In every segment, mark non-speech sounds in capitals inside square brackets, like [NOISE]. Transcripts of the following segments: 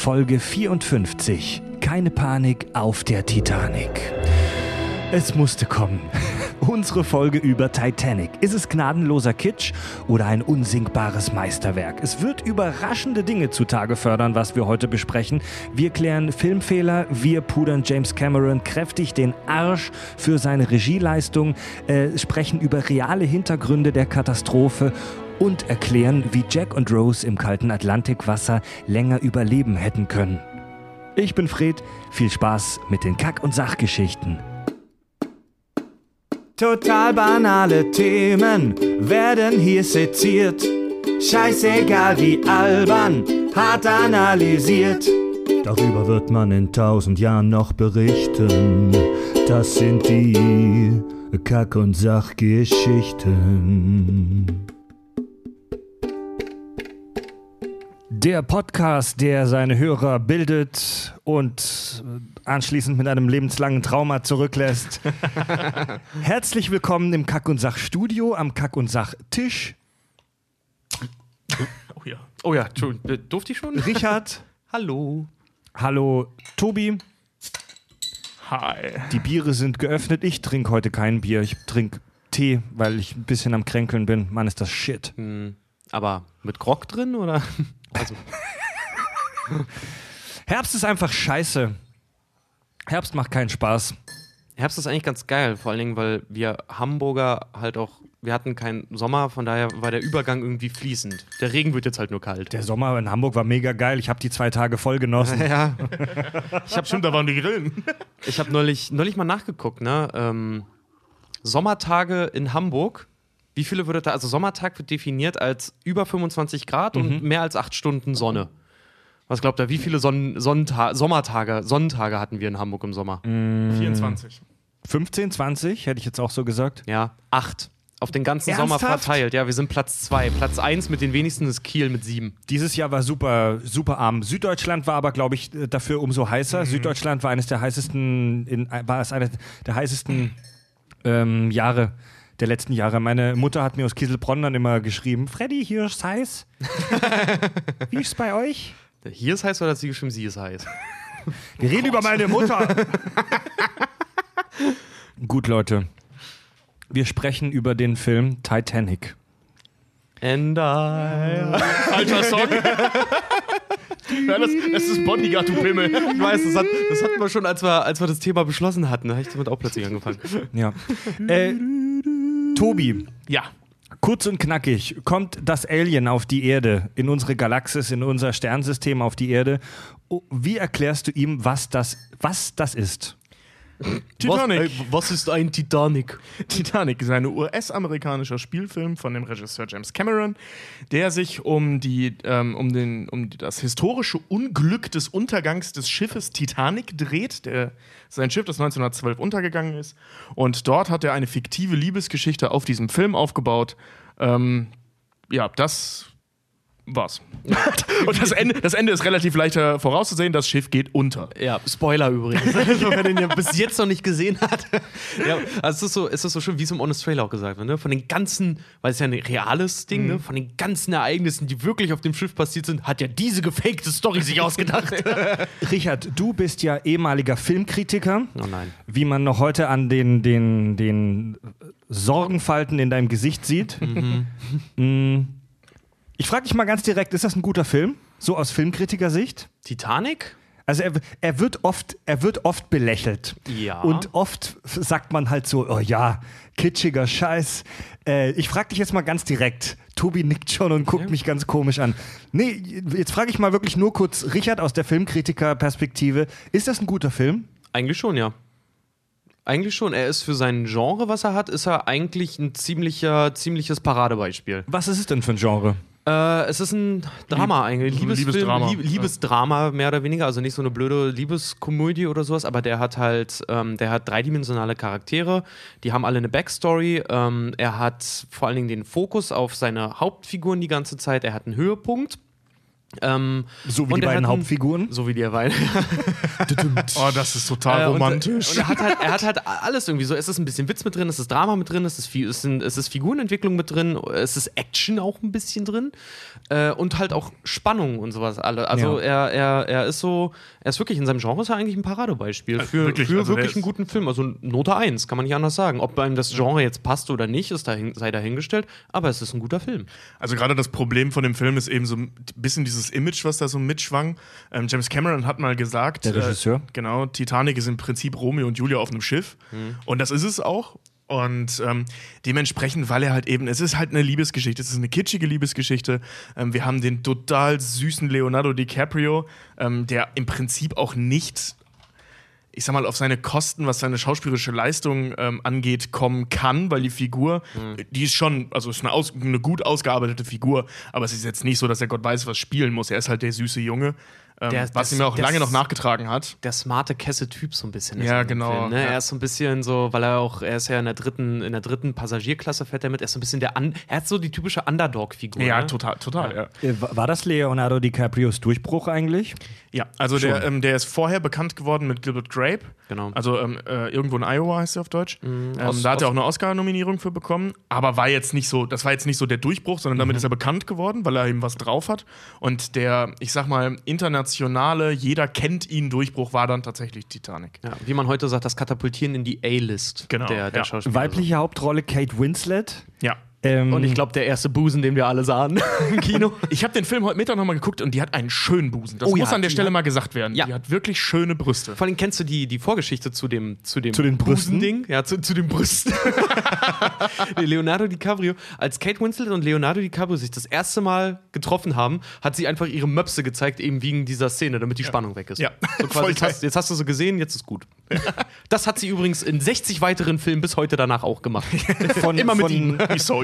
Folge 54. Keine Panik auf der Titanic. Es musste kommen. [LAUGHS] Unsere Folge über Titanic. Ist es gnadenloser Kitsch oder ein unsinkbares Meisterwerk? Es wird überraschende Dinge zutage fördern, was wir heute besprechen. Wir klären Filmfehler, wir pudern James Cameron kräftig den Arsch für seine Regieleistung, äh, sprechen über reale Hintergründe der Katastrophe und erklären, wie Jack und Rose im kalten Atlantikwasser länger überleben hätten können. Ich bin Fred, viel Spaß mit den Kack- und Sachgeschichten. Total banale Themen werden hier seziert. Scheißegal wie albern, hart analysiert. Darüber wird man in tausend Jahren noch berichten. Das sind die Kack- und Sachgeschichten. Der Podcast, der seine Hörer bildet und anschließend mit einem lebenslangen Trauma zurücklässt. [LAUGHS] Herzlich willkommen im Kack- und Sach-Studio, am Kack- und Sach-Tisch. Oh ja. Oh ja, Entschuldigung, äh, durfte ich schon? Richard. [LAUGHS] Hallo. Hallo, Tobi. Hi. Die Biere sind geöffnet. Ich trinke heute kein Bier. Ich trinke Tee, weil ich ein bisschen am Kränkeln bin. Mann, ist das Shit. Hm, aber mit Grog drin oder? Also, Herbst ist einfach scheiße. Herbst macht keinen Spaß. Herbst ist eigentlich ganz geil, vor allen Dingen, weil wir Hamburger halt auch, wir hatten keinen Sommer, von daher war der Übergang irgendwie fließend. Der Regen wird jetzt halt nur kalt. Der Sommer in Hamburg war mega geil. Ich habe die zwei Tage voll genossen. [LAUGHS] ja, Ich hab schon, da waren die Grillen. ich habe neulich, neulich mal nachgeguckt, ne? Ähm, Sommertage in Hamburg. Wie viele würde da, also Sommertag wird definiert als über 25 Grad und mehr als acht Stunden Sonne. Was glaubt ihr, wie viele Sonnen Sonnenta Sommertage, Sonnentage hatten wir in Hamburg im Sommer? 24. 15, 20, hätte ich jetzt auch so gesagt. Ja, acht. Auf den ganzen Sommer Ernsthaft? verteilt. Ja, wir sind Platz zwei. Platz eins mit den wenigsten ist Kiel mit sieben. Dieses Jahr war super, super arm. Süddeutschland war aber, glaube ich, dafür umso heißer. Süddeutschland war eines der heißesten, in, war es eines der heißesten ähm, Jahre der letzten Jahre. Meine Mutter hat mir aus Kieselbronn dann immer geschrieben: Freddy, hier ist heiß. [LAUGHS] Wie ist es bei euch? Hier ist heiß oder hat sie geschrieben, sie ist heiß? Wir reden über meine Mutter. [LAUGHS] Gut, Leute. Wir sprechen über den Film Titanic. And I. Alter Song. [LAUGHS] ja, das, das ist Bodyguard, du Pimmel. Ich weiß, das, hat, das hatten wir schon, als wir, als wir das Thema beschlossen hatten. Da habe ich damit auch plötzlich angefangen. Ja. Äh, Tobi, Ja. Kurz und knackig, kommt das Alien auf die Erde, in unsere Galaxis, in unser Sternsystem auf die Erde. Wie erklärst du ihm, was das, was das ist? Titanic. Was, äh, was ist ein Titanic? Titanic ist ein US-amerikanischer Spielfilm von dem Regisseur James Cameron, der sich um, die, ähm, um, den, um das historische Unglück des Untergangs des Schiffes Titanic dreht. Der, sein Schiff, das 1912 untergegangen ist. Und dort hat er eine fiktive Liebesgeschichte auf diesem Film aufgebaut. Ähm, ja, das war's. [LAUGHS] Und das Ende, das Ende ist relativ leichter vorauszusehen. Das Schiff geht unter. Ja, Spoiler übrigens. [LAUGHS] Also, wer den ja bis jetzt noch nicht gesehen hat. [LAUGHS] ja, also es ist so, es ist so schön, wie es im Honest Trailer auch gesagt wird, ne? Von den ganzen, weil es ja ein reales Ding, ne? Von den ganzen Ereignissen, die wirklich auf dem Schiff passiert sind, hat ja diese gefakte Story sich ausgedacht. Richard, du bist ja ehemaliger Filmkritiker. oh nein. Wie man noch heute an den, den, den Sorgenfalten in deinem Gesicht sieht. Mm. Ich frage dich mal ganz direkt, ist das ein guter Film? So aus Filmkritiker-Sicht? Titanic? Also er, er, wird oft, er wird oft belächelt. Ja. Und oft sagt man halt so, oh ja, kitschiger Scheiß. Äh, ich frage dich jetzt mal ganz direkt. Tobi nickt schon und guckt mich ganz komisch an. Nee, jetzt frage ich mal wirklich nur kurz, Richard aus der Filmkritiker-Perspektive, ist das ein guter Film? Eigentlich schon, ja. Eigentlich schon. Er ist für sein Genre, was er hat, ist er eigentlich ein ziemlicher, ziemliches Paradebeispiel. Was ist es denn für ein Genre? Äh, es ist ein Drama eigentlich. so ein Liebesfilm, Liebesdrama. Lieb Liebesdrama, mehr oder weniger. Also nicht so eine blöde Liebeskomödie oder sowas, aber der hat halt, ähm, der hat dreidimensionale Charaktere. Die haben alle eine Backstory. Ähm, er hat vor allen Dingen den Fokus auf seine Hauptfiguren die ganze Zeit. Er hat einen Höhepunkt. Ähm, So wie und die beiden Hauptfiguren. So wie die beiden. [LAUGHS] Oh, das ist total Äh, und- romantisch. Und, er, hat halt, er hat halt alles irgendwie so. Es ist ein bisschen Witz mit drin, es ist Drama mit drin, es ist, es sind, es ist Figurenentwicklung mit drin, es ist Action auch ein bisschen drin äh, und halt auch Spannung und sowas alle. Also er, er, er ist so, er ist wirklich in seinem Genre ist er eigentlich ein Paradebeispiel für wirklich, für also wirklich einen guten Film. Also Note 1, kann man nicht anders sagen. Ob einem das Genre jetzt passt oder nicht, ist dahin, sei dahingestellt, aber es ist ein guter Film. Also gerade das Problem von dem Film ist eben so ein bisschen dieses Image, was da so mitschwang. Ähm, James Cameron hat mal gesagt, Der Regisseur. Äh, genau, Titanic ist im Prinzip Romeo und Julia auf einem Schiff. Und das ist es auch. Und ähm, dementsprechend, weil er halt eben, es ist halt eine Liebesgeschichte, es ist eine kitschige Liebesgeschichte. Ähm, wir haben den total süßen Leonardo DiCaprio, ähm, der im Prinzip auch nicht ich sag mal, auf seine Kosten, was seine schauspielerische Leistung ähm, angeht, kommen kann, weil die Figur, Mhm. die ist schon, also ist eine, aus, eine gut ausgearbeitete Figur, aber es ist jetzt nicht so, dass er Gott weiß, was spielen muss. Er ist halt der süße Junge, ähm, Der- was ihm auch das- lange noch nachgetragen hat. der smarte Kesse-Typ so ein bisschen. Ja, genau, Film, ne? ja. Er ist so ein bisschen so, weil er auch, er ist ja in der dritten, in der dritten Passagierklasse fährt er mit. Er ist so ein bisschen der, Un er hat so die typische Underdog-Figur. Ja, ne? total, total, ja. Äh, wa- War das Leonardo DiCaprios Durchbruch eigentlich? Ja, also der, ähm, der ist vorher bekannt geworden mit Gilbert Grape. Genau. Also ähm, äh, irgendwo in Iowa heißt er auf Deutsch. ähm, aus- da hat er auch eine Oscar-Nominierung für bekommen. Aber war jetzt nicht so, das war jetzt nicht so der Durchbruch, sondern damit ist er bekannt geworden, weil er eben was drauf hat. Und der, ich sag mal, internationale, jeder kennt ihn Durchbruch war dann tatsächlich Titanic. Ja, wie man heute sagt, das Katapultieren in die A-List Genau, der, der ja. Schauspieler. Weibliche Hauptrolle Kate Winslet. Ja. Ähm, Und ich glaube, der erste Busen, den wir alle sahen [LAUGHS] im Kino. Ich habe den Film heute Mittag nochmal geguckt und die hat einen schönen Busen. Das Oh ja, muss an der Stelle hat- mal gesagt werden. Ja. Die hat wirklich schöne Brüste. Vor allem kennst du die, die Vorgeschichte zu dem, zu dem Zu den Brüsten? Busending? Ja, zu, zu den Brüsten. [LAUGHS] Leonardo DiCaprio, als Kate Winslet und Leonardo DiCaprio sich das erste Mal getroffen haben, hat sie einfach ihre Möpse gezeigt, eben wegen dieser Szene, damit die Spannung weg ist. Ja. So quasi, Voll jetzt, hast, jetzt hast du so gesehen, jetzt ist gut. Das hat sie übrigens in 60 weiteren Filmen bis heute danach auch gemacht. [LAUGHS] von, immer mit von, ihm.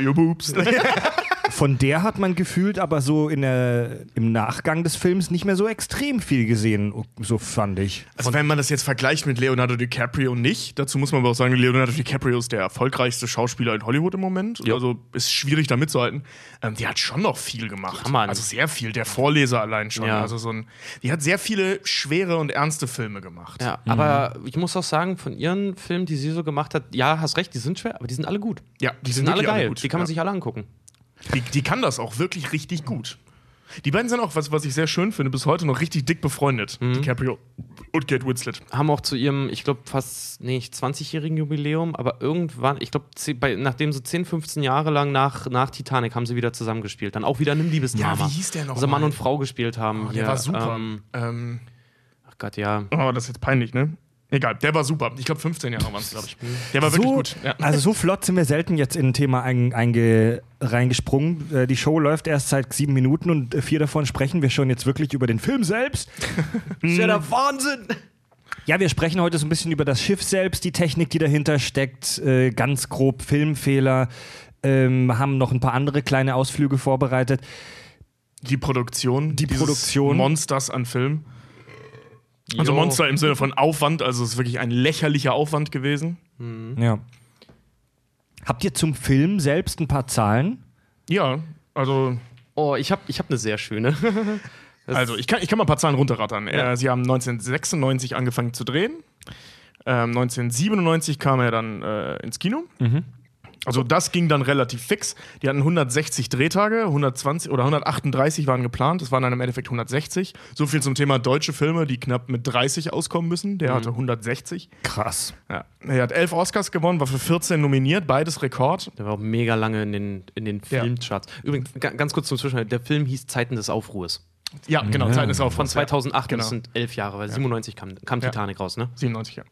I saw your boobs. [LAUGHS] [LAUGHS] Von der hat man gefühlt, aber so in der, im Nachgang des Films nicht mehr so extrem viel gesehen, so fand ich. Also wenn man das jetzt vergleicht mit Leonardo DiCaprio nicht, dazu muss man aber auch sagen, Leonardo DiCaprio ist der erfolgreichste Schauspieler in Hollywood im Moment. Ja. Also ist schwierig da mitzuhalten. Ähm, die hat schon noch viel gemacht. Ja. Also sehr viel. Der Vorleser allein schon. Ja. Also so ein, die hat sehr viele schwere und ernste Filme gemacht. Ja, aber ich muss auch sagen, von ihren Filmen, die sie so gemacht hat, ja, hast recht, die sind schwer, aber die sind alle gut. Ja, die Die sind sind alle geil. gut. Die kann man ja. sich alle angucken. Die, die kann das auch wirklich richtig gut. Die beiden sind auch, was, was ich sehr schön finde, bis heute noch richtig dick befreundet. Mhm. DiCaprio und Kate Winslet. haben auch zu ihrem, ich glaube, fast nicht 20-jährigen Jubiläum, aber irgendwann, ich glaube, nachdem so 10, 15 Jahre lang nach, nach Titanic haben sie wieder zusammengespielt. Dann auch wieder in einem Liebesdrama. Ja, wie hieß der noch Also Mann und Frau gespielt haben. Oh, hier. der war super. Ähm, Ähm, ach Gott, ja. oh, das ist jetzt peinlich, ne? Egal, der war super. Ich glaube, 15 Jahre waren es, glaube ich. Der war wirklich so, gut. Ja. Also so flott sind wir selten jetzt in ein Thema ein, einge, reingesprungen. Äh, Die Show läuft erst seit sieben Minuten und vier davon sprechen wir schon jetzt wirklich über den Film selbst. Das [LAUGHS] ist ja der Wahnsinn! Ja, wir sprechen heute so ein bisschen über das Schiff selbst, die Technik, die dahinter steckt, äh, ganz grob Filmfehler, ähm, haben noch ein paar andere kleine Ausflüge vorbereitet. Die Produktion. Die Produktion. Monsters an Film. Also Jo. Monster im Sinne von Aufwand, also es ist wirklich ein lächerlicher Aufwand gewesen. Ja. Habt ihr zum Film selbst ein paar Zahlen? Ja, also, Oh, ich habe ich hab eine sehr schöne. [LAUGHS] Also ich, kann, ich kann mal ein paar Zahlen runterrattern. Ja. Äh, sie haben 1996 angefangen zu drehen. Ähm, 1997 kam er dann äh, ins Kino. Also das ging dann relativ fix. Die hatten 160 Drehtage, 120 oder 138 waren geplant. Es waren dann im Endeffekt 160. So viel zum Thema deutsche Filme, die knapp mit 30 auskommen müssen. Der hatte 160. Krass. Ja. Er hat elf Oscars gewonnen, war für 14 nominiert, beides Rekord. Der war auch mega lange in den, in den Ja. Filmcharts. Übrigens, ga- ganz kurz zum Zwischenhalt: der Film hieß Zeiten des Aufruhrs. Ja, genau, Ja. Zeiten ist auch Von 2008, Genau. das sind elf Jahre, weil 97 kam, kam Ja. Titanic raus, ne? 97, ja.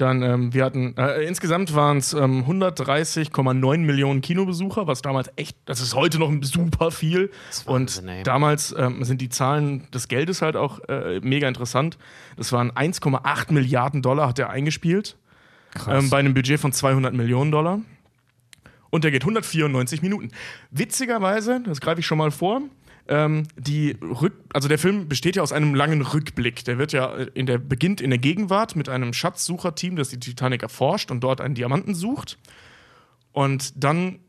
Dann, ähm, wir hatten, äh, insgesamt waren es ähm, 130,9 Millionen Kinobesucher, was damals echt, das ist heute noch super viel. Und damals ähm, sind die Zahlen des Geldes halt auch äh, mega interessant. Das waren 1,8 Milliarden Dollar hat er eingespielt, ähm, bei einem Budget von 200 Millionen Dollar. Und der geht 194 Minuten. Witzigerweise, das greife ich schon mal vor, ähm, die Rück also der Film besteht ja aus einem langen Rückblick. Der wird ja in der beginnt in der Gegenwart mit einem Schatzsucherteam, das die Titanic erforscht und dort einen Diamanten sucht. Und dann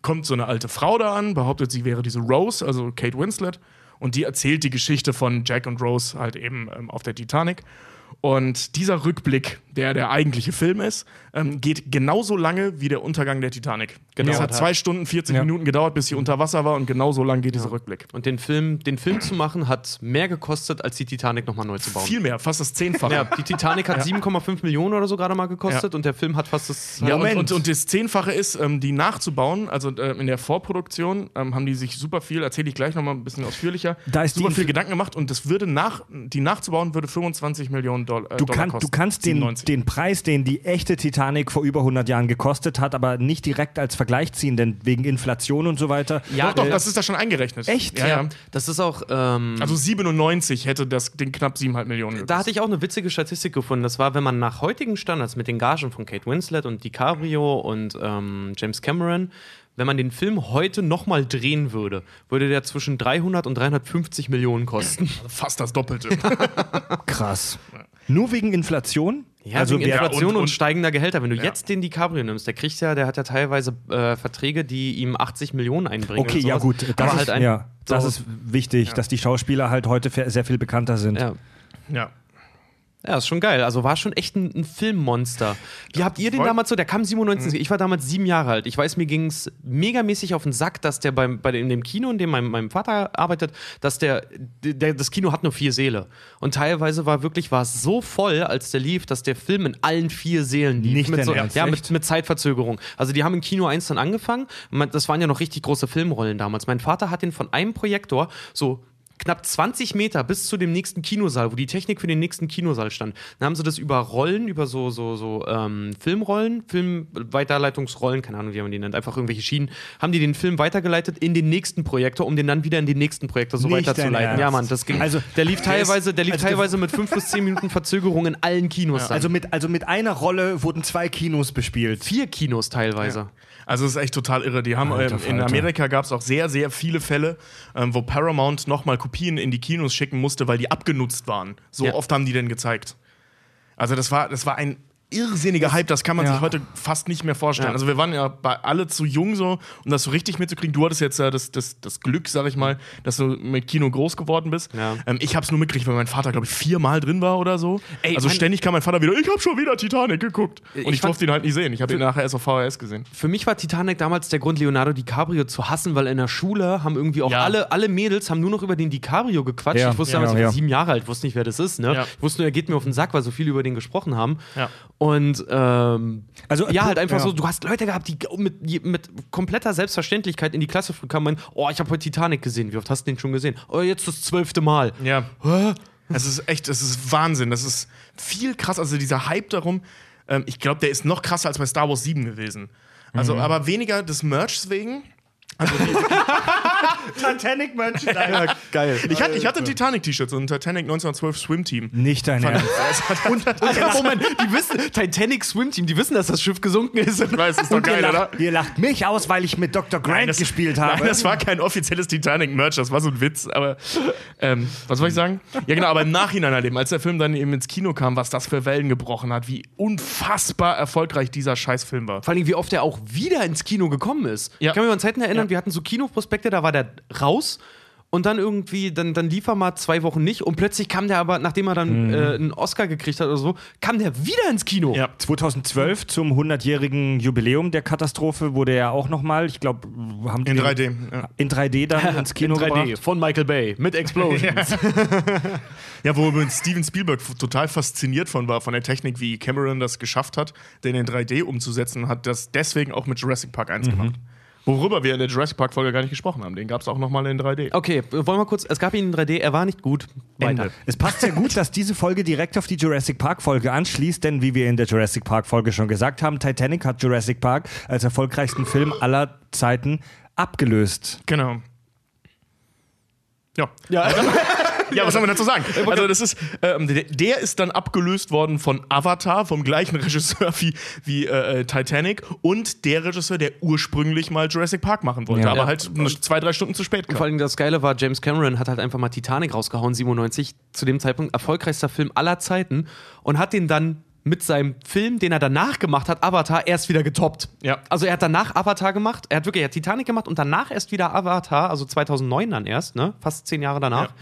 kommt so eine alte Frau da an, behauptet, sie wäre diese Rose, also Kate Winslet, Und die erzählt die Geschichte von Jack und Rose halt eben ähm, auf der Titanic. Und dieser Rückblick, der der eigentliche Film ist, ähm, geht genauso lange wie der Untergang der Titanic. Genau. Es hat zwei Stunden, 40 Ja. Minuten gedauert, bis sie unter Wasser war und genauso lang geht dieser Rückblick. Und den Film, den Film zu machen, hat mehr gekostet, als die Titanic nochmal neu zu bauen. Viel mehr, fast das Zehnfache. Ja, die Titanic hat 7,5 Millionen oder so gerade mal gekostet Ja. und der Film hat fast das. Ja, und, Moment. und, und das Zehnfache ist, ähm, die nachzubauen, also äh, in der Vorproduktion ähm, haben die sich super viel, erzähle ich gleich nochmal ein bisschen ausführlicher, Da ist super viel Gedanken gemacht und das würde nach, die nachzubauen würde 25 Millionen Doll äh, Du, Dollar kann, du kannst den, 97. den Preis, den die echte Titanic vor über 100 Jahren gekostet hat, aber nicht direkt als Vergleich ziehen, denn wegen Inflation und so weiter. Ja, doch, doch, äh, das ist da schon eingerechnet. Echt? Ja, ja. Das ist auch. Ähm, Also 97 hätte das den knapp 7,5 Millionen gekostet. da hatte ich auch eine witzige Statistik gefunden. Das war, wenn man nach heutigen Standards mit den Gagen von Kate Winslet und DiCaprio und ähm, James Cameron, wenn man den Film heute nochmal drehen würde, würde der zwischen 300 und 350 Millionen kosten. [LAUGHS] Fast das Doppelte. [LAUGHS] Krass. Nur wegen Inflation? Ja, also wegen Inflation und- und, und- steigender Gehälter. Wenn du Ja. jetzt den DiCaprio nimmst, der kriegt ja, der hat ja teilweise äh, Verträge, die ihm 80 Millionen einbringen. Okay, ja gut, das, Aber ist, halt ein, ja, das so- ist wichtig, dass die Schauspieler halt heute sehr viel bekannter sind. ja. ja. Ja, ist schon geil. Also war schon echt ein, ein Filmmonster. Wie habt ihr den damals so? Der kam Mhm. 97. Ich war damals sieben Jahre alt. Ich weiß, mir ging es megamäßig auf den Sack, dass der beim, bei in dem Kino, in dem mein, mein Vater arbeitet, dass der, der, das Kino hat nur vier Säle. Und teilweise war wirklich, war es so voll, als der lief, dass der Film in allen vier Sälen lief. Nicht mit so, Ernst, Ja, mit, mit Zeitverzögerung. Also die haben im Kino 1 dann angefangen. Das waren ja noch richtig große Filmrollen damals. Mein Vater hat den von einem Projektor so knapp 20 Meter bis zu dem nächsten Kinosaal, wo die Technik für den nächsten Kinosaal stand. Dann haben sie das über Rollen, über so, so, so ähm, Filmrollen, Filmweiterleitungsrollen, keine Ahnung, wie man die nennt, einfach irgendwelche Schienen, haben die den Film weitergeleitet in den nächsten Projektor, um den dann wieder in den nächsten Projektor so Nicht weiterzuleiten. Ja, Mann, das ging. Also, der lief teilweise, der lief also teilweise mit fünf bis zehn Minuten Verzögerung in allen Kinos. dann. Also mit, also mit einer Rolle wurden zwei Kinos bespielt. vier Kinos teilweise. Also es ist echt total irre. Die haben Alter ähm, in. Amerika gab es auch sehr, sehr viele Fälle, ähm, wo Paramount nochmal Kopien in die Kinos schicken musste, weil die abgenutzt waren. So Ja. oft haben die denn gezeigt. Also das war, das war ein irrsinniger Hype, das kann man Ja. sich heute fast nicht mehr vorstellen. Ja. Also wir waren ja bei alle zu jung so, um das so richtig mitzukriegen. Du hattest jetzt äh, das, das, das Glück, sag ich mal, dass du mit Kino groß geworden bist. Ja. Ähm, ich habe es nur mitgekriegt, weil mein Vater, glaube ich, viermal drin war oder so. Ey, also ständig kam mein Vater wieder, ich habe schon wieder Titanic geguckt. Und Ich durfte ihn halt nicht sehen. Ich habe ihn nachher erst auf VHS gesehen. Für mich war Titanic damals der Grund, Leonardo DiCaprio zu hassen, weil in der Schule haben irgendwie auch Ja. alle, alle Mädels haben nur noch über den DiCaprio gequatscht. Ja, ich wusste ja, damals, ich ja. war sieben Jahre alt, wusste nicht, wer das ist. Ne? Ja. Ich wusste nur, er geht mir auf den Sack, weil so viele über den gesprochen haben. Ja. Und ähm, Also, ja, halt einfach ja. so, du hast Leute gehabt, die mit, mit kompletter Selbstverständlichkeit in die Klasse kamen und oh, ich habe heute Titanic gesehen. Wie oft hast du den schon gesehen? Oh, jetzt das zwölfte Mal. Ja. Es ist echt, es ist Wahnsinn. Das ist viel krass. Also dieser Hype darum, ähm, ich glaube, der ist noch krasser als bei Star Wars 7 gewesen. Also, aber weniger des Merchs wegen. [LAUGHS] Titanic Mensch. Geil. Ich hatte, ich hatte ein Titanic-T-Shirt, so ein Titanic 1912 Swim-Team. Nicht dein Ernst. Und, [LAUGHS] ja, Moment, die wissen, Titanic Swim Team, die wissen, dass das Schiff gesunken ist. Ich weiß, ist doch Und ihr, geil, oder? lacht, ihr lacht mich aus, weil ich mit Dr. Grant das, gespielt habe. Nein, das war kein offizielles Titanic-Merch, das war so ein Witz. Aber ähm, was soll ich sagen? Ja, genau, aber im Nachhinein halt eben, als der Film dann eben ins Kino kam, was das für Wellen gebrochen hat, wie unfassbar erfolgreich dieser Scheißfilm war. Vor allem, wie oft er auch wieder ins Kino gekommen ist. Ja. Ich kann mich an Zeiten erinnern, Ja. Wir hatten so Kinoprospekte, da war der raus. Und dann irgendwie, dann, dann lief er mal zwei Wochen nicht und plötzlich kam der aber, nachdem er dann äh, einen Oscar gekriegt hat oder so, kam der wieder ins Kino. Ja. 2012 zum 100-jährigen Jubiläum der Katastrophe wurde er auch nochmal, ich glaube, haben die In den 3D. Ja. in 3D dann [LAUGHS] ins Kino in 3D gebracht. von Michael Bay mit Explosions. [LAUGHS] Ja, wo übrigens Steven Spielberg total fasziniert von war, von der Technik, wie Cameron das geschafft hat, den in 3D umzusetzen, hat das deswegen auch mit Jurassic Park 1 gemacht. Worüber wir in der Jurassic Park-Folge gar nicht gesprochen haben. Den gab es auch nochmal in 3D. Okay, wollen wir kurz, es gab ihn in 3D, er war nicht gut. Weiter. Ende. Es passt sehr gut, dass diese Folge direkt auf die Jurassic Park Folge anschließt, denn wie wir in der Jurassic Park Folge schon gesagt haben, Titanic hat Jurassic Park als erfolgreichsten Film aller Zeiten abgelöst. Genau. Ja. Ja. [LAUGHS] [LAUGHS] Ja, was soll man dazu sagen? [LAUGHS] Also, das ist, ähm, der, der ist dann abgelöst worden von Avatar, vom gleichen Regisseur wie, wie äh, Titanic und der Regisseur, der ursprünglich mal Jurassic Park machen wollte, Ja. aber Ja. halt zwei, drei Stunden zu spät Vor kam. allem das Geile war, James Cameron hat halt einfach mal Titanic rausgehauen, 97, zu dem Zeitpunkt erfolgreichster Film aller Zeiten und hat den dann mit seinem Film, den er danach gemacht hat, Avatar, erst wieder getoppt. Ja. Also er hat danach Avatar gemacht, er hat wirklich er hat Titanic gemacht und danach erst wieder Avatar, also 2009 dann erst, ne? Fast zehn Jahre danach. Ja.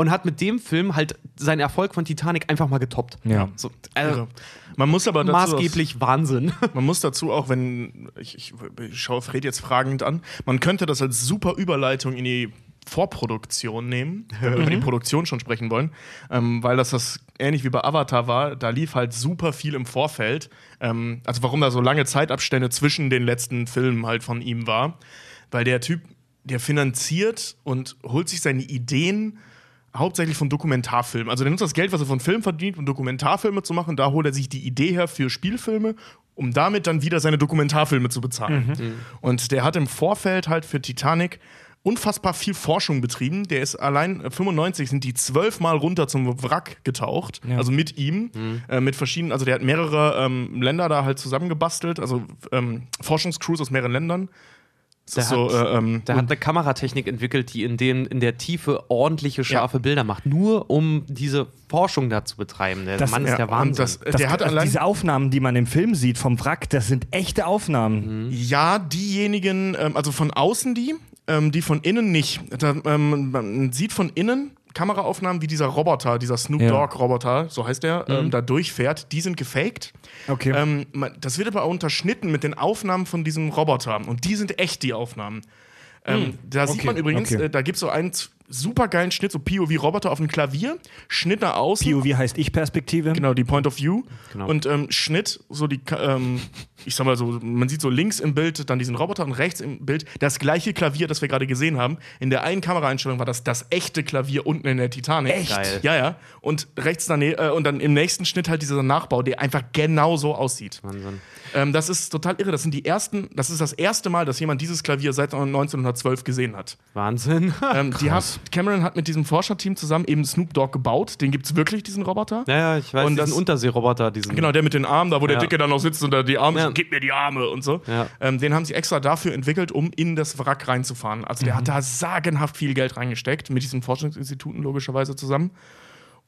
Und hat mit dem Film halt seinen Erfolg von Titanic einfach mal getoppt. Ja. So, also, Irre. Man muss aber dazu maßgeblich Wahnsinn. [LAUGHS] Man muss dazu auch, wenn ich, ich, ich schaue Fred jetzt fragend an, man könnte das als super Überleitung in die Vorproduktion nehmen, wenn wir über die Produktion schon sprechen wollen, ähm, weil das das ähnlich wie bei Avatar war, da lief halt super viel im Vorfeld. Ähm, also warum da so lange Zeitabstände zwischen den letzten Filmen halt von ihm war, weil der Typ, der finanziert und holt sich seine Ideen hauptsächlich von Dokumentarfilmen. Also der nutzt das Geld, was er von Filmen verdient, um Dokumentarfilme zu machen. Da holt er sich die Idee her für Spielfilme, um damit dann wieder seine Dokumentarfilme zu bezahlen. Und der hat im Vorfeld halt für Titanic unfassbar viel Forschung betrieben. Der ist allein äh, 95 sind die zwölfmal runter zum Wrack getaucht, Ja. also mit ihm, äh, mit verschiedenen, also der hat mehrere ähm, Länder da halt zusammengebastelt, also ähm, Forschungscrews aus mehreren Ländern. Das Der so, hat- äh, ähm, Der hat eine Kameratechnik entwickelt, die in, den, in der Tiefe ordentliche, scharfe Bilder macht. Nur um diese Forschung da zu betreiben. Der Das- Mann ist ja, der Wahnsinn. das, Das, der hat also allein diese Aufnahmen, die man im Film sieht vom Wrack, das sind echte Aufnahmen. Ja, diejenigen, ähm, also von außen die, ähm, die von innen nicht. Ähm, man sieht von innen Kameraaufnahmen, wie dieser Roboter, dieser Snoop. Dogg-Roboter, so heißt der, ähm, da durchfährt. Die sind gefaked. Okay. Ähm, das wird aber unterschnitten mit den Aufnahmen von diesem Roboter. Und die sind echt, die Aufnahmen. Ähm, da sieht Okay, man übrigens, okay. äh, da gibt es so einen super geilen Schnitt, so POV-Roboter auf dem Klavier, Schnitt nach außen. POV heißt Ich-Perspektive. Genau, die Point of View. Genau. Und ähm, Schnitt, so die, ähm, ich sag mal so, man sieht so links im Bild dann diesen Roboter und rechts im Bild das gleiche Klavier, das wir gerade gesehen haben. In der einen Kameraeinstellung war das das echte Klavier unten in der Titanic. Echt? Geil. Ja, ja. Und rechts daneben, äh, und dann im nächsten Schnitt halt dieser Nachbau, der einfach genau so aussieht. Wahnsinn. Ähm, das ist total irre. Das sind die ersten, das ist das erste Mal, dass jemand dieses Klavier seit 1912 gesehen hat. Wahnsinn. [LAUGHS] Ähm, die hat, Cameron hat mit diesem Forscherteam zusammen eben Snoop Dogg gebaut. Den gibt es wirklich, diesen Roboter. ja, ja, ich weiß, Und diesen Unterseeroboter, diesen. Genau, der mit den Armen, da wo der Ja. Dicke dann noch sitzt und da die Arme, Ja. so, gib mir die Arme und so. Ja. Ähm, den haben sie extra dafür entwickelt, um in das Wrack reinzufahren. Also der hat da sagenhaft viel Geld reingesteckt, mit diesen Forschungsinstituten logischerweise zusammen.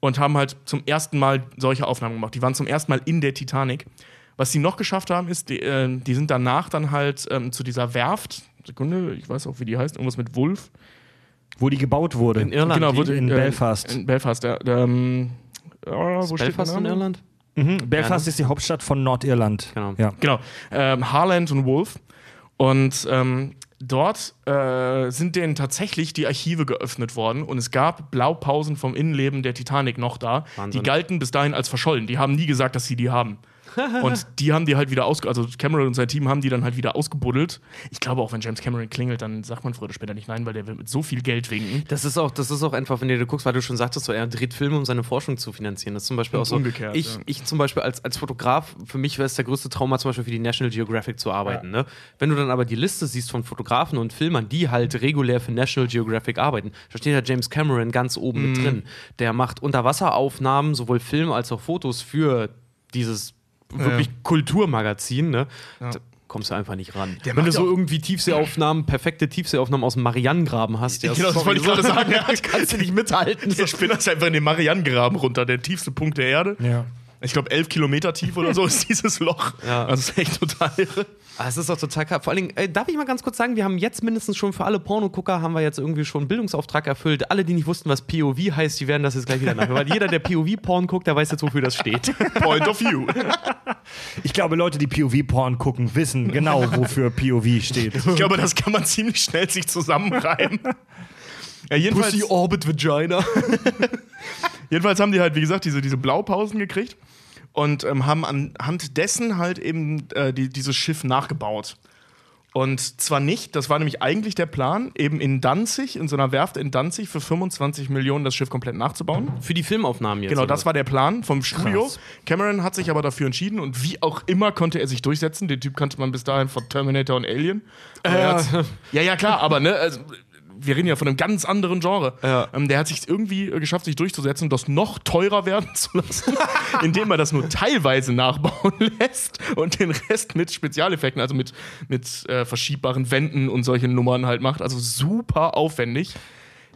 Und haben halt zum ersten Mal solche Aufnahmen gemacht. Die waren zum ersten Mal in der Titanic. Was sie noch geschafft haben, ist, die, äh, die sind danach dann halt ähm, zu dieser Werft, Sekunde, ich weiß auch, wie die heißt, irgendwas mit Wolf. Wo die gebaut wurde. In Irland. genau, wurde in äh, Belfast. In Belfast, ja. Ähm, ja, wo steht Belfast in? Irland? Mhm. Belfast Ja, ne? ist die Hauptstadt von Nordirland. Genau. Ja. Genau. Ähm, Harland und Wolf. Und ähm, dort äh, sind denen tatsächlich die Archive geöffnet worden und es gab Blaupausen vom Innenleben der Titanic noch da. Wahnsinn. Die galten bis dahin als verschollen. Die haben nie gesagt, dass sie die haben. Und die haben die halt wieder ausge... Also Cameron und sein Team haben die dann halt wieder ausgebuddelt. Ich glaube auch, wenn James Cameron klingelt, dann sagt man früher oder später nicht nein, weil der will mit so viel Geld winken. Das ist auch, das ist auch einfach, wenn du guckst, weil du schon sagtest, so, er dreht Filme, um seine Forschung zu finanzieren. Das ist zum Beispiel Und auch so. umgekehrt, ich, ja. ich zum Beispiel als, als Fotograf, für mich wäre es der größte Trauma, zum Beispiel für die National Geographic zu arbeiten. Ne? Wenn du dann aber die Liste siehst von Fotografen und Filmern, die halt regulär für National Geographic arbeiten, da steht ja James Cameron ganz oben Mhm. mit drin. Der macht Unterwasseraufnahmen, sowohl Film als auch Fotos für dieses wirklich Kulturmagazin. Ne? Da kommst du einfach nicht ran. Der Wenn du so ja irgendwie Tiefseeaufnahmen, perfekte Tiefseeaufnahmen aus dem Marianengraben hast, ja, Genau, das wollte ich gerade [LAUGHS] sagen. Ja. kannst du nicht mithalten. Der Spinner ist einfach in den Marianengraben runter, der tiefste Punkt der Erde. Ja. Ich glaube, elf Kilometer tief oder so [LAUGHS] ist dieses Loch. Ja. Also, das ist echt total irre. Ah, Es ist doch total krass. Vor allen Dingen, äh, darf ich mal ganz kurz sagen, wir haben jetzt mindestens schon für alle Pornogucker haben wir jetzt irgendwie schon einen Bildungsauftrag erfüllt. Alle, die nicht wussten, was POV heißt, die werden das jetzt gleich wieder nachhören. Weil jeder, der POV-Porn guckt, der weiß jetzt, wofür das steht. [LAUGHS] Point of view. [LAUGHS] Ich glaube, Leute, die POV-Porn gucken, wissen genau, wofür POV steht. Ich glaube, das kann man ziemlich schnell sich zusammenreimen. Ja, jedenfalls, Orbit Vagina. Jedenfalls haben die halt, wie gesagt, diese, diese Blaupausen gekriegt und ähm, haben anhand dessen halt eben äh, die, dieses Schiff nachgebaut. Und zwar nicht, das war nämlich eigentlich der Plan, eben in Danzig, in so einer Werft in Danzig für 25 Millionen das Schiff komplett nachzubauen. Für die Filmaufnahmen jetzt. Genau, oder? das war der Plan vom Studio. Krass. Cameron hat sich aber dafür entschieden und wie auch immer konnte er sich durchsetzen. Den Typ kannte man bis dahin von Terminator und Alien. Hat- ja, ja, klar, aber ne, also, wir reden ja von einem ganz anderen Genre. Ja. Ähm, der hat sich irgendwie äh, geschafft, sich durchzusetzen, das noch teurer werden [LAUGHS] zu lassen, [LAUGHS] indem er das nur teilweise nachbauen [LAUGHS] lässt und den Rest mit Spezialeffekten, also mit, mit äh, verschiebbaren Wänden und solchen Nummern halt macht. Also super aufwendig.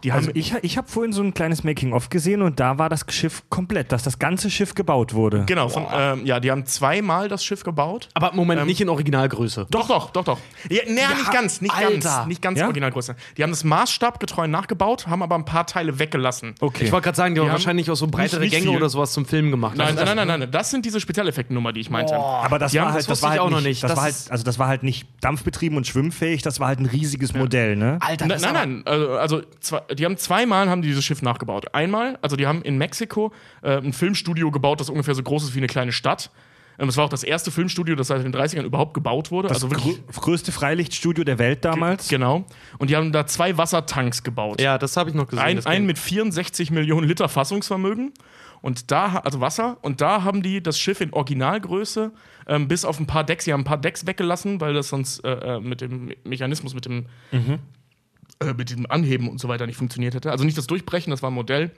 Die Also haben ich, ich habe vorhin so ein kleines Making-of gesehen und da war das Schiff komplett, dass das ganze Schiff gebaut wurde. Genau, von, ähm, ja, die haben zweimal das Schiff gebaut. Aber Moment, nicht in Originalgröße. Doch, doch, doch, doch. Ja, naja, nicht ganz, nicht Alter. ganz, nicht ganz Ja? Originalgröße. Die haben das maßstabgetreu nachgebaut, haben aber ein paar Teile weggelassen. Okay. Ich wollte gerade sagen, die haben haben wahrscheinlich auch so breitere nicht Gänge viel. oder sowas zum Filmen gemacht. Nein, Also nein, nein, nein, nein, das sind diese Spezialeffektennummer, die ich meinte. aber das Die war haben- halt, das das war ich halt auch noch nicht, nicht. Das Das war halt, also das war halt nicht dampfbetrieben und schwimmfähig, das war halt ein riesiges Modell, ne? Alter, Nein, das nein, nein. Also, also zwei, die haben zweimal haben die dieses Schiff nachgebaut. Einmal, also die haben in Mexiko äh, ein Filmstudio gebaut, das ungefähr so groß ist wie eine kleine Stadt. Ähm, Es war auch das erste Filmstudio, das seit den 30ern überhaupt gebaut wurde. Das also wirklich. grö größte Freilichtstudio der Welt damals. Genau. Und die haben da zwei Wassertanks gebaut. Ja, das habe ich noch gesehen. Ein, einen mit 64 Millionen Liter Fassungsvermögen. Und da, also Wasser, und da haben die das Schiff in Originalgröße ähm, bis auf ein paar Decks, sie haben ein paar Decks weggelassen, weil das sonst äh, äh, mit dem Me- Mechanismus, mit dem, äh, mit dem Anheben und so weiter nicht funktioniert hätte. Also nicht das Durchbrechen, das war ein Modell,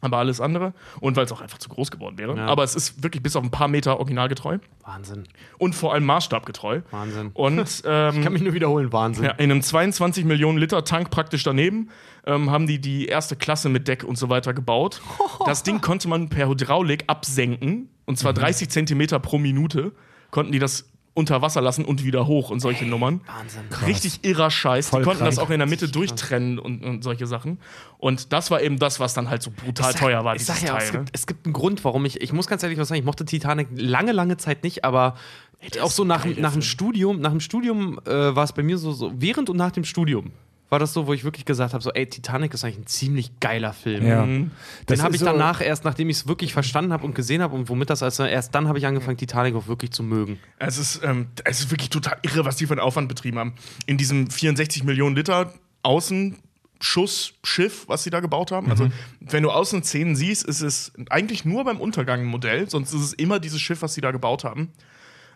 aber alles andere. Und weil es auch einfach zu groß geworden wäre. Ja. Aber es ist wirklich bis auf ein paar Meter originalgetreu Wahnsinn. und vor allem maßstabgetreu. Wahnsinn. Und ähm, [LAUGHS] Ich kann mich nur wiederholen, Wahnsinn. ja, in einem 22 Millionen Liter Tank praktisch daneben ähm, haben die die erste Klasse mit Deck und so weiter gebaut. [LAUGHS] Das Ding konnte man per Hydraulik absenken und Mhm. zwar 30 Zentimeter pro Minute konnten die das unter Wasser lassen und wieder hoch und solche Nummern. Wahnsinn. Richtig irrer Scheiß. Voll die konnten das krank. auch in der Mitte durchtrennen und, und solche Sachen. Und das war eben das, was dann halt so brutal teuer war, ich sag ja, Teil. es, ne? gibt, es gibt einen Grund, warum ich, ich muss ganz ehrlich was sagen, ich mochte Titanic lange, lange Zeit nicht, aber auch so nach, nach dem Studium, nach dem Studium äh, war es bei mir so, so, während und nach dem Studium war das so, wo ich wirklich gesagt habe, so, ey, Titanic ist eigentlich ein ziemlich geiler Film. Ja. Mhm. Den habe ich so- danach erst, nachdem ich es wirklich verstanden habe und gesehen habe und womit das also erst dann habe ich angefangen, Titanic auch wirklich zu mögen. Es ist, ähm, es ist wirklich total irre, was die für einen Aufwand betrieben haben. In diesem 64 Millionen Liter Außenschussschiff, was sie da gebaut haben. Also, wenn du Außenszenen siehst, ist es eigentlich nur beim Untergang ein Modell, sonst ist es immer dieses Schiff, was sie da gebaut haben.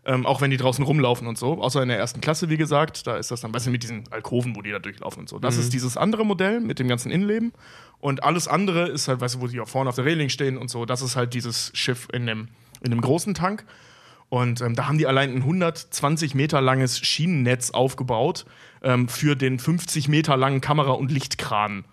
Ähm, auch wenn die draußen rumlaufen und so. Außer in der ersten Klasse, wie gesagt. Da ist das dann, weißt du, mit diesen Alkoven, wo die da durchlaufen und so. Das ist dieses andere Modell mit dem ganzen Innenleben. Und alles andere ist halt, weißt du, wo die auch vorne auf der Reling stehen und so. Das ist halt dieses Schiff in dem, in dem großen Tank. Und ähm, da haben die allein ein 120 Meter langes Schienennetz aufgebaut ähm, für den 50 Meter langen Kamera- und Lichtkran,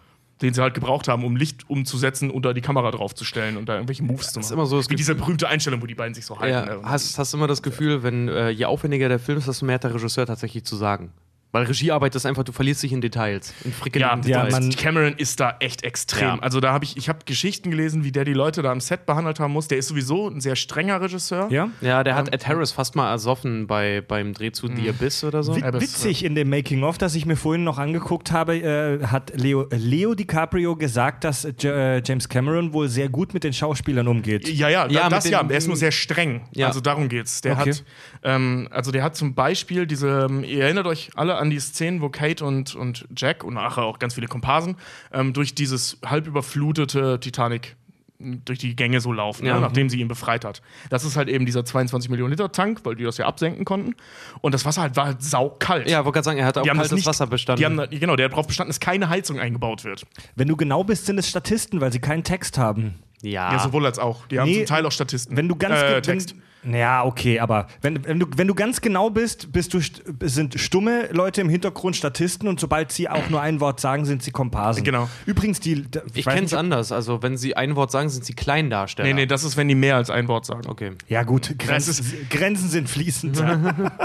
den sie halt gebraucht haben, um Licht umzusetzen und da die Kamera draufzustellen und da irgendwelche Moves zu machen. ist immer so das Wie diese berühmte Einstellung, wo die beiden sich so halten. Ja, ne? hast, hast immer das Gefühl, wenn äh, je aufwendiger der Film ist, desto mehr hat der Regisseur tatsächlich zu sagen. Weil Regiearbeit ist einfach, du verlierst dich in Details, in Ja, frickeligen ja, Details. man- Cameron ist da echt extrem. Ja. Also da habe ich, ich habe Geschichten gelesen, wie der die Leute da am Set behandelt haben muss. Der ist sowieso ein sehr strenger Regisseur. Ja? ja, der hat Ed Harris fast mal ersoffen bei, beim Dreh zu The Abyss oder so. Witzig in dem Making-of, das ich mir vorhin noch angeguckt habe, äh, hat Leo, Leo DiCaprio gesagt, dass J äh, James Cameron wohl sehr gut mit den Schauspielern umgeht. Ja, ja, Ja, da, das ja. Er ist nur sehr streng. Ja. Also darum geht's. Der Okay. hat, ähm, also der hat zum Beispiel diese, ähm, ihr erinnert euch alle an die Szenen, wo Kate und, und Jack und nachher auch ganz viele Komparsen ähm, durch dieses halb überflutete Titanic durch die Gänge so laufen, Ja. ne, nachdem sie ihn befreit hat. Das ist halt eben dieser 22 Millionen Liter Tank, weil die das ja absenken konnten. Und das Wasser halt war halt saukalt. Ja, wollte gerade sagen, er hat auch Die haben das kaltes nicht, Wasser bestanden. Die haben, genau, der hat darauf bestanden, dass keine Heizung eingebaut wird. Wenn du genau bist, sind es Statisten, weil sie keinen Text haben. ja. Ja, sowohl als auch. Die haben Nee, zum Teil auch Statisten. Wenn du ganz äh. Wenn, ja, okay, aber wenn, wenn, du, wenn du ganz genau bist, bist du, st- sind stumme Leute im Hintergrund Statisten und sobald sie auch nur ein Wort sagen, sind sie Komparsen. Genau. Übrigens, die. ich weiß kenne es anders. Also, wenn sie ein Wort sagen, sind sie Kleindarsteller. Nee, nee, das ist, wenn die mehr als ein Wort sagen. Okay. Ja, gut, Grenzen, ist- Grenzen sind fließend. [LAUGHS] [LAUGHS]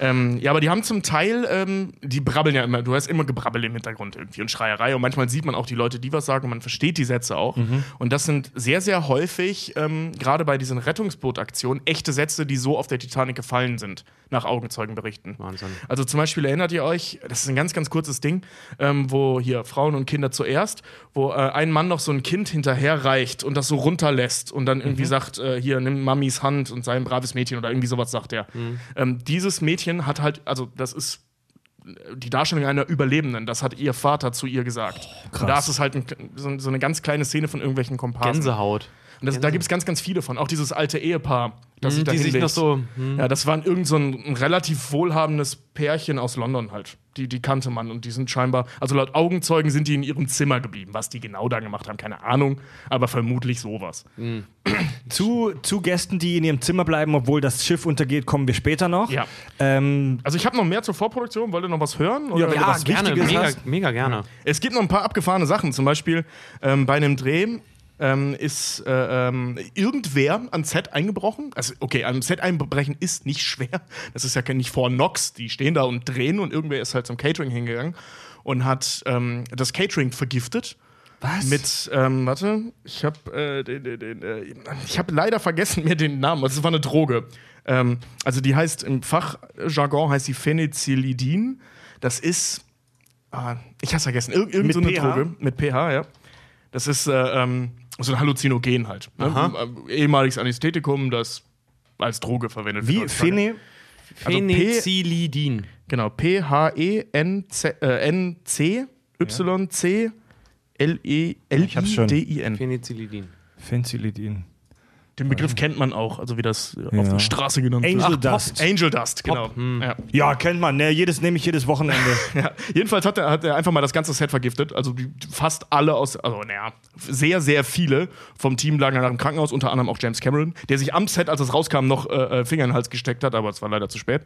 Ähm, ja, aber die haben zum Teil, ähm, die brabbeln ja immer, du hast immer Gebrabbel im Hintergrund irgendwie und Schreierei und manchmal sieht man auch die Leute, die was sagen und man versteht die Sätze auch. Und das sind sehr, sehr häufig, ähm, gerade bei diesen Rettungsbootaktionen, echte Sätze, die so auf der Titanic gefallen sind, nach Augenzeugenberichten. Wahnsinn. Also zum Beispiel erinnert ihr euch, das ist ein ganz, ganz kurzes Ding, ähm, wo hier Frauen und Kinder zuerst, wo äh, ein Mann noch so ein Kind hinterherreicht und das so runterlässt und dann irgendwie sagt, äh, hier, nimm Mamis Hand und sei ein braves Mädchen oder irgendwie sowas sagt er. Ähm, dieses Mädchen hat halt, also das ist die Darstellung einer Überlebenden, das hat ihr Vater zu ihr gesagt. krass. und da ist es halt ein, so, so eine ganz kleine Szene von irgendwelchen Komparsen. Gänsehaut. Und das, da gibt es ganz, ganz viele von. Auch dieses alte Ehepaar, das sich da die sich noch so. Hm. Ja, das war irgend so ein, ein relativ wohlhabendes Pärchen aus London halt. Die, die kannte man und die sind scheinbar, also laut Augenzeugen sind die in ihrem Zimmer geblieben. Was die genau da gemacht haben, keine Ahnung, aber vermutlich sowas. [CLEARS THROAT] Zu, zu Gästen, die in ihrem Zimmer bleiben, obwohl das Schiff untergeht, kommen wir später noch. Ja. Ähm, Also ich habe noch mehr zur Vorproduktion. Wollt ihr noch was hören? Oder? du Ja, was gerne, mega, mega gerne. Es gibt noch ein paar abgefahrene Sachen. Zum Beispiel ähm, bei einem Dreh ähm, ist äh, ähm, irgendwer ans Set eingebrochen. Also, okay, am Set einbrechen ist nicht schwer. Das ist ja nicht vor Nox. Die stehen da und drehen und irgendwer ist halt zum Catering hingegangen und hat ähm, das Catering vergiftet. was? Mit, ähm, warte, ich habe äh, den, den, den, äh, ich habe leider vergessen mir den Namen. Also es war eine Droge. Ähm, also die heißt im Fachjargon heißt die Phenazylidin. Das ist, ah, ich habe vergessen, Ir irgend Mit so eine pH? Droge mit pH, ja. Das ist äh, ähm, so ein Halluzinogen halt. Ne? Äh, ehemaliges Anästhetikum, das als Droge verwendet Wie? wird. Phene? Also P- Phenazylidin. Genau, E Ich hab's Den Begriff kennt man auch, also wie das äh, auf der Straße genannt wird. Angel Ach, Dust. Pop. Angel Dust, genau. Ja. Ja, kennt man, ne? Jedes nehme ich jedes Wochenende. [LAUGHS] Ja. Jedenfalls hat er, hat er einfach mal das ganze Set vergiftet. Also die, fast alle aus, also naja, sehr, sehr viele vom Team lagen danach im Krankenhaus, unter anderem auch James Cameron, der sich am Set, als es rauskam, noch äh, äh, Finger in den Hals gesteckt hat, aber es war leider zu spät.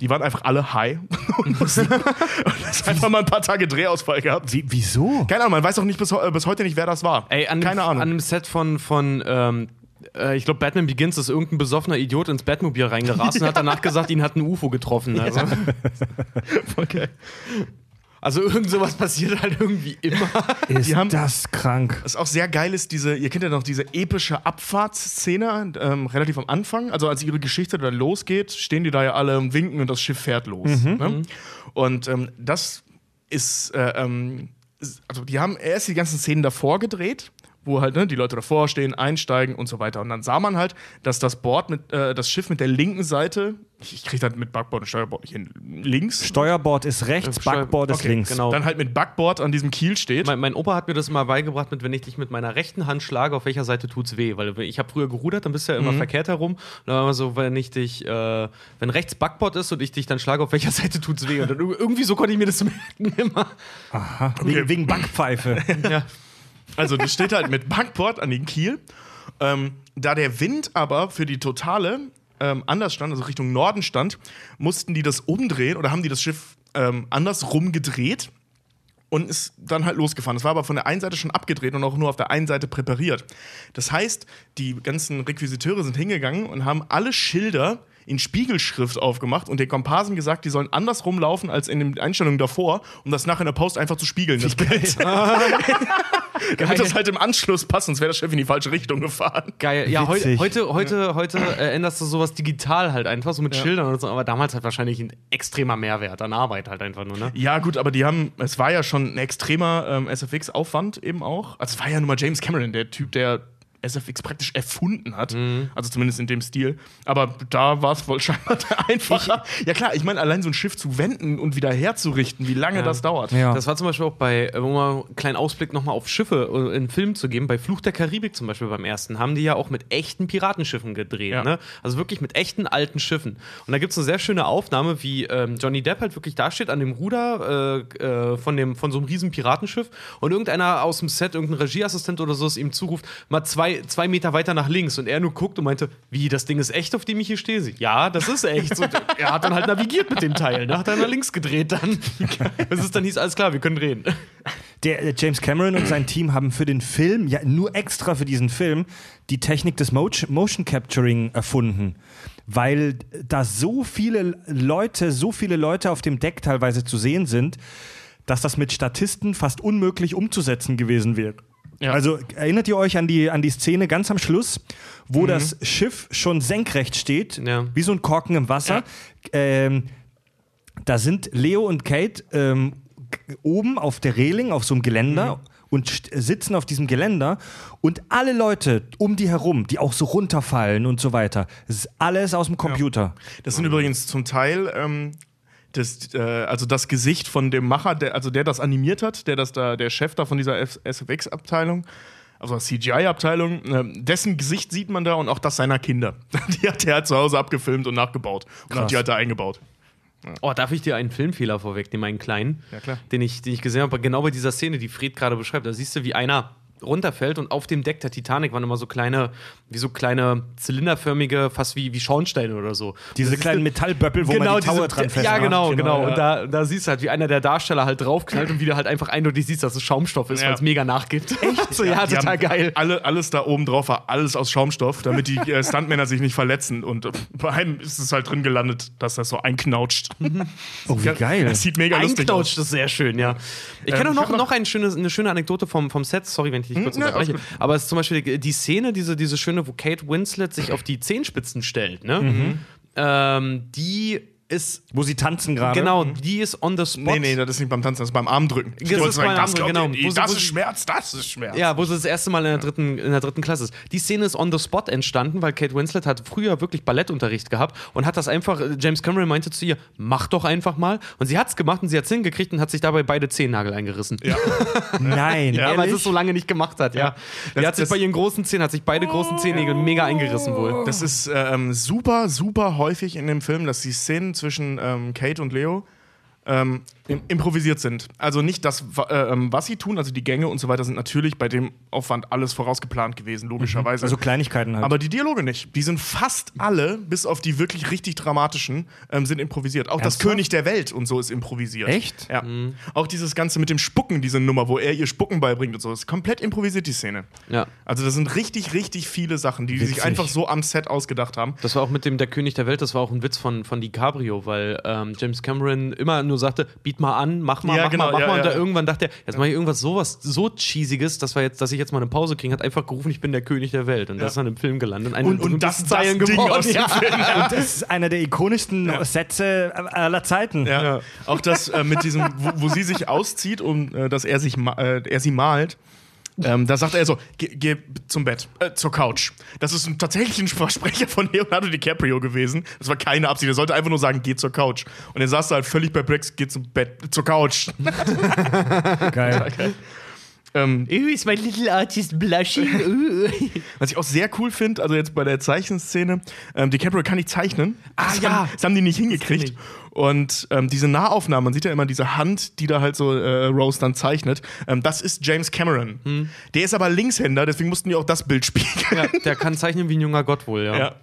Die waren einfach alle high [LAUGHS] und mussten [LAUGHS] einfach mal ein paar Tage Drehausfall gehabt. Wie, wieso? Keine Ahnung, man weiß auch nicht bis, äh, bis heute nicht, wer das war. Ey, an, Keine dem, Ahnung. an dem Set von, von ähm, äh, ich glaube, Batman Begins ist irgendein besoffener Idiot ins Batmobil reingerast und hat danach gesagt, ihn hat ein UFO getroffen. Also, [LAUGHS] Okay. also irgend sowas passiert halt irgendwie immer. Ist Die haben- das krank? Was auch sehr geil ist, diese, ihr kennt ja noch diese epische Abfahrtsszene, ähm, relativ am Anfang. Also als ihre Geschichte dann losgeht, stehen die da ja alle und winken und das Schiff fährt los. Ne? Und ähm, das ist, äh, ähm, ist- also die haben erst die ganzen Szenen davor gedreht, wo halt ne, die Leute davor stehen, einsteigen und so weiter. Und dann sah man halt, dass das Board mit, äh, das Schiff mit der linken Seite, ich, ich krieg das mit Backboard und Steuerbord nicht hin, links, Steuerbord ist rechts, Steuer- Backboard ist okay, links. genau. dann halt mit Backboard an diesem Kiel steht. Mein, mein Opa hat mir das immer beigebracht, mit wenn ich dich mit meiner rechten Hand schlage, auf welcher Seite tut's weh? Weil ich habe früher gerudert, dann bist du ja immer verkehrt herum. Und dann war immer so, wenn ich dich, äh, wenn rechts Backboard ist und ich dich dann schlage, auf welcher [LAUGHS] Seite tut's weh? Und dann ir- irgendwie so konnte ich mir das [LAUGHS] merken immer. Aha. Wegen, wegen Backpfeife. [LAUGHS] Ja. Also das steht halt mit Backboard an den Kiel. Ähm, da der Wind aber für die Totale ähm, anders stand, also Richtung Norden stand, mussten die das umdrehen oder haben die das Schiff ähm, andersrum gedreht und ist dann halt losgefahren. Das war aber von der einen Seite schon abgedreht und auch nur auf der einen Seite präpariert. Das heißt, die ganzen Requisiteure sind hingegangen und haben alle Schilder in Spiegelschrift aufgemacht und den Komparsen gesagt, die sollen andersrum laufen als in den Einstellungen davor, um das nachher in der Post einfach zu spiegeln. Das Bild. [LAUGHS] Damit das halt im Anschluss passt, sonst wäre das Schiff in die falsche Richtung gefahren. Geil. Ja, heu, Witzig. heute, heute, heute äh, änderst du sowas digital halt einfach, so mit Schildern und so, aber damals halt wahrscheinlich ein extremer Mehrwert an Arbeit halt einfach nur, ne? Ja, gut, aber die haben, es war ja schon ein extremer ähm, SFX-Aufwand eben auch. Also es war ja nun mal James Cameron, der Typ, der SFX praktisch erfunden hat. Also zumindest in dem Stil. Aber da war es wohl [LAUGHS] scheinbar einfacher. ja klar, ich meine, allein so ein Schiff zu wenden und wieder herzurichten, wie lange das dauert. Ja. Das war zum Beispiel auch bei, äh, um mal einen kleinen Ausblick nochmal auf Schiffe äh, in Filmen zu geben, bei Fluch der Karibik zum Beispiel beim ersten, haben die ja auch mit echten Piratenschiffen gedreht, Ja. ne? Also wirklich mit echten alten Schiffen. Und da gibt es eine sehr schöne Aufnahme, wie ähm, Johnny Depp halt wirklich dasteht an dem Ruder äh, äh, von, dem, von so einem riesen Piratenschiff und irgendeiner aus dem Set, irgendein Regieassistent oder so, es ihm zuruft, mal zwei, zwei Meter weiter nach links und er nur guckt und meinte, wie, das Ding ist echt, auf dem ich hier stehe? Ja, das ist echt. So, er hat dann halt navigiert mit dem Teil, ne? hat er nach links gedreht dann. [LAUGHS] Bis es dann hieß, alles klar, wir können drehen. Der äh, James Cameron und sein Team haben für den Film, ja nur extra für diesen Film, die Technik des Motion, Motion Capturing erfunden. Weil da so viele Leute, so viele Leute auf dem Deck teilweise zu sehen sind, dass das mit Statisten fast unmöglich umzusetzen gewesen wäre. Ja. Also erinnert ihr euch an die, an die Szene ganz am Schluss, wo das Schiff schon senkrecht steht, Ja. wie so ein Korken im Wasser? Ähm, da sind Leo und Kate ähm, oben auf der Reling, auf so einem Geländer und st- sitzen auf diesem Geländer und alle Leute um die herum, die auch so runterfallen und so weiter, das ist alles aus dem Computer. Das sind übrigens zum Teil ähm, das, äh, also das Gesicht von dem Macher, der, also der das animiert hat, der das da, der Chef da von dieser SFX-Abteilung. also CGI-Abteilung, äh, dessen Gesicht sieht man da und auch das seiner Kinder. [LAUGHS] Die hat er halt zu Hause abgefilmt und nachgebaut. Und hat die halt da eingebaut. Oh, darf ich dir einen Filmfehler vorwegnehmen, einen kleinen? Ja. Den ich, den ich gesehen habe, genau bei dieser Szene, die Fred gerade beschreibt. Da siehst du, wie einer runterfällt und auf dem Deck der Titanic waren immer so kleine, wie so kleine zylinderförmige, fast wie, wie Schornsteine oder so. Diese kleinen Metallböppel, wo man die Tower diese- dran Ja, festmacht. genau, Genau, genau. ja. Und da, da siehst du halt, wie einer der Darsteller halt draufknallt und wie du halt einfach eindeutig siehst, dass es Schaumstoff ist, Ja. weil es mega nachgibt. Echt? [LAUGHS] so, ja, Die total geil. Alle, alles da oben drauf war alles aus Schaumstoff, damit die äh, Stuntmänner sich nicht verletzen. Und äh, bei einem ist es halt drin gelandet, dass das so einknautscht. [LAUGHS] Oh, wie geil. Das sieht mega lustig aus. Einknautscht ist sehr schön, ja. Ich Ähm, kenne auch noch, noch- eine schöne, eine schöne Anekdote vom, vom Set. Sorry, wenn ich dich kurz ne, unterbreche. Aber es ist zum Beispiel die, die Szene, diese, diese schöne, wo Kate Winslet sich auf die Zehenspitzen stellt, ne? Mhm. Ähm, die ist, Wo sie tanzen gerade. genau, die ist on the spot. Nee, nee, das ist nicht beim Tanzen, das ist beim Armdrücken. Ich Das ist sagen, beim das, Armdrücken, ihr genau. sie- das wo ist Schmerz, das ist Schmerz. Ja, wo sie das erste Mal in der, dritten, in der dritten Klasse ist. Die Szene ist on the spot entstanden, weil Kate Winslet hat früher wirklich Ballettunterricht gehabt und hat das einfach, äh, James Cameron meinte zu ihr, mach doch einfach mal. Und sie hat's gemacht und sie hat's hingekriegt und hat sich dabei beide Zehennagel eingerissen. Ja. [LAUGHS] Nein, Ja, weil sie es so lange nicht gemacht hat, ja. Das- Die hat sich bei ihren großen Zähnen, hat sich beide großen Zehennägel mega eingerissen wohl. Das ist ähm, super, super häufig in dem Film, dass die Szenen zwischen ähm, Kate und Leo. Ähm, improvisiert sind. Also nicht das, äh, ähm, was sie tun, also die Gänge und so weiter sind natürlich bei dem Aufwand alles vorausgeplant gewesen, logischerweise. Also Kleinigkeiten halt. aber die Dialoge nicht. Die sind fast alle, bis auf die wirklich richtig dramatischen, ähm, sind improvisiert. Auch das Ernsthaft? König der Welt und so ist improvisiert. Echt? Ja. Auch dieses Ganze mit dem Spucken, diese Nummer, wo er ihr Spucken beibringt und so, ist komplett improvisiert, die Szene. Ja. Also das sind richtig, richtig viele Sachen, die, die sich einfach so am Set ausgedacht haben. Das war auch mit dem Der König der Welt, das war auch ein Witz von, von DiCaprio, weil ähm, James Cameron immer nur sagte, biet mal an, mach mal, Ja, mach genau, mal, mach ja, mal. Und ja. da irgendwann dachte er, jetzt mache ich irgendwas sowas so cheesiges, dass, wir jetzt, dass ich jetzt mal eine Pause kriege, hat einfach gerufen, ich bin der König der Welt. Und das ist dann im Film gelandet. Eine Und- und das- das Zeilen Ding geworden. aus dem ja. Film. Und das ist einer der ikonischsten Sätze aller Zeiten. Ja. Auch das äh, mit diesem, wo, wo sie sich auszieht und äh, dass er sich äh, er sie malt. Ähm, da sagt er so, geh, geh zum Bett, äh, zur Couch. Das ist ein, tatsächlich ein Versprecher von Leonardo DiCaprio gewesen. Das war keine Absicht. Er sollte einfach nur sagen, geh zur Couch. Und er saß da halt völlig perplex, geh zum Bett, zur Couch. [LAUGHS] Geil. Ähm, Who is my little artist blushing? Was ich auch sehr cool finde, also jetzt bei der Zeichenszene, ähm, DiCaprio kann nicht zeichnen. Ah, das ja. Haben, das haben die nicht hingekriegt. Und ähm, diese Nahaufnahmen, man sieht ja immer diese Hand, die da halt so äh, Rose dann zeichnet. Ähm, das ist James Cameron. Hm. Der ist aber Linkshänder, deswegen mussten die auch das Bild spiegeln. ja, der kann zeichnen wie ein junger Gott wohl, ja. Ja.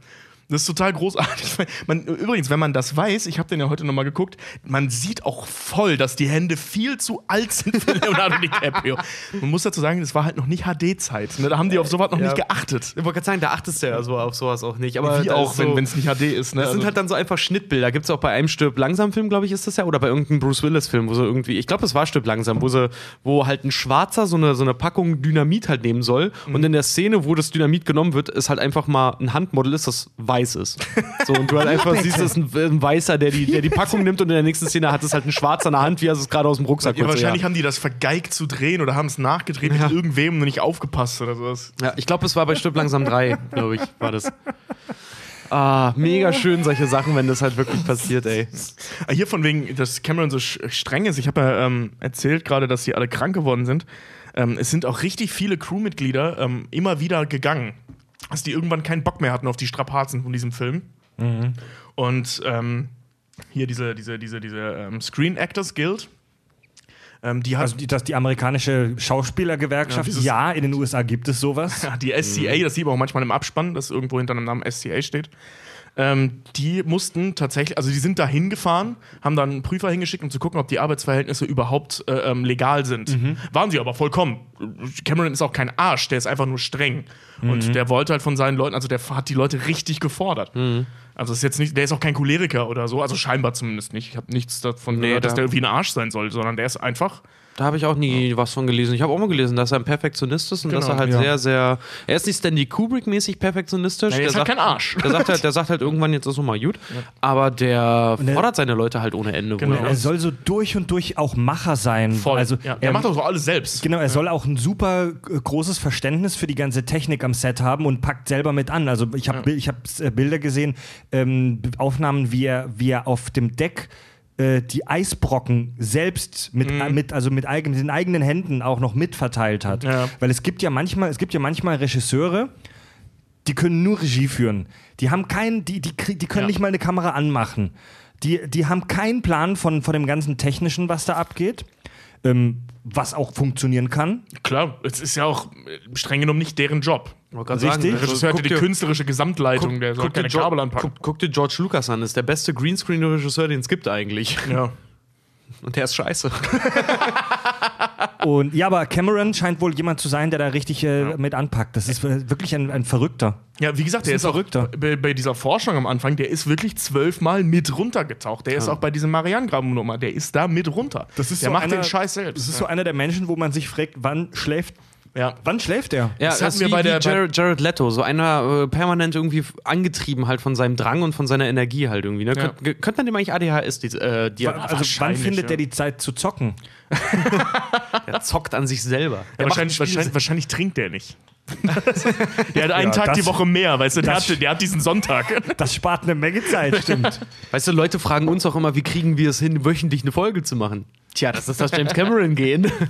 Das ist total großartig. [LAUGHS] Man, übrigens, wenn man das weiß, ich habe den ja heute nochmal geguckt, man sieht auch voll, dass die Hände viel zu alt sind für [LAUGHS] Leonardo DiCaprio. Man muss dazu sagen, das war halt noch nicht HD-Zeit. Ne? Da haben die auf sowas noch Ja. nicht geachtet. Ich wollte gerade sagen, da achtest du ja so auf sowas auch nicht. Aber Wie auch, so, wenn es nicht HD ist. Ne? Das sind Also- halt dann so einfach Schnittbilder. Gibt es auch bei einem Stirb langsam Film, glaube ich, ist das ja, oder bei irgendeinem Bruce Willis Film, wo sie irgendwie, ich glaube, das war Stirb langsam, wo sie, wo halt ein Schwarzer so eine, so eine Packung Dynamit halt nehmen soll und in der Szene, wo das Dynamit genommen wird, ist halt einfach mal ein Handmodel ist, das weiß ist. So und du halt [LAUGHS] einfach siehst, es ist ein, ein Weißer, der die, der die Packung nimmt und in der nächsten Szene hat es halt ein Schwarzer in der Hand, wie er es gerade aus dem Rucksack ja, wahrscheinlich ja. haben die das vergeigt zu drehen oder haben es nachgedreht Ja. mit irgendwem und nicht aufgepasst oder sowas. Ja, ich glaube, es war bei Stirb langsam 3, glaube ich, war das. Ah, mega schön solche Sachen, wenn das halt wirklich passiert, ey. Ah, Hier von wegen, dass Cameron so streng ist. Ich habe ja ähm, erzählt gerade, dass sie alle krank geworden sind. Ähm, es sind auch richtig viele Crewmitglieder ähm, immer wieder gegangen. Dass die irgendwann keinen Bock mehr hatten auf die Strapazen von diesem Film. Und ähm, hier diese, diese, diese, diese ähm, Screen Actors Guild. Ähm, die hat Also die, das, die amerikanische Schauspielergewerkschaft, Ja, ja, in den USA gibt es sowas. [LAUGHS] Die SCA, das sieht man auch manchmal im Abspann, dass irgendwo hinter einem Namen SCA steht. Ähm, die mussten tatsächlich, also die sind da hingefahren, haben dann einen Prüfer hingeschickt, um zu gucken, ob die Arbeitsverhältnisse überhaupt äh, ähm, legal sind. Waren sie aber vollkommen. Cameron ist auch kein Arsch, der ist einfach nur streng. Und der wollte halt von seinen Leuten, also der hat die Leute richtig gefordert. Also ist jetzt nicht, der ist auch kein Choleriker oder so, also scheinbar zumindest nicht. Ich habe nichts davon Nee, gehört, dass da- der irgendwie ein Arsch sein soll, sondern der ist einfach Da habe ich auch nie was von gelesen. Ich habe auch mal gelesen, dass er ein Perfektionist ist und Genau, dass er halt ja. sehr, sehr. Er ist nicht Stanley Kubrick-mäßig perfektionistisch. Ja, der ist halt kein Arsch. Der sagt halt, [LAUGHS] der sagt halt irgendwann, jetzt ist noch mal gut. Aber der der- fordert seine Leute halt ohne Ende. Genau. Er soll so durch und durch auch Macher sein. voll. Also ja, er der macht doch so alles selbst. Genau, er soll auch ein super äh, großes Verständnis für die ganze Technik am Set haben und packt selber mit an. Also ich habe ich hab äh, Bilder gesehen, ähm, Aufnahmen, wie er, wie er auf dem Deck äh, die Eisbrocken selbst mit, Mhm. äh, mit also mit, eigen, mit den eigenen Händen auch noch mitverteilt hat. Ja. Weil es gibt ja manchmal, es gibt ja manchmal Regisseure, die können nur Regie führen. Die haben keinen, die, die, die können Ja. nicht mal eine Kamera anmachen. Die, die haben keinen Plan von, von dem ganzen Technischen, was da abgeht. Ähm, was auch funktionieren kann. Klar, es ist ja auch äh, streng genommen nicht deren Job. Richtig. Der also Regisseur guck ja die dir- künstlerische Gesamtleitung, der soll guck dir keine Jo- Kabel anpacken. Guck, guck dir George Lucas an, ist der beste Greenscreen-Regisseur, den es gibt eigentlich. Ja. Und der ist scheiße. [LAUGHS] Und ja, aber Cameron scheint wohl jemand zu sein, der da richtig äh, mit anpackt. Das ist äh, wirklich ein, ein Verrückter. Ja, wie gesagt, Das der ist ist ein auch Verrückter. bei, bei dieser Forschung am Anfang, der ist wirklich zwölfmal mit runtergetaucht. Der ist auch bei diesem Marianengraben-Nummer, der ist da mit runter. der so macht einer- den Scheiß selbst. Das ist so einer der Menschen, wo man sich fragt, wann schläft, ja. wann schläft er? Ja, Das das, hatten ist wir wie, bei der- Jared, Jared Leto, so einer äh, permanent irgendwie angetrieben halt von seinem Drang und von seiner Energie halt irgendwie. Ne? Ja. Könnt, könnte man dem eigentlich ADHS, die, äh, die also wann findet ja. der die Zeit zu zocken? [LAUGHS] der zockt an sich selber. Ja, wahrscheinlich, wahrscheinlich, wahrscheinlich trinkt der nicht. [LAUGHS] der hat einen Ja, Tag das- die Woche mehr, weißt du, der das- hat, der hat diesen Sonntag. [LAUGHS] Das spart eine Menge Zeit, stimmt. Weißt du, Leute fragen uns auch immer, wie kriegen wir es hin, wöchentlich eine Folge zu machen? Tja, das ist das James Cameron gehen. [LAUGHS]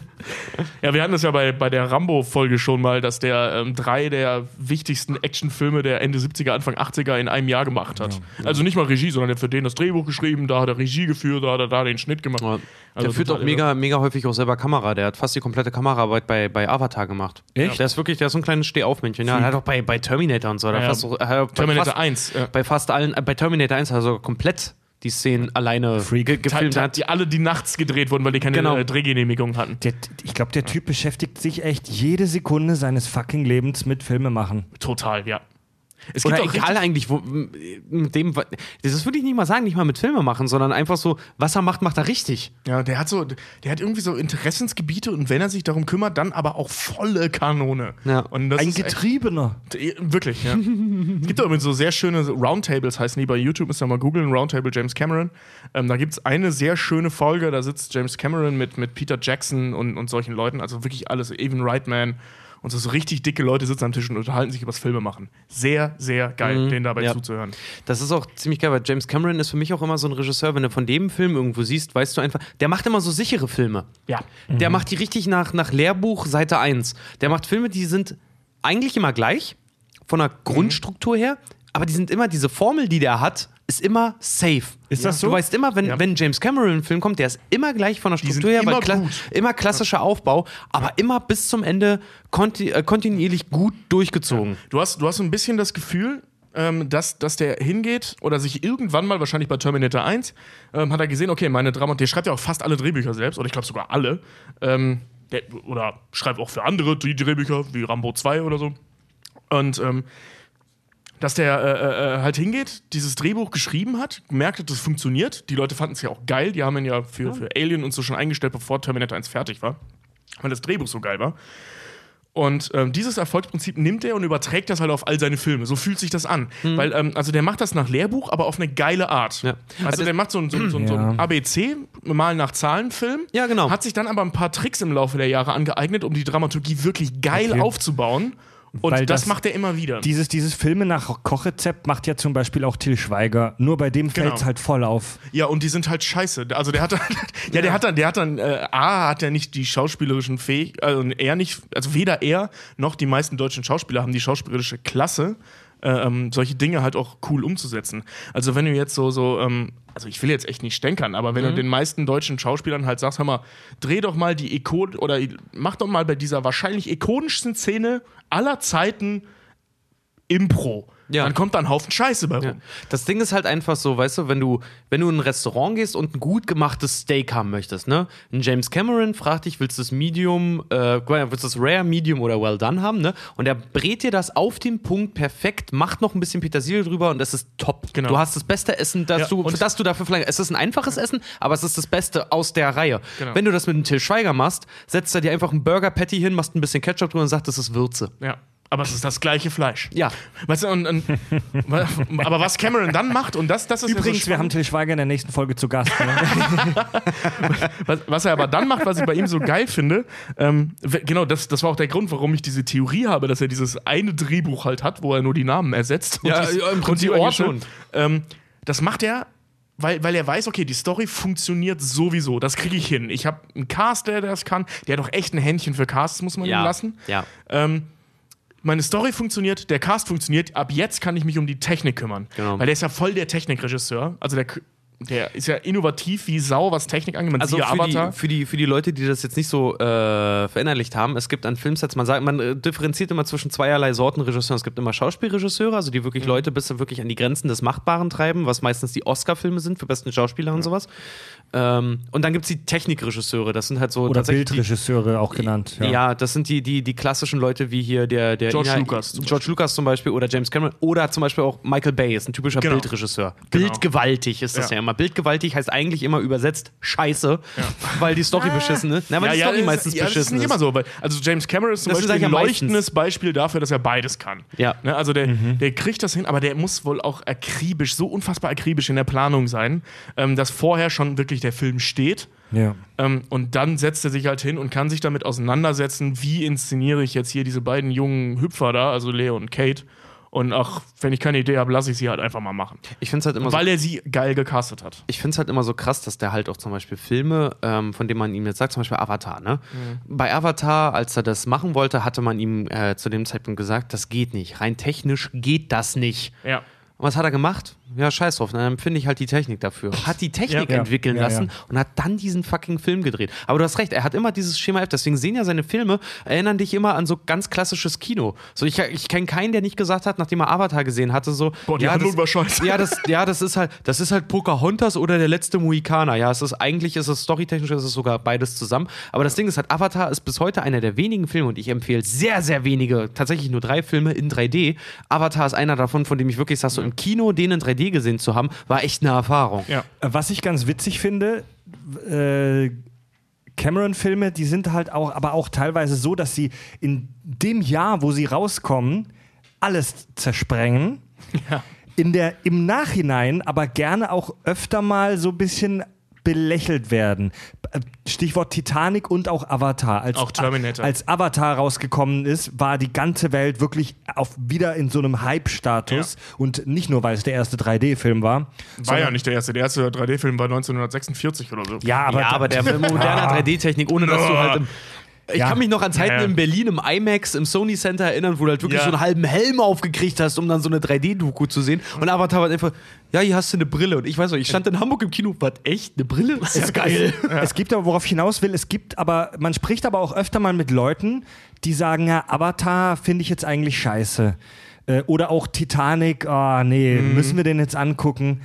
Ja, wir hatten das ja bei, bei der Rambo-Folge schon mal, dass der ähm, drei der wichtigsten Actionfilme der Ende 70er, Anfang 80er in einem Jahr gemacht hat. Also nicht mal Regie, sondern der hat für den das Drehbuch geschrieben, da hat er Regie geführt, da hat er da den Schnitt gemacht. der Also führt total auch mega, mega häufig auch selber Kamera. Der hat fast die komplette Kameraarbeit bei, bei Avatar gemacht. Echt? Der ist wirklich, der ist so ein kleines Stehaufmännchen. Ja, er hat auch bei, bei Terminator und so. der Ja, fast, er Terminator fast, 1. Ja. Bei fast allen, äh, bei Terminator 1 hat er sogar komplett die Szenen alleine Freak. ge gefilmt. Hat. die alle, die nachts gedreht wurden, weil die keine Genau. äh, Drehgenehmigung hatten. Der, ich glaube, der Typ beschäftigt sich echt jede Sekunde seines fucking Lebens mit Filme machen. Total, ja. Es Oder auch egal eigentlich, wo, mit dem, das würde ich nicht mal sagen, nicht mal mit Filme machen, sondern einfach so, was er macht, macht er richtig. Ja, der hat so, der hat irgendwie so Interessensgebiete und wenn er sich darum kümmert, dann aber auch volle Kanone. Ja. Und das Ein ist echt- Getriebener. Wirklich, ja. es gibt auch so sehr schöne Roundtables, heißen die bei YouTube, müsst ihr mal googeln, Roundtable James Cameron. Ähm, da gibt es eine sehr schöne Folge, da sitzt James Cameron mit, mit Peter Jackson und, und solchen Leuten, also wirklich alles, Even Reitman und so, so richtig dicke Leute sitzen am Tisch und unterhalten sich über das Filme machen. Sehr, sehr geil, denen dabei ja. zuzuhören. Das ist auch ziemlich geil, weil James Cameron ist für mich auch immer so ein Regisseur, wenn du von dem Film irgendwo siehst, weißt du einfach, der macht immer so sichere Filme. Ja. Der macht die richtig nach, nach Lehrbuch Seite 1. Der macht Filme, die sind eigentlich immer gleich, von der Grundstruktur her, aber die sind immer, diese Formel, die der hat, ist immer safe. Ist das so? Du weißt immer, wenn, Ja. wenn James Cameron ein Film kommt, der ist immer gleich von der Struktur her, immer kla gut. immer klassischer Aufbau, aber immer bis zum Ende konti äh, kontinuierlich gut durchgezogen. Du hast, du hast so ein bisschen das Gefühl, ähm, dass, dass der hingeht oder sich irgendwann mal, wahrscheinlich bei Terminator 1, ähm, hat er gesehen, okay, meine Drama, der schreibt ja auch fast alle Drehbücher selbst, oder ich glaube sogar alle. Ähm, der, oder schreibt auch für andere die Drehbücher, wie Rambo 2 oder so. Und ähm, dass der äh, äh, halt hingeht, dieses Drehbuch geschrieben hat, gemerkt hat, das funktioniert. Die Leute fanden es ja auch geil. Die haben ihn ja für, für Alien und so schon eingestellt, bevor Terminator 1 fertig war. Weil das Drehbuch so geil war. Und ähm, dieses Erfolgsprinzip nimmt er und überträgt das halt auf all seine Filme. So fühlt sich das an. Weil, ähm, also der macht das nach Lehrbuch, aber auf eine geile Art. Ja. Also der macht so ein, so so ein, so ein Ja. ABC, mal nach Zahlen-Film. Ja, genau. Hat sich dann aber ein paar Tricks im Laufe der Jahre angeeignet, um die Dramaturgie wirklich geil Okay. aufzubauen. Und das, das- macht er immer wieder. Dieses, dieses Filme nach Kochrezept macht ja zum Beispiel auch Till Schweiger. Nur bei dem fällt es Genau. halt voll auf. Ja, und die sind halt scheiße. Also der hat dann, [LAUGHS] ja, der hat dann, der hat dann, äh, A, hat er nicht die schauspielerischen Fähigkeiten, also er nicht, also weder er noch die meisten deutschen Schauspieler haben die schauspielerische Klasse, ähm, solche Dinge halt auch cool umzusetzen. Also wenn du jetzt so, so, ähm, also ich will jetzt echt nicht stänkern, aber wenn du den meisten deutschen Schauspielern halt sagst, hör mal, dreh doch mal die Ikon oder mach doch mal bei dieser wahrscheinlich ikonischsten Szene aller Zeiten Impro. Ja. Dann kommt da ein Haufen Scheiße bei rum. Ja. Das Ding ist halt einfach so, weißt du, wenn du, wenn du in ein Restaurant gehst und ein gut gemachtes Steak haben möchtest, ne? Ein James Cameron fragt dich, willst du das Medium, äh, willst du das Rare, Medium oder Well Done haben, ne? Und er brät dir das auf den Punkt perfekt, macht noch ein bisschen Petersilie drüber und das ist top. Genau. Du hast das beste Essen, das Ja, du, das du dafür verlangst. Es ist ein einfaches Essen, aber es ist das Beste aus der Reihe. Genau. Wenn du das mit einem Till Schweiger machst, setzt er dir einfach einen Burger Patty hin, machst ein bisschen Ketchup drüber und sagt, das ist Würze. Ja. Aber es ist das gleiche Fleisch. Ja. Weißt du, und, und, aber was Cameron dann macht, und das, das ist Übrigens, ja so wir haben Till Schweiger in der nächsten Folge zu Gast. Ne? [LAUGHS] was, was er aber dann macht, was ich bei ihm so geil finde, ähm, genau, das, das war auch der Grund, warum ich diese Theorie habe, dass er dieses eine Drehbuch halt hat, wo er nur die Namen ersetzt Ja, und, die, ja, im und Prinzip die eigentlich Orte. schon. Ähm, das macht er weil, weil er weiß, okay, die Story funktioniert sowieso. Das kriege ich hin. Ich habe einen Cast, der das kann. Der hat doch echt ein Händchen für Casts, muss man ihm lassen. Ja. Ähm, meine Story funktioniert, der Cast funktioniert, ab jetzt kann ich mich um die Technik kümmern. Genau. Weil der ist ja voll der Technikregisseur. Also der, der ist ja innovativ wie Sau, was Technik angeht. Man Also ja für Avatar. die, für, die, für die Leute, die das jetzt nicht so äh, verinnerlicht haben, es gibt an Filmsets, man sagt, man äh, differenziert immer zwischen zweierlei Sorten Regisseuren. Es gibt immer Schauspielregisseure, also die wirklich Mhm. Leute bis wirklich an die Grenzen des Machbaren treiben, was meistens die Oscar-Filme sind für besten Schauspieler und sowas. Ähm, und dann gibt es die Technikregisseure, das sind halt so Oder tatsächlich die- Bildregisseure auch genannt. Ja. das sind die, die, die klassischen Leute wie hier der, der George Ina- Lucas zum George Lucas zum Beispiel oder James Cameron oder zum Beispiel auch Michael Bay ist ein typischer Genau. Bildregisseur. Genau. Bildgewaltig ist das Ja. ja. immer. Bildgewaltig heißt eigentlich immer übersetzt Scheiße, [LAUGHS] weil die Story beschissen ist. Na, weil die Story das- meistens ja, das ist beschissen nicht immer so. Weil, also James Cameron ist zum Das Beispiel ich ein ja meistens. leuchtendes Beispiel dafür, dass er beides kann. Ja. Ne, also der, der kriegt das hin, aber der muss wohl auch akribisch, so unfassbar akribisch in der Planung sein, ähm, dass vorher schon wirklich der Film steht. Ja. Ähm, und dann setzt er sich halt hin und kann sich damit auseinandersetzen, wie inszeniere ich jetzt hier diese beiden jungen Hüpfer da, also Leo und Kate. Und ach, wenn ich keine Idee habe, lasse ich sie halt einfach mal machen. Ich finde es halt immer so Weil er sie geil gecastet hat. ich finde es halt immer so krass, dass der halt auch zum Beispiel Filme, ähm, von denen man ihm jetzt sagt, zum Beispiel Avatar, ne? Bei Avatar, als er das machen wollte, hatte man ihm äh, zu dem Zeitpunkt gesagt, das geht nicht. Rein technisch geht das nicht. Ja. Und was hat er gemacht? Ja, scheiß drauf, dann finde ich halt die Technik dafür. Hat die Technik Ja. entwickeln Ja, lassen ja. und hat dann diesen fucking Film gedreht. Aber du hast recht, er hat immer dieses Schema F, deswegen sehen ja seine Filme, erinnern dich immer an so ganz klassisches Kino. So, ich, ich kenne keinen, der nicht gesagt hat, nachdem er Avatar gesehen hatte, so, Boah, die ja, das, war scheiße. ja, das, ja, das ist halt, das ist halt Pocahontas oder der letzte Mohikaner. Ja, es ist eigentlich ist es storytechnisch ist es sogar beides zusammen. Aber das Ding ist halt, Avatar ist bis heute einer der wenigen Filme und ich empfehle sehr, sehr wenige, tatsächlich nur drei Filme in 3D. Avatar ist einer davon, von dem ich wirklich sage, so im Kino den in 3D gesehen zu haben, war echt eine Erfahrung. Ja. Was ich ganz witzig finde, äh, Cameron-Filme, die sind halt auch, aber auch teilweise so, dass sie in dem Jahr, wo sie rauskommen, alles zersprengen. In der, Im Nachhinein aber gerne auch öfter mal so ein bisschen belächelt werden. Äh, Stichwort Titanic und auch Avatar. Als, Auch Terminator. Als Avatar rausgekommen ist, war die ganze Welt wirklich auf, wieder in so einem Hype-Status. Und nicht nur, weil es der erste 3D-Film war. War ja nicht der erste. Der erste 3D-Film war 1946 oder so. Ja, aber, ja, aber der [LAUGHS] mit moderner 3D-Technik, ohne dass du halt im ich Ja. kann mich noch an Zeiten Ja. in Berlin im IMAX, im Sony Center erinnern, wo du halt wirklich so einen halben Helm aufgekriegt hast, um dann so eine 3D-Doku zu sehen. Und Avatar war einfach, ja, hier hast du eine Brille. Und ich weiß noch, ich stand in Hamburg im Kino, was, echt? Eine Brille? Das ist geil. Es gibt aber, worauf ich hinaus will, es gibt aber, man spricht aber auch öfter mal mit Leuten, die sagen, ja, Avatar finde ich jetzt eigentlich scheiße. Äh, oder auch Titanic, ah nee, müssen wir den jetzt angucken.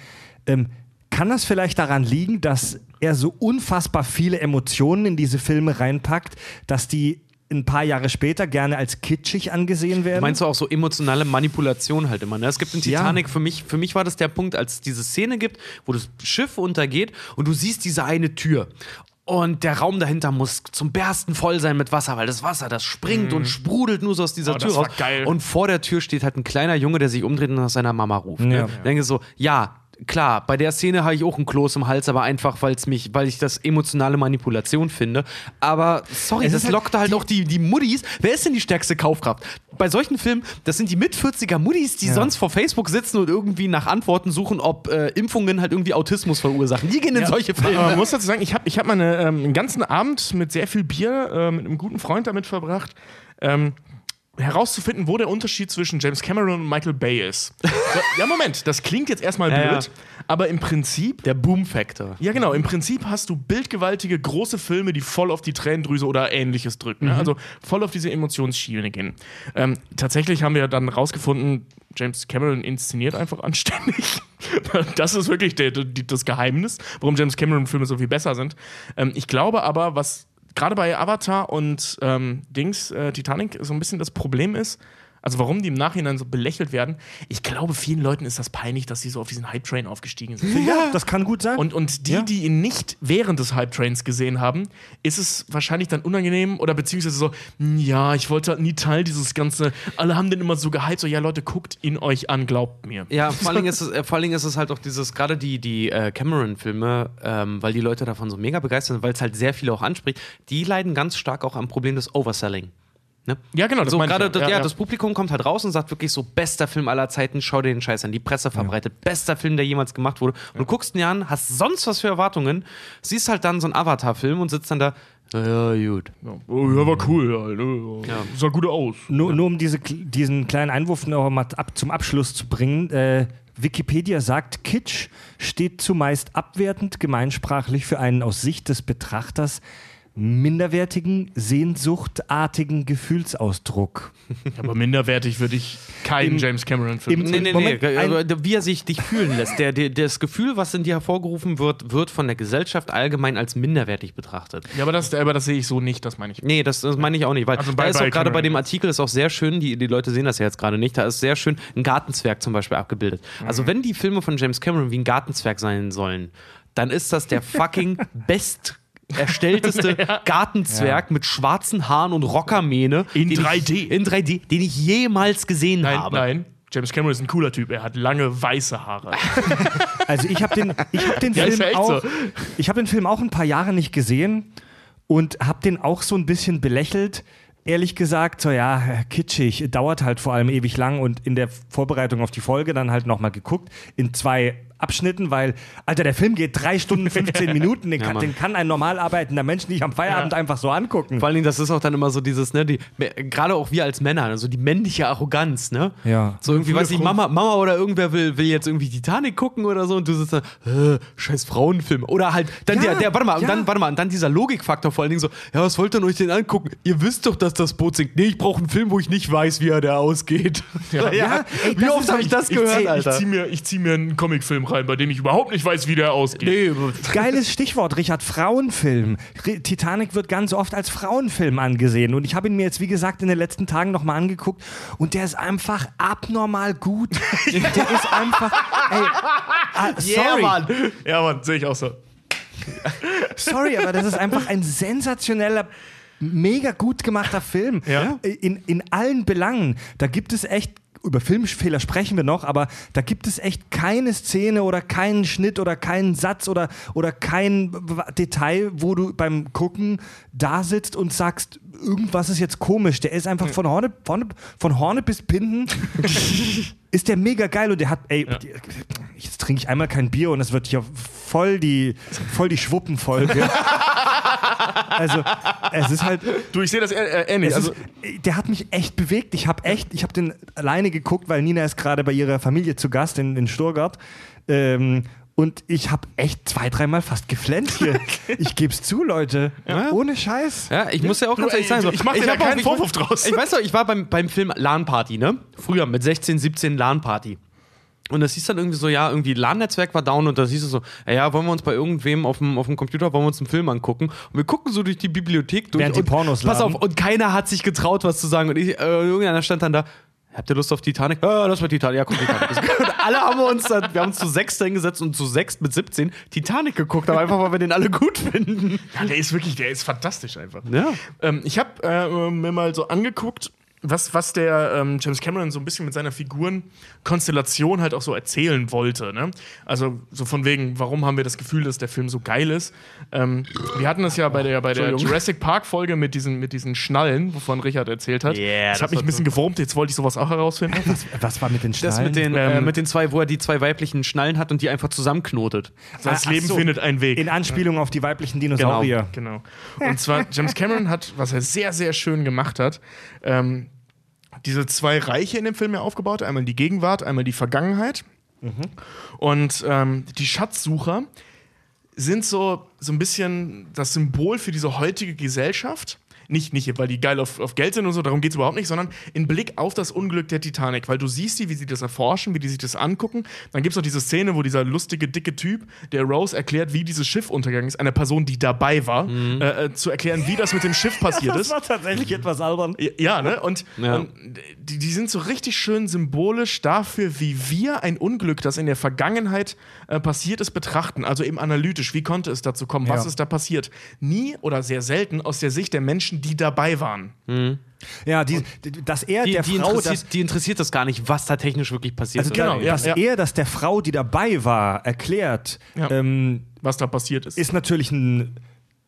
Ähm, kann das vielleicht daran liegen, dass er so unfassbar viele Emotionen in diese Filme reinpackt, dass die ein paar Jahre später gerne als kitschig angesehen werden? Meinst du auch so emotionale Manipulation halt immer? Ne? Es gibt in Ja. Titanic, für, mich, für mich war das der Punkt, als es diese Szene gibt, wo das Schiff untergeht und du siehst diese eine Tür. Und der Raum dahinter muss zum Bersten voll sein mit Wasser, weil das Wasser, das springt und sprudelt nur so aus dieser Oh, Tür raus. geil. Und vor der Tür steht halt ein kleiner Junge, der sich umdreht und nach seiner Mama ruft. Ne? Ja. Ich denke so, ja, klar, bei der Szene habe ich auch einen Kloß im Hals, aber einfach, weil's mich, weil ich das emotionale Manipulation finde. Aber sorry, Es das halt lockt halt auch die, die Muddis. Wer ist denn die stärkste Kaufkraft? Bei solchen Filmen, das sind die mit 40er Muddis, die sonst vor Facebook sitzen und irgendwie nach Antworten suchen, ob äh, Impfungen halt irgendwie Autismus verursachen. Die gehen in solche Aber man Filme. muss dazu sagen, ich habe ich hab mal eine, ähm, einen ganzen Abend mit sehr viel Bier äh, mit einem guten Freund damit verbracht, ähm, herauszufinden, wo der Unterschied zwischen James Cameron und Michael Bay ist. So, ja, Moment, das klingt jetzt erstmal Ja, blöd, ja. aber im Prinzip. Der Boom-Factor. Ja, genau. Im Prinzip hast du bildgewaltige, große Filme, die voll auf die Tränendrüse oder ähnliches drücken. Mhm. Ne? Also voll auf diese Emotionsschiene gehen. Ähm, tatsächlich haben wir dann rausgefunden, James Cameron inszeniert einfach anständig. [LAUGHS] Das ist wirklich der, der, das Geheimnis, warum James Cameron-Filme so viel besser sind. Ähm, ich glaube aber, was gerade bei Avatar und ähm, Dings, äh, Titanic, so ein bisschen das Problem ist, also warum die im Nachhinein so belächelt werden, ich glaube, vielen Leuten ist das peinlich, dass sie so auf diesen Hype-Train aufgestiegen sind. ja, das kann gut sein. Und, und die, Ja. die ihn nicht während des Hype-Trains gesehen haben, ist es wahrscheinlich dann unangenehm oder beziehungsweise so, "Hm, ja, ich wollte halt nie Teil dieses ganze, alle haben den immer so gehypt, so, ja Leute, guckt ihn euch an, glaubt mir. Ja, vor allen Dingen ist es, äh, vor allen Dingen ist es halt auch dieses, gerade die, die äh, Cameron-Filme, ähm, weil die Leute davon so mega begeistert sind, weil es halt sehr viele auch anspricht, die leiden ganz stark auch am Problem des Overselling. Ne? Ja, genau, das So, gerade ja. das, Ja, ja, ja. das Publikum kommt halt raus und sagt wirklich so, bester Film aller Zeiten, schau dir den Scheiß an. Die Presse verbreitet, bester Film, der jemals gemacht wurde. Und du guckst ihn an, hast sonst was für Erwartungen, siehst halt dann so einen Avatar-Film und sitzt dann da, ja, gut. Ja, oh, ja, war cool. Ja, ne? Ja. Sah gut aus. Nur, nur um diese, diesen kleinen Einwurf noch mal ab, zum Abschluss zu bringen. Äh, Wikipedia sagt, Kitsch steht zumeist abwertend gemeinsprachlich für einen aus Sicht des Betrachters minderwertigen, sehnsuchtartigen Gefühlsausdruck. [LAUGHS] Aber minderwertig würde ich keinen Im- James Cameron-Film. Nee, nee, Moment, nee. ein- aber wie er sich dich fühlen lässt. Der, der, das Gefühl, was in dir hervorgerufen wird, wird von der Gesellschaft allgemein als minderwertig betrachtet. Ja, aber das, aber das sehe ich so nicht, das meine ich. Nee, das, das meine ich auch nicht, weil Also da bei- ist bei auch gerade bei dem Artikel ist auch sehr schön, die, die Leute sehen das ja jetzt gerade nicht, da ist sehr schön ein Gartenzwerg zum Beispiel abgebildet. Mhm. Also wenn die Filme von James Cameron wie ein Gartenzwerg sein sollen, dann ist das der fucking [LAUGHS] best erstellteste [LAUGHS] Gartenzwerg mit schwarzen Haaren und Rockermähne In den 3D. ich, in 3D, den ich jemals gesehen Nein, habe. nein. James Cameron ist ein cooler Typ. Er hat lange weiße Haare. [LAUGHS] Also ich habe den, ich hab den Ja, Film ja auch, so. ich habe den Film auch ein paar Jahre nicht gesehen und habe den auch so ein bisschen belächelt. Ehrlich gesagt, so ja, kitschig, dauert halt vor allem ewig lang und in der Vorbereitung auf die Folge dann halt nochmal geguckt in zwei Abschnitten, weil, Alter, der Film geht drei Stunden, [LAUGHS] 15 Minuten, den, Ja, kann, den kann ein normal arbeitender Mensch nicht am Feierabend einfach so angucken. Vor allen Dingen, das ist auch dann immer so dieses, ne, die, gerade auch wir als Männer, also die männliche Arroganz, ne? Ja. So irgendwie, weiß ich, Mama, Mama oder irgendwer will, will jetzt irgendwie Titanic gucken oder so und du sitzt da, äh, scheiß Frauenfilm. Oder halt, dann Ja, der, der, warte mal, und ja. dann, warte mal, und dann dieser Logikfaktor vor allen Dingen so, ja, was wollt ihr euch denn angucken? Ihr wisst doch, dass das Boot sinkt. Nee, ich brauche einen Film, wo ich nicht weiß, wie er da ausgeht. Ja, [LAUGHS] Ja, ey, Wie oft habe ich das Ich, gehört, ich Alter? ziehe mir, ich zieh mir einen Comicfilm rein, bei dem ich überhaupt nicht weiß, wie der ausgeht. nee, Geiles Stichwort, Richard, Frauenfilm. Titanic wird ganz oft als Frauenfilm angesehen und ich habe ihn mir jetzt, wie gesagt, in den letzten Tagen nochmal angeguckt und der ist einfach abnormal gut. [LAUGHS] der ist einfach, ey, ah, sorry, Mann. Ja, Mann, sehe ich auch so. sorry, aber das ist einfach ein sensationeller, mega gut gemachter Film. Ja. In, in allen Belangen. Da gibt es echt, über Filmfehler sprechen wir noch, aber da gibt es echt keine Szene oder keinen Schnitt oder keinen Satz oder, oder kein Detail, wo du beim Gucken da sitzt und sagst, irgendwas ist jetzt komisch. Der ist einfach von Horne, von, von Horne bis Pinden [LAUGHS] ist der mega geil und der hat, ey, jetzt trinke ich einmal kein Bier und es wird hier voll die, voll die Schwuppenfolge. [LAUGHS] also, es ist halt, Du, ich sehe das äh, äh, ähnlich. Also, ist, der hat mich echt bewegt. Ich habe echt, ich habe den alleine geguckt, weil Nina ist gerade bei ihrer Familie zu Gast in, in Stuttgart. Ähm, und ich habe echt zwei, dreimal fast geflennt hier. [LAUGHS] ich gebe es zu, Leute. Ohne Scheiß. Ja, ich muss ja auch ganz ehrlich sagen, so, ich mach dir da auch- keinen ich- Vorwurf draus. Ich weiß doch, ich war beim, beim Film LAN Party, ne? Früher mit 16, 17 LAN Party. Und das hieß dann irgendwie so, ja, irgendwie LAN-Netzwerk war down und da hieß es so, ja, ja, wollen wir uns bei irgendwem auf dem, auf dem Computer, wollen wir uns einen Film angucken? Und wir gucken so durch die Bibliothek durch. Während die und, Pornos Pass laden. auf, und keiner hat sich getraut, was zu sagen. Und ich, äh, irgendeiner stand dann da, Habt ihr Lust auf Titanic? Ja, das war Titanic. Ja, guck Titanic. [LAUGHS] [LAUGHS] Alle haben wir uns dann, wir haben uns zu sechs hingesetzt und zu sechs mit 17 Titanic geguckt, aber einfach, weil wir den alle gut finden. ja, der ist wirklich, der ist fantastisch einfach. Ja. Ähm, ich habe äh, mir mal so angeguckt, was, was der ähm, James Cameron so ein bisschen mit seiner Figurenkonstellation halt auch so erzählen wollte. Ne? Also so von wegen, warum haben wir das Gefühl, dass der Film so geil ist? Ähm, wir hatten das ja bei der, bei der. Jurassic Park-Folge mit diesen, mit diesen Schnallen, wovon Richard erzählt hat. Yeah, das das hat mich ein bisschen gewurmt, jetzt wollte ich sowas auch herausfinden. Was war mit den Das Schnallen? mit den, äh, Ähm, mit den zwei, wo er die zwei weiblichen Schnallen hat und die einfach zusammenknotet. Das ach Leben so. findet einen Weg. In Anspielung auf die weiblichen Dinosaurier. Genau. Und zwar, James Cameron hat, was er sehr, sehr schön gemacht hat, ähm, diese zwei Reiche in dem Film ja aufgebaut. Einmal die Gegenwart, einmal die Vergangenheit. Und ähm, die Schatzsucher sind so, so ein bisschen das Symbol für diese heutige Gesellschaft. Nicht, nicht, weil die geil auf, auf Geld sind und so, darum geht es überhaupt nicht, sondern in Blick auf das Unglück der Titanic. Weil du siehst die, wie sie das erforschen, wie die sich das angucken. Dann gibt es auch diese Szene, wo dieser lustige, dicke Typ, der Rose erklärt, wie dieses Schiff untergegangen ist, einer Person, die dabei war, äh, äh, zu erklären, wie das mit dem Schiff [LAUGHS] passiert Das ist. war tatsächlich etwas albern. Ja, ne? Und, Ja. und die, die sind so richtig schön symbolisch dafür, wie wir ein Unglück, das in der Vergangenheit äh, passiert ist, betrachten. Also eben analytisch. Wie konnte es dazu kommen? Was Ja. ist da passiert? Nie oder sehr selten aus der Sicht der Menschen, die dabei waren. Ja, die, dass er Die, der die, Frau interessiert, das, die interessiert das gar nicht, was da technisch wirklich passiert also ist. genau, Genau, ja, dass ja. er das der Frau, die dabei war, erklärt, Ja. ähm, Was da passiert ist. ist natürlich ein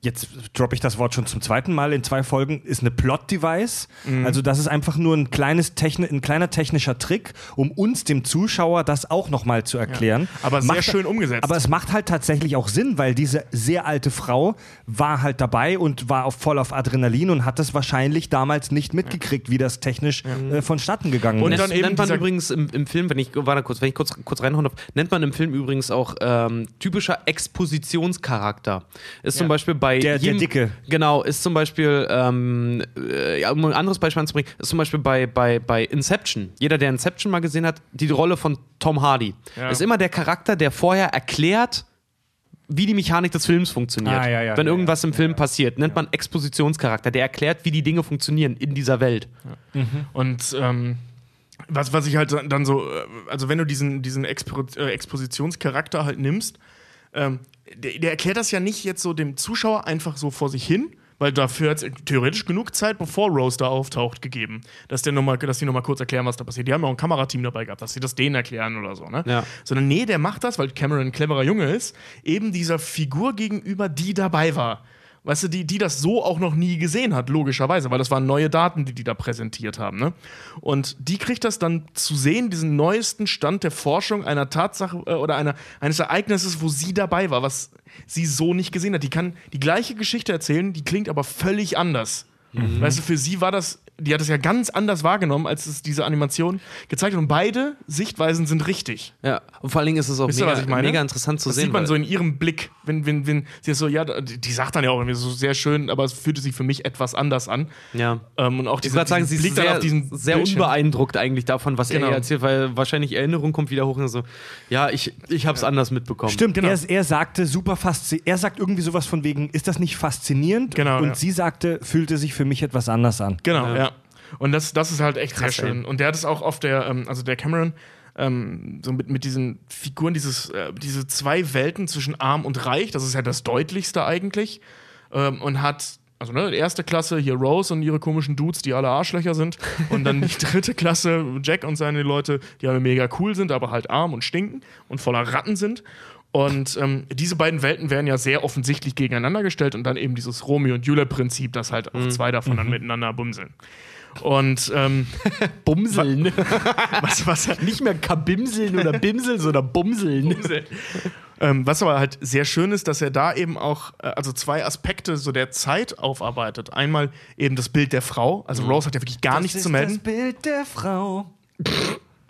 jetzt droppe ich das Wort schon zum zweiten Mal in zwei Folgen, ist eine Plot-Device. Mhm. Also das ist einfach nur ein, kleines Techni ein kleiner technischer Trick, um uns, dem Zuschauer, das auch nochmal zu erklären. Ja. Aber sehr macht, schön umgesetzt. Aber es macht halt tatsächlich auch Sinn, weil diese sehr alte Frau war halt dabei und war auf, voll auf Adrenalin und hat das wahrscheinlich damals nicht mitgekriegt, wie das technisch ja. äh, vonstatten gegangen und ist. Und dann eben nennt man übrigens im, im, Film, wenn ich, warte kurz, wenn ich kurz, kurz reinhauen darf, nennt man im Film übrigens auch ähm, typischer Expositionscharakter. Ist ja. zum Beispiel bei bei der, jedem, der Dicke. Genau, ist zum Beispiel, ähm, äh, um ein anderes Beispiel anzubringen, ist zum Beispiel bei, bei, bei Inception. Jeder, der Inception mal gesehen hat, die Rolle von Tom Hardy. Ja. Ist immer der Charakter, der vorher erklärt, wie die Mechanik des Films funktioniert. Ah, ja, ja, Wenn irgendwas im Film passiert, nennt man Expositionscharakter. Der erklärt, wie die Dinge funktionieren in dieser Welt. Mhm. Und ähm, was, was ich halt dann so, äh, also wenn du diesen, diesen Expo äh, Expositionscharakter halt nimmst, ähm, der, der, erklärt das ja nicht jetzt so dem Zuschauer einfach so vor sich hin, weil dafür hat es theoretisch genug Zeit, bevor Rose da auftaucht, gegeben, dass, der noch mal, dass die nochmal kurz erklären, was da passiert. Die haben ja auch ein Kamerateam dabei gehabt, dass sie das denen erklären oder so, ne? Ja. Sondern nee, der macht das, weil Cameron ein cleverer Junge ist, eben dieser Figur gegenüber, die dabei war weißt du, die, die das so auch noch nie gesehen hat, logischerweise, weil das waren neue Daten, die die da präsentiert haben. Ne? Und die kriegt das dann zu sehen, diesen neuesten Stand der Forschung einer Tatsache äh, oder einer, eines Ereignisses, wo sie dabei war, was sie so nicht gesehen hat. Die kann die gleiche Geschichte erzählen, die klingt aber völlig anders. Mhm. Weißt du, für sie war das die hat es ja ganz anders wahrgenommen, als es diese Animation gezeigt hat. Und beide Sichtweisen sind richtig. Ja, und vor allen Dingen ist es auch mega, mega, interessant zu das sehen. sieht man so in ihrem Blick, wenn, wenn, wenn sie so, ja, die sagt dann ja auch irgendwie so sehr schön, aber es fühlte sich für mich etwas anders an. Ja. Ähm, und auch diese, ich sagen, sie ist sehr, sehr unbeeindruckt eigentlich davon, was genau. er erzählt, weil wahrscheinlich Erinnerung kommt wieder hoch und so, ja, ich, ich habe es ja. anders mitbekommen. Stimmt, genau. er, er sagte super faszinierend, er sagt irgendwie sowas von wegen, ist das nicht faszinierend? Genau. Und ja. sie sagte, fühlte sich für mich etwas anders an. Genau, ja. ja. Und das, das ist halt echt Krass, sehr schön. Ey. Und der hat es auch auf der, ähm, also der Cameron, ähm, so mit, mit diesen Figuren, dieses, äh, diese zwei Welten zwischen arm und reich, das ist ja das deutlichste eigentlich. Ähm, und hat also ne, erste Klasse hier Rose und ihre komischen Dudes, die alle Arschlöcher sind. [LAUGHS] Und dann die dritte Klasse Jack und seine Leute, die alle mega cool sind, aber halt arm und stinken und voller Ratten sind. Und ähm, diese beiden Welten werden ja sehr offensichtlich gegeneinander gestellt und dann eben dieses Romeo und Julia-Prinzip, dass halt auch mhm. zwei davon dann mhm. miteinander bumseln. Und ähm, [LAUGHS] Bumseln. [LAUGHS] Was, was, [LAUGHS] Nicht mehr Kabimseln oder Bimseln, sondern Bumseln. Bumseln. Ähm, was aber halt sehr schön ist, dass er da eben auch äh, also zwei Aspekte so der Zeit aufarbeitet. Einmal eben das Bild der Frau. Also mhm. Rose hat ja wirklich gar das nichts zu melden. Das Bild der Frau.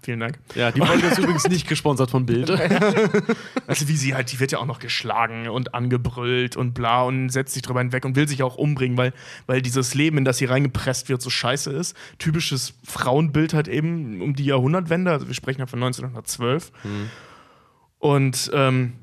Vielen Dank. Ja, die Folge ist übrigens nicht gesponsert von Bild. [LAUGHS] [LAUGHS] also wie sie halt, die wird ja auch noch geschlagen und angebrüllt und bla und setzt sich drüber hinweg und will sich auch umbringen, weil, weil dieses Leben, in das sie reingepresst wird, so scheiße ist. Typisches Frauenbild halt eben um die Jahrhundertwende, also wir sprechen ja von 1912. Mhm. Und ähm,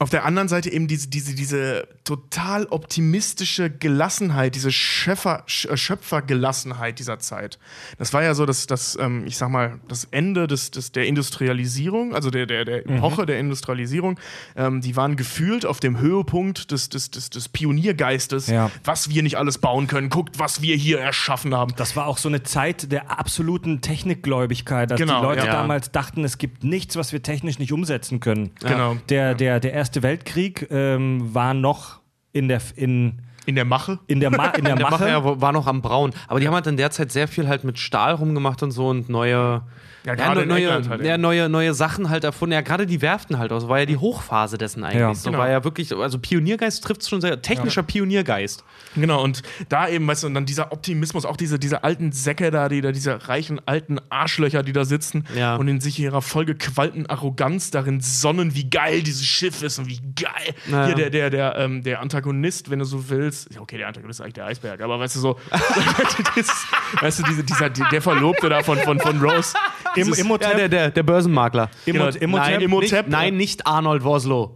auf der anderen Seite eben diese, diese, diese total optimistische Gelassenheit, diese Schöpfer, äh, Schöpfergelassenheit dieser Zeit. Das war ja so, dass das, ähm, ich sag mal, das Ende des, des, der Industrialisierung, also der, der, der mhm. Epoche mhm. der Industrialisierung, ähm, die waren gefühlt auf dem Höhepunkt des, des, des, des Pioniergeistes, ja. was wir nicht alles bauen können. Guckt, was wir hier erschaffen haben. Das war auch so eine Zeit der absoluten Technikgläubigkeit, dass genau, die Leute ja. damals dachten, es gibt nichts, was wir technisch nicht umsetzen können. Genau. Der, der, der erste Erste Weltkrieg ähm, war noch in der in in der Mache? In der, Ma in der, [LAUGHS] in der Mache. Mache ja, war noch am Brauen. Aber die haben halt in der Zeit sehr viel halt mit Stahl rumgemacht und so und neue ja, ja neue, halt ja, neue, neue Sachen halt erfunden. Ja, gerade die Werften halt. Also war ja die Hochphase dessen eigentlich. Ja, so genau. war ja wirklich, also Pioniergeist trifft es schon sehr, technischer ja. Pioniergeist. Genau, und da eben, weißt du, und dann dieser Optimismus, auch diese, diese alten Säcke da, die da, diese reichen alten Arschlöcher, die da sitzen ja. und in sich ihrer vollgequalten Arroganz darin sonnen, wie geil dieses Schiff ist und wie geil. Naja. Hier der, der, der, ähm, der Antagonist, wenn du so willst, okay, der Antagonist ist eigentlich der Eisberg, aber weißt du so, [LAUGHS] weißt du, diese, dieser, der Verlobte da von, von, von Rose, im, Imhotep? Ja, der, der, der Börsenmakler. Genau. Imhotep, nein, Imhotep, nicht, nein, nicht Arnold Woslow.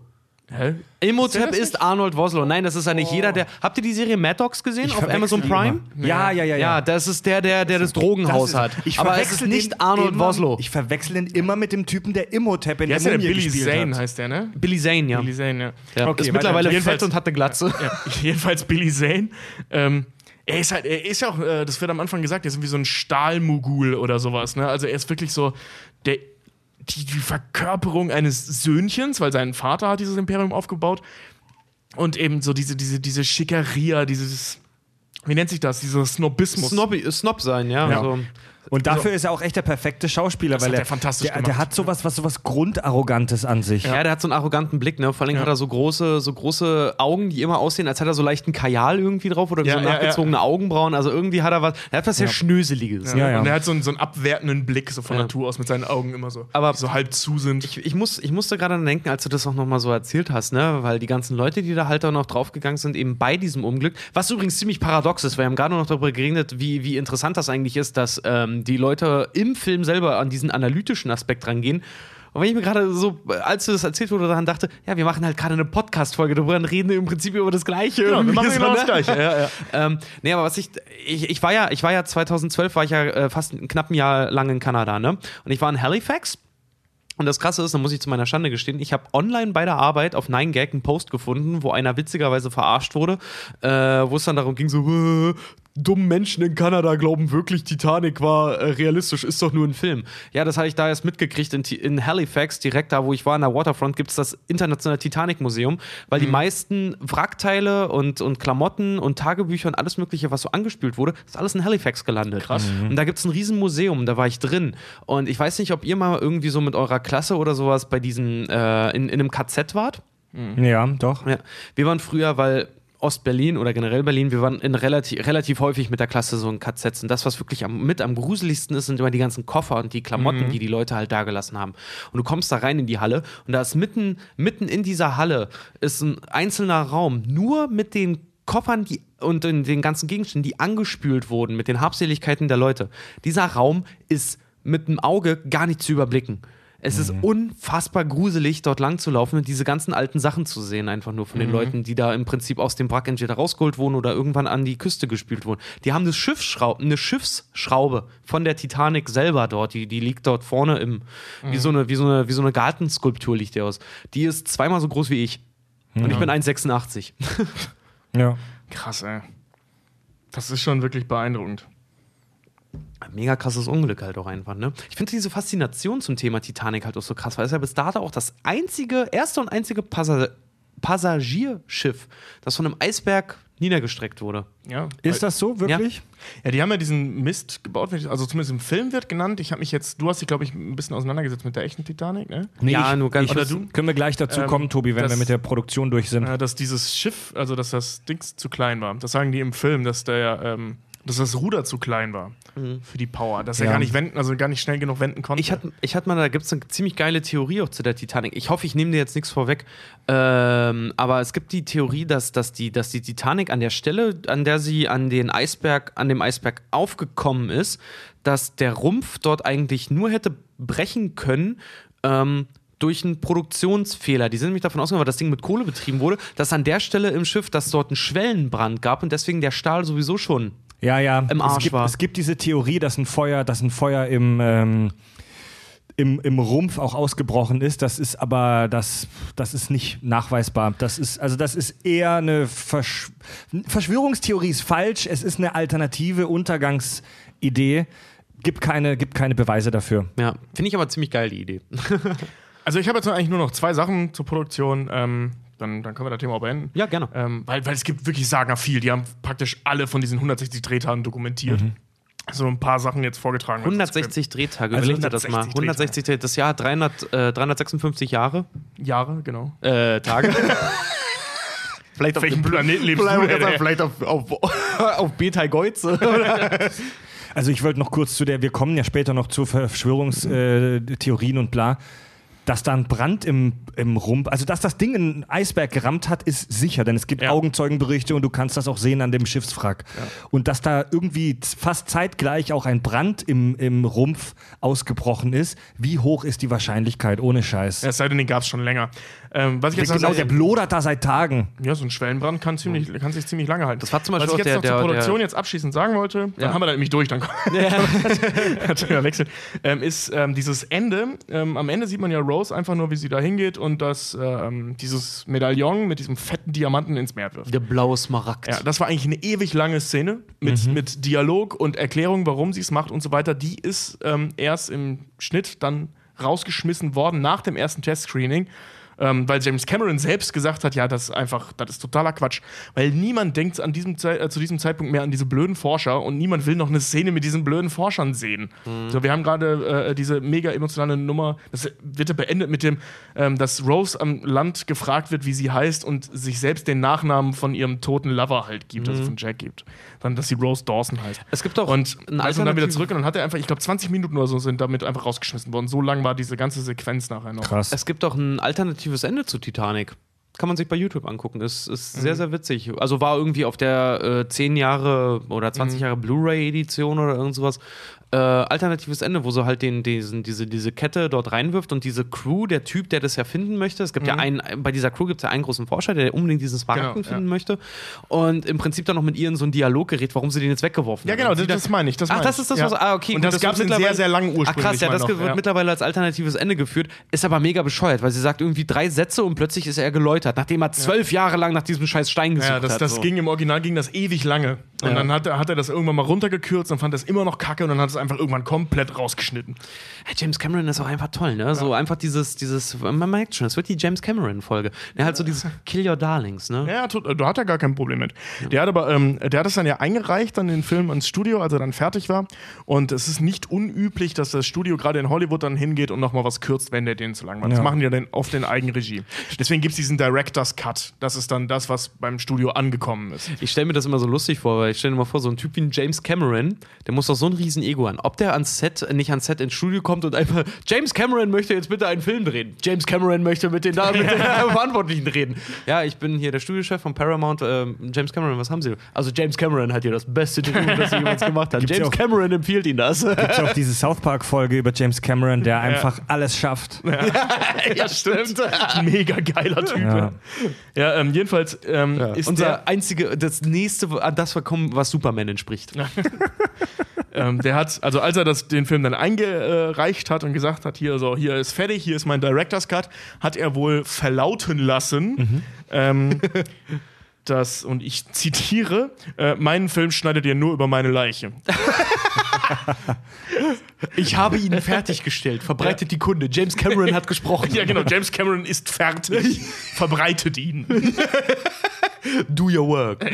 Hä? Imhotep ist, ist Arnold Woslow. Nein, das ist ja nicht oh. jeder, der. Habt ihr die Serie Mad Dogs gesehen ich auf Amazon Prime? Ja, ja, ja, ja. Ja, das ist der, der, der das Drogenhaus das ist, hat. Ich Aber es ist nicht Arnold immer, Woslow. Ich verwechsel ihn immer mit dem Typen, der Imhotep in ja, der Mumie Billy Zane heißt der, ne? Billy Zane, ja. Billy Zane, ja. ja. Okay, ist mittlerweile fett und hat eine Glatze. Ja, [LAUGHS] jedenfalls Billy Zane. Ähm, er ist halt, er ist ja auch, äh, das wird am Anfang gesagt, er ist irgendwie so ein Stahlmogul oder sowas, ne? Also er ist wirklich so der die, die Verkörperung eines Söhnchens, weil sein Vater hat dieses Imperium aufgebaut. und eben so diese, diese, diese Schickeria, dieses, wie nennt sich das, dieser Snobismus. Snobby, Snob sein, ja. Ja. So. Und dafür ist er auch echt der perfekte Schauspieler, weil hat er er fantastisch der, der hat sowas, was sowas Grundarrogantes an sich. Ja. der hat so einen arroganten Blick, ne? Vor allem hat er so große, so große Augen, die immer aussehen, als hätte er so leichten Kajal irgendwie drauf oder Ja, so ja, nachgezogene Augenbrauen. Also irgendwie hat er was, er hat was sehr Schnöseliges. Ja, ja. Und er hat so einen, so einen abwertenden Blick, so von Ja. Natur aus, mit seinen Augen immer so, Aber- die so halb zu sind. Ich, ich, muss, ich musste gerade dran denken, als du das auch nochmal so erzählt hast, ne? weil die ganzen Leute, die da halt auch noch draufgegangen sind, eben bei diesem Unglück, was übrigens ziemlich paradox ist, wir haben gerade noch darüber geredet, wie, wie interessant das eigentlich ist, dass ähm, die Leute im Film selber an diesen analytischen Aspekt rangehen. Und wenn ich mir gerade so, als du das erzählt wurde, daran dachte, ja, wir machen halt gerade eine Podcast-Folge darüber und reden im Prinzip über das Gleiche. Genau, wir machen so, genau ne? das Gleiche. Ja, ja. [LAUGHS] Ähm, nee, aber was ich, ich, ich war ja, ich war ja 2012, war ich ja äh, fast ein knapp ein Jahr lang in Kanada, ne? Und ich war in Halifax. Und das Krasse ist, da muss ich zu meiner Schande gestehen, ich habe online bei der Arbeit auf 9gag einen Post gefunden, wo einer witzigerweise verarscht wurde, äh, wo es dann darum ging, so, äh, [LAUGHS] dumme Menschen in Kanada glauben wirklich, Titanic war äh, realistisch, ist doch nur ein Film. Ja, das hatte ich da erst mitgekriegt in, in Halifax, direkt da, wo ich war, in der Waterfront, gibt es das internationale Titanic-Museum, weil die meisten Wrackteile und, und Klamotten und Tagebücher und alles Mögliche, was so angespült wurde, ist alles in Halifax gelandet. Krass. Und da gibt es ein Riesenmuseum, da war ich drin. Und ich weiß nicht, ob ihr mal irgendwie so mit eurer Klasse oder sowas bei diesen, äh, in, in einem KZ wart. Ja, doch. Ja. Wir waren früher, weil Ostberlin oder generell Berlin, wir waren in relativ, relativ häufig mit der Klasse so in KZs. Und das, was wirklich am, mit am gruseligsten ist, sind immer die ganzen Koffer und die Klamotten, die die Leute halt da gelassen haben. Und du kommst da rein in die Halle und da ist mitten, mitten in dieser Halle ist ein einzelner Raum, nur mit den Koffern die, und den ganzen Gegenständen, die angespült wurden, mit den Habseligkeiten der Leute. Dieser Raum ist mit dem Auge gar nicht zu überblicken. Es ist unfassbar gruselig, dort lang zu laufen und diese ganzen alten Sachen zu sehen, einfach nur von den Leuten, die da im Prinzip aus dem Wrack entweder rausgeholt wurden oder irgendwann an die Küste gespült wurden. Die haben eine, Schiffsschraube, eine Schiffsschraube von der Titanic selber dort, die, die liegt dort vorne im, wie, so eine, wie, so eine, wie so eine Gartenskulptur liegt die aus. Die ist zweimal so groß wie ich. Und ich bin 1,86. Ja. [LAUGHS] Krass, ey. Das ist schon wirklich beeindruckend. Mega krasses Unglück halt auch einfach, ne? Ich finde diese Faszination zum Thema Titanic halt auch so krass, weil es ja bis dato auch das einzige, erste und einzige Passa Passagierschiff, das von einem Eisberg niedergestreckt wurde. Ja. Ist das so, wirklich? Ja, die haben ja diesen Mist gebaut, also zumindest im Film wird genannt. Ich habe mich jetzt, du hast dich, glaube ich, ein bisschen auseinandergesetzt mit der echten Titanic, ne? Nee, Ja, ich, nur ganz ich, kurz. du? Können wir gleich dazu Ähm, kommen, Tobi, wenn das- wir mit der Produktion durch sind. Äh, dass dieses Schiff, also dass das Dings zu klein war. Das sagen die im Film, dass der, ähm, dass das Ruder zu klein war für die Power, dass er Ja. gar nicht wenden, also gar nicht schnell genug wenden konnte. Ich hatte, ich hatte mal, da gibt es eine ziemlich geile Theorie auch zu der Titanic. Ich hoffe, ich nehme dir jetzt nichts vorweg. Ähm, aber es gibt die Theorie, dass, dass, die, dass die Titanic an der Stelle, an der sie an den Eisberg, an dem Eisberg aufgekommen ist, dass der Rumpf dort eigentlich nur hätte brechen können. Ähm, durch einen Produktionsfehler. Die sind nämlich davon ausgegangen, weil das Ding mit Kohle betrieben wurde, dass an der Stelle im Schiff, dass dort einen Schwellenbrand gab und deswegen der Stahl sowieso schon Ja, ja. im es, Arsch gibt, war. es gibt diese Theorie, dass ein Feuer, dass ein Feuer im, ähm, im, im Rumpf auch ausgebrochen ist. Das ist aber das, das ist nicht nachweisbar. Das ist, also das ist eher eine Versch Verschwörungstheorie ist falsch. Es ist eine alternative Untergangsidee. Gibt keine, gibt keine Beweise dafür. Ja, finde ich aber ziemlich geil, die Idee. [LAUGHS] also ich habe jetzt eigentlich nur noch zwei Sachen zur Produktion. Ähm, dann, dann können wir das Thema auch beenden. Ja, gerne. Ähm, weil, weil es gibt wirklich sagenhaft viel. Die haben praktisch alle von diesen 160 Drehtagen dokumentiert. So ein paar Sachen jetzt vorgetragen. 160 Drehtage, Also überleg dir das mal. 160 160 Drehtage. Das Jahr hat 300, äh, 356 Jahre. Jahre, genau. Äh, Tage. vielleicht auf [LAUGHS] welchem Planeten lebst vielleicht, du, sagen, vielleicht auf, auf, auf [LAUGHS] Betelgeuse. [LAUGHS] Also ich wollte noch kurz zu der, wir kommen ja später noch zu Verschwörungstheorien und bla. Dass da ein Brand im, im Rumpf, also dass das Ding einen Eisberg gerammt hat, ist sicher, denn es gibt Ja. Augenzeugenberichte und du kannst das auch sehen an dem Schiffswrack. Und dass da irgendwie fast zeitgleich auch ein Brand im, im Rumpf ausgebrochen ist, wie hoch ist die Wahrscheinlichkeit, ohne Scheiß? Ja, Es sei denn, den gab es schon länger. Ähm, was ich jetzt genau, noch- der blodert da seit Tagen. Ja, so ein Schwellenbrand kann, ziemlich, kann sich ziemlich lange halten. Das war zum Beispiel Was ich jetzt auch noch der- zur der- Produktion der- jetzt abschließend sagen wollte, dann haben wir da nämlich durch, dann [LAUGHS] ja [LAUGHS] wechseln, ähm, ist ähm, dieses Ende. Ähm, am Ende sieht man ja Rose einfach nur, wie sie da hingeht und das, ähm, dieses Medaillon mit diesem fetten Diamanten ins Meer wirft. Der blaue Smaragd. Ja, das war eigentlich eine ewig lange Szene mit, mit Dialog und Erklärung, warum sie es macht und so weiter. Die ist ähm, erst im Schnitt dann rausgeschmissen worden nach dem ersten Testscreening. Ähm, weil James Cameron selbst gesagt hat, ja, das ist einfach, das ist totaler Quatsch, weil niemand denkt an diesem Ze äh, zu diesem Zeitpunkt mehr an diese blöden Forscher und niemand will noch eine Szene mit diesen blöden Forschern sehen. Mhm. So, wir haben gerade äh, diese mega emotionale Nummer, das wird ja beendet mit dem, ähm, dass Rose am Land gefragt wird, wie sie heißt und sich selbst den Nachnamen von ihrem toten Lover halt gibt, also von Jack gibt. Dann, dass sie Rose Dawson heißt. Mhm. Es gibt auch und einen als er dann wieder zurück und dann hat er einfach, ich glaube, 20 Minuten oder so sind damit einfach rausgeschmissen worden. So lang war diese ganze Sequenz nachher noch. Krass. Es gibt auch ein alternatives Ende zu Titanic. Kann man sich bei YouTube angucken. Ist, ist sehr, sehr witzig. Also war irgendwie auf der äh, 10 Jahre oder 20 Jahre Blu-ray-Edition oder irgend sowas. Äh, alternatives Ende, wo sie halt den, diesen, diese, diese Kette dort reinwirft und diese Crew, der Typ, der das ja finden möchte. Es gibt ja einen, bei dieser Crew gibt es ja einen großen Forscher, der unbedingt diesen Smaragden Genau, ja. finden möchte. Und im Prinzip dann noch mit ihr in so einen Dialog gerät, warum sie den jetzt weggeworfen Ja, haben. genau, das, das meine ich. Das Ach, das ist das, ja. was. Ah, okay. Und gut, das gab es sehr, sehr langen Ach ursprünglich. krass, ja, das noch, wird ja. mittlerweile als alternatives Ende geführt. Ist aber mega bescheuert, weil sie sagt irgendwie drei Sätze und plötzlich ist er geläutert, nachdem er zwölf Jahre lang nach diesem scheiß Stein gesucht Ja, das, hat. das so. ging im Original ging das ewig lange. Und Ja. dann hat, er- hat er das irgendwann mal runtergekürzt und fand das immer noch kacke und dann hat es einfach irgendwann komplett rausgeschnitten. Hey, James Cameron ist auch einfach toll, ne? So einfach dieses, dieses, man merkt schon, es wird die James Cameron-Folge. Er hat so dieses [LAUGHS] Kill Your Darlings, ne? Ja, tut, da hat er gar kein Problem mit. Der hat aber, ähm, der hat es dann ja eingereicht, dann den Film ans Studio, als er dann fertig war. Und es ist nicht unüblich, dass das Studio gerade in Hollywood dann hingeht und nochmal was kürzt, wenn der den zu lang war. Das Ja. machen die ja dann auf den Eigenregie. Deswegen gibt es diesen Director's Cut. Das ist dann das, was beim Studio angekommen ist. Ich stelle mir das immer so lustig vor, weil ich stelle mir mal vor, so ein Typ wie ein James Cameron, der muss doch so ein riesen Ego haben. Ob der ans Set, nicht ans Set ins Studio kommt und einfach, James Cameron möchte jetzt bitte einen Film drehen. James Cameron möchte mit den, mit den [LAUGHS] [LAUGHS] Verantwortlichen reden. Ja, ich bin hier der Studiochef von Paramount. Ähm, James Cameron, was haben Sie? Also James Cameron hat hier das beste Drehbuch, das er jemals gemacht hat. [LAUGHS] Gibt's James auch- Cameron empfiehlt Ihnen das. Gibt's auch diese South Park-Folge über James Cameron, der einfach alles schafft. ja, stimmt. Mega geiler Typ. Ja. Ja, ja ähm, jedenfalls ähm, ist Unser einzige, das nächste, an das wir kommen, was Superman entspricht. ähm, der hat, also als er das, den Film dann eingereicht hat und gesagt hat, hier so, hier ist fertig, hier ist mein Director's Cut, hat er wohl verlauten lassen, ähm, [LAUGHS] dass, und ich zitiere, äh, meinen Film schneidet ihr nur über meine Leiche. [LAUGHS] Ich habe ihn fertiggestellt. Verbreitet die Kunde. James Cameron hat gesprochen. [LAUGHS] Ja, genau, James Cameron ist fertig. Verbreitet ihn. Do your work.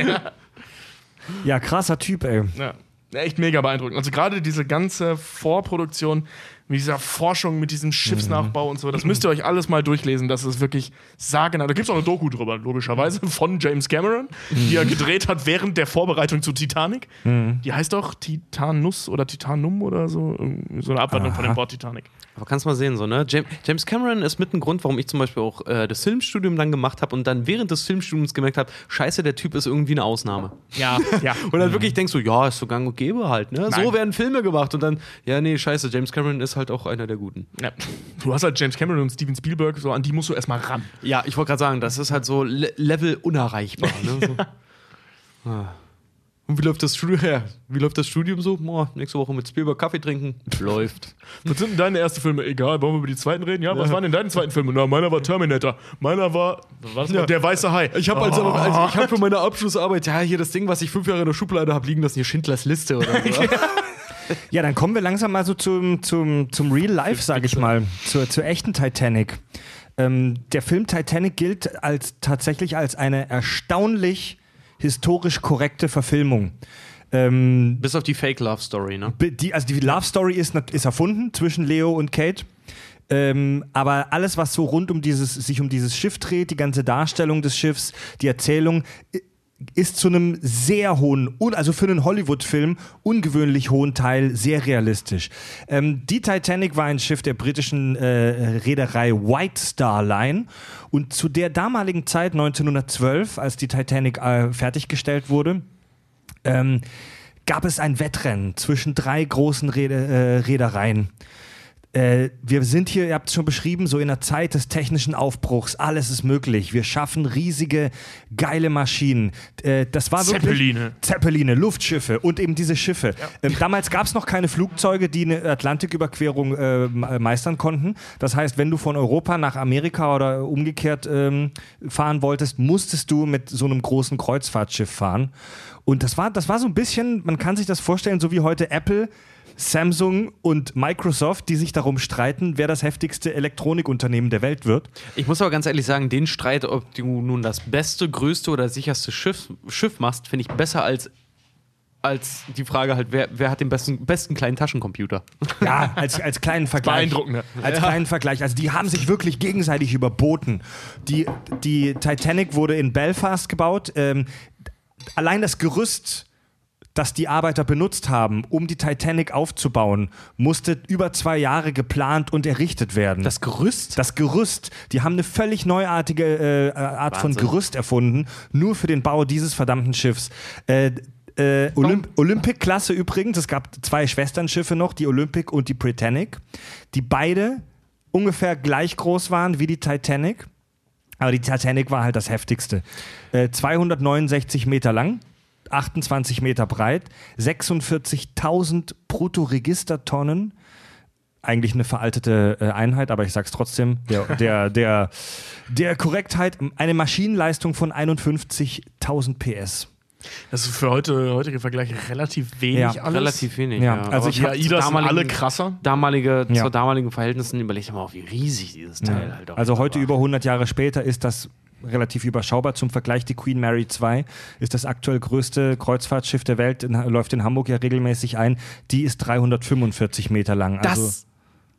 Ja, krasser Typ, ey. Ja. Echt mega beeindruckend. Also gerade diese ganze Vorproduktion mit dieser Forschung, mit diesem Schiffsnachbau und so, das müsst ihr euch alles mal durchlesen. Das ist wirklich sagenhaft. Da gibt es auch eine Doku drüber, logischerweise, von James Cameron, die er gedreht hat während der Vorbereitung zu Titanic. Die heißt doch Titanus oder Titanum oder so. So eine Abwandlung von dem Wort Titanic. Aber kannst mal sehen, so, ne? Jam- James Cameron ist mit ein Grund, warum ich zum Beispiel auch äh, das Filmstudium dann gemacht habe und dann während des Filmstudiums gemerkt habe, scheiße, der Typ ist irgendwie eine Ausnahme. Ja, ja. [LAUGHS] Und dann wirklich denkst du, ja, ist so gang und gäbe halt, ne? So Nein. werden Filme gemacht und dann, ja, nee, scheiße, James Cameron ist halt auch einer der Guten. ja. Du hast halt James Cameron und Steven Spielberg, so an die musst du erstmal ran. Ja, ich wollte gerade sagen, das ist halt so Le Level unerreichbar, ne? So. [LAUGHS] Ah. Und wie läuft das Studium? Ja, wie läuft das Studium so? Boah, nächste Woche mit Spielberg Kaffee trinken. [LAUGHS] Läuft. Was sind denn deine ersten Filme? Egal, wollen wir über die zweiten reden? Ja, was waren denn deine zweiten Filme? Na, meiner war Terminator. Meiner war was war Der Weiße Hai. Ich habe also, also ich habe für meine Abschlussarbeit ja hier das Ding, was ich fünf Jahre in der Schublade habe liegen lassen, hier Schindlers Liste oder [LAUGHS] so. [LAUGHS] Ja, dann kommen wir langsam mal so zum, zum, zum Real Life, sage ich mal, zur, zur echten Titanic. Ähm, der Film Titanic gilt als tatsächlich als eine erstaunlich historisch korrekte Verfilmung. Ähm, Bis auf die Fake Love Story, ne? Die, also die Love Story ist, ist erfunden zwischen Leo und Kate. Ähm, aber alles, was so rund um dieses, sich um dieses Schiff dreht, die ganze Darstellung des Schiffs, die Erzählung, ist zu einem sehr hohen, also für einen Hollywood-Film, ungewöhnlich hohen Teil sehr realistisch. Ähm, die Titanic war ein Schiff der britischen äh, Reederei White Star Line und zu der damaligen Zeit, 1912, als die Titanic äh, fertiggestellt wurde, ähm, gab es ein Wettrennen zwischen drei großen Reede, äh, Reedereien. Äh, wir sind hier, ihr habt es schon beschrieben, so in der Zeit des technischen Aufbruchs. Alles ist möglich. Wir schaffen riesige, geile Maschinen. Äh, das war wirklich Zeppeline. Zeppeline, Luftschiffe und eben diese Schiffe. Ähm, damals gab es noch keine Flugzeuge, die eine Atlantiküberquerung äh, me- meistern konnten. Das heißt, wenn du von Europa nach Amerika oder umgekehrt ähm, fahren wolltest, musstest du mit so einem großen Kreuzfahrtschiff fahren. Und das war, das war so ein bisschen, man kann sich das vorstellen, so wie heute Apple Samsung und Microsoft, die sich darum streiten, wer das heftigste Elektronikunternehmen der Welt wird. Ich muss aber ganz ehrlich sagen, den Streit, ob du nun das beste, größte oder sicherste Schiff, Schiff machst, finde ich besser als, als die Frage halt, wer, wer hat den besten, besten kleinen Taschencomputer? Ja, als, als kleinen [LAUGHS] Vergleich. Beeindruckend, Als kleinen Vergleich. Also die haben sich wirklich gegenseitig überboten. Die, die Titanic wurde in Belfast gebaut. Ähm, allein das Gerüst, das die Arbeiter benutzt haben, um die Titanic aufzubauen, musste über zwei Jahre geplant und errichtet werden. Das Gerüst? Das Gerüst. Die haben eine völlig neuartige äh, Art von Wahnsinn. Gerüst erfunden, nur für den Bau dieses verdammten Schiffs. Äh, äh, Olymp Olympic-Klasse übrigens. Es gab zwei Schwesternschiffe noch, die Olympic und die Britannic, die beide ungefähr gleich groß waren wie die Titanic. Aber die Titanic war halt das heftigste. Äh, 269 Meter lang, 28 Meter breit, 46.000 Bruttoregistertonnen. Eigentlich eine veraltete äh, Einheit, aber ich sag's trotzdem, der, [LAUGHS] der, der, der Korrektheit, eine Maschinenleistung von 51.000 PS. Das ist für heute, heutige Vergleiche relativ wenig Ja, alles. Relativ wenig. Ja, Ja, also Aber ich Die hab AIDAs sind damaligen- alle krasser. damalige, Ja. zu damaligen Verhältnissen überleg mal, wie riesig dieses Teil halt auch Also heute war. über 100 Jahre später ist das relativ überschaubar. Zum Vergleich, die Queen Mary II ist das aktuell größte Kreuzfahrtschiff der Welt, in, läuft in Hamburg ja regelmäßig ein. Die ist 345 Meter lang. Also, Das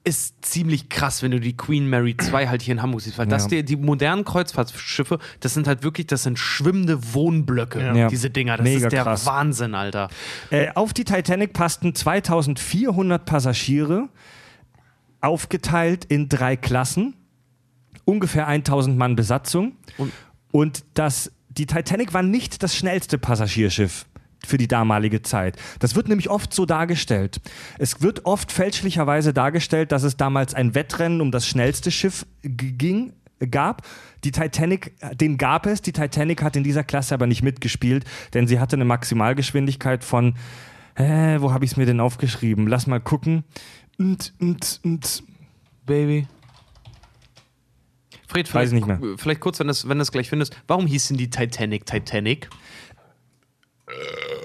ist ziemlich krass, wenn du die Queen Mary 2 halt hier in Hamburg siehst, weil das Ja. die, die modernen Kreuzfahrtschiffe, das sind halt wirklich, das sind schwimmende Wohnblöcke, Ja. diese Dinger. Das Mega ist der krass. Wahnsinn, Alter. äh, auf die Titanic passten 2400 Passagiere, aufgeteilt in drei Klassen, ungefähr 1000 Mann Besatzung. Und- Und das, die Titanic war nicht das schnellste Passagierschiff für die damalige Zeit. Das wird nämlich oft so dargestellt. Es wird oft fälschlicherweise dargestellt, dass es damals ein Wettrennen um das schnellste Schiff ging, gab. Die Titanic, den gab es. Die Titanic hat in dieser Klasse aber nicht mitgespielt, denn sie hatte eine Maximalgeschwindigkeit von, äh, wo habe ich es mir denn aufgeschrieben? Lass mal gucken. Und, und, und. Baby. Fred, Weiß vielleicht, nicht mehr. vielleicht kurz, wenn du es wenn du's gleich findest, warum hieß denn die Titanic Titanic?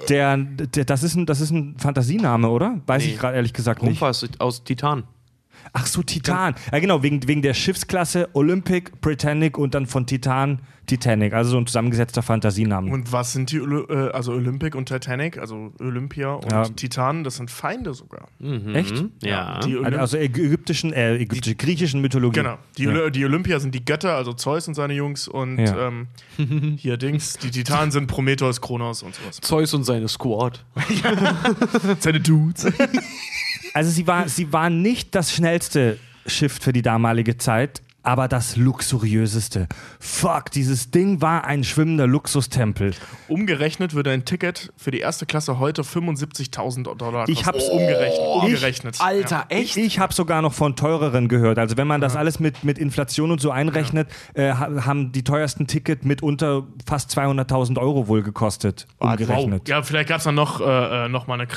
Der, der, das, ist ein, das ist ein Fantasiename, oder? Weiß Nee. ich gerade ehrlich gesagt nicht. Rumpf aus, aus Titan. Ach so, Titan. Ja, genau, wegen, wegen der Schiffsklasse Olympic, Britannic und dann von Titan Titanic. Also so ein zusammengesetzter Fantasienamen. Und was sind die, äh, also Olympic und Titanic, also Olympia und Ja. Titan, das sind Feinde sogar. Echt? Ja. Die Olymp Also ägyptischen, äh, ägyptische, griechischen Mythologie. Genau. Die, Oly- die Olympier sind die Götter, also Zeus und seine Jungs und Ja. ähm, hier Dings. Die Titanen sind Prometheus, Kronos und sowas. Zeus und seine Squad. [LAUGHS] Seine Dudes. [LAUGHS] Also sie war, sie war nicht das schnellste Schiff für die damalige Zeit, aber das luxuriöseste. Fuck, dieses Ding war ein schwimmender Luxustempel. Umgerechnet würde ein Ticket für die erste Klasse heute 75.000 Dollar kosten. Ich hab's- umgerechnet. Ich- umgerechnet. Alter, Ich, ich habe sogar noch von teureren gehört. Also wenn man das alles mit, mit Inflation und so einrechnet, äh, ha- haben die teuersten Ticket mitunter fast 200.000 Euro wohl gekostet, Ja. umgerechnet. Wow. Ja, vielleicht gab es dann noch, äh, äh, noch mal eine,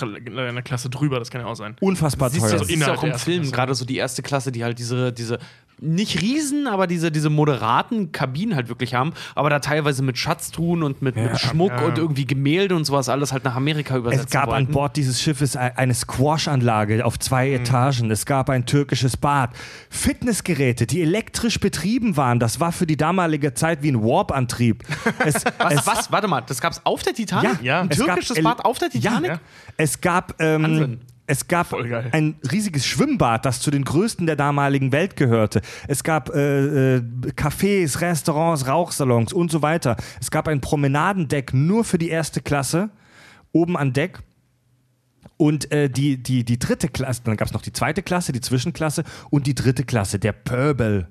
eine Klasse drüber, das kann ja auch sein. Unfassbar Siehst du, teuer. das ist ja auch im Film gerade so die erste Klasse, die halt diese, diese nicht Riesen, aber diese, diese moderaten Kabinen halt wirklich haben, aber da teilweise mit Schatztruhen und mit, mit Schmuck ja. und irgendwie Gemälde und sowas alles halt nach Amerika übersetzen Es gab wollten. an Bord dieses Schiffes e- eine Squash-Anlage auf zwei Mhm. Etagen. Es gab ein türkisches Bad. Fitnessgeräte, die elektrisch betrieben waren. Das war für die damalige Zeit wie ein Warp-Antrieb. [LAUGHS] Es, Was, es, was? Warte mal, das gab's auf der Titanic? Ja. Ein es gab türkisches El- Bad auf der Titanic? Ja. Es gab, ähm. Es gab ein riesiges Schwimmbad, das zu den größten der damaligen Welt gehörte. Es gab äh, äh, Cafés, Restaurants, Rauchsalons und so weiter. Es gab ein Promenadendeck nur für die erste Klasse oben an Deck. Und äh, die, die, die dritte Klasse, dann gab es noch die zweite Klasse, die Zwischenklasse und die dritte Klasse, der Pöbel.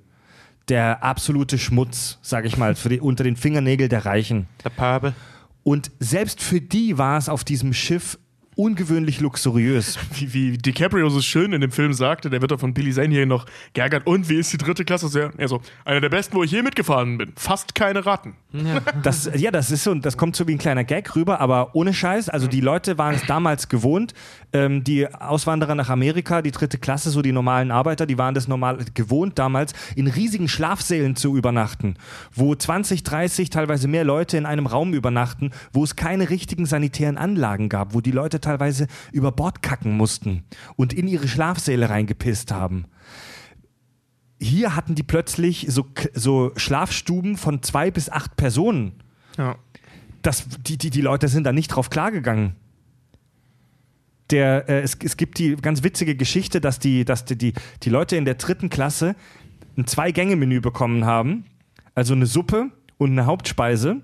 Der absolute Schmutz, sag ich mal, für die, unter den Fingernägeln der Reichen. Der Pöbel. Und selbst für die war es auf diesem Schiff ungewöhnlich luxuriös. Wie, wie DiCaprio so schön in dem Film sagte, der wird doch von Billy Zane hier noch geärgert. Und wie ist die dritte Klasse? So, Er so, einer der besten, wo ich je mitgefahren bin. Fast keine Ratten. Das, ja, das ist so, das kommt so wie ein kleiner Gag rüber, aber ohne Scheiß. Also die Leute waren es damals gewohnt, ähm, die Auswanderer nach Amerika, die dritte Klasse, so die normalen Arbeiter, die waren das normal gewohnt damals, in riesigen Schlafsälen zu übernachten, wo 20, 30, teilweise mehr Leute in einem Raum übernachten, wo es keine richtigen sanitären Anlagen gab, wo die Leute teilweise über Bord kacken mussten und in ihre Schlafsäle reingepisst haben. Hier hatten die plötzlich so, so Schlafstuben von zwei bis acht Personen. Ja. Das, die, die, die Leute sind da nicht drauf klargegangen. Der, äh, es, es gibt die ganz witzige Geschichte, dass, die, dass die, die, die Leute in der dritten Klasse ein Zwei-Gänge-Menü bekommen haben. Also eine Suppe und eine Hauptspeise.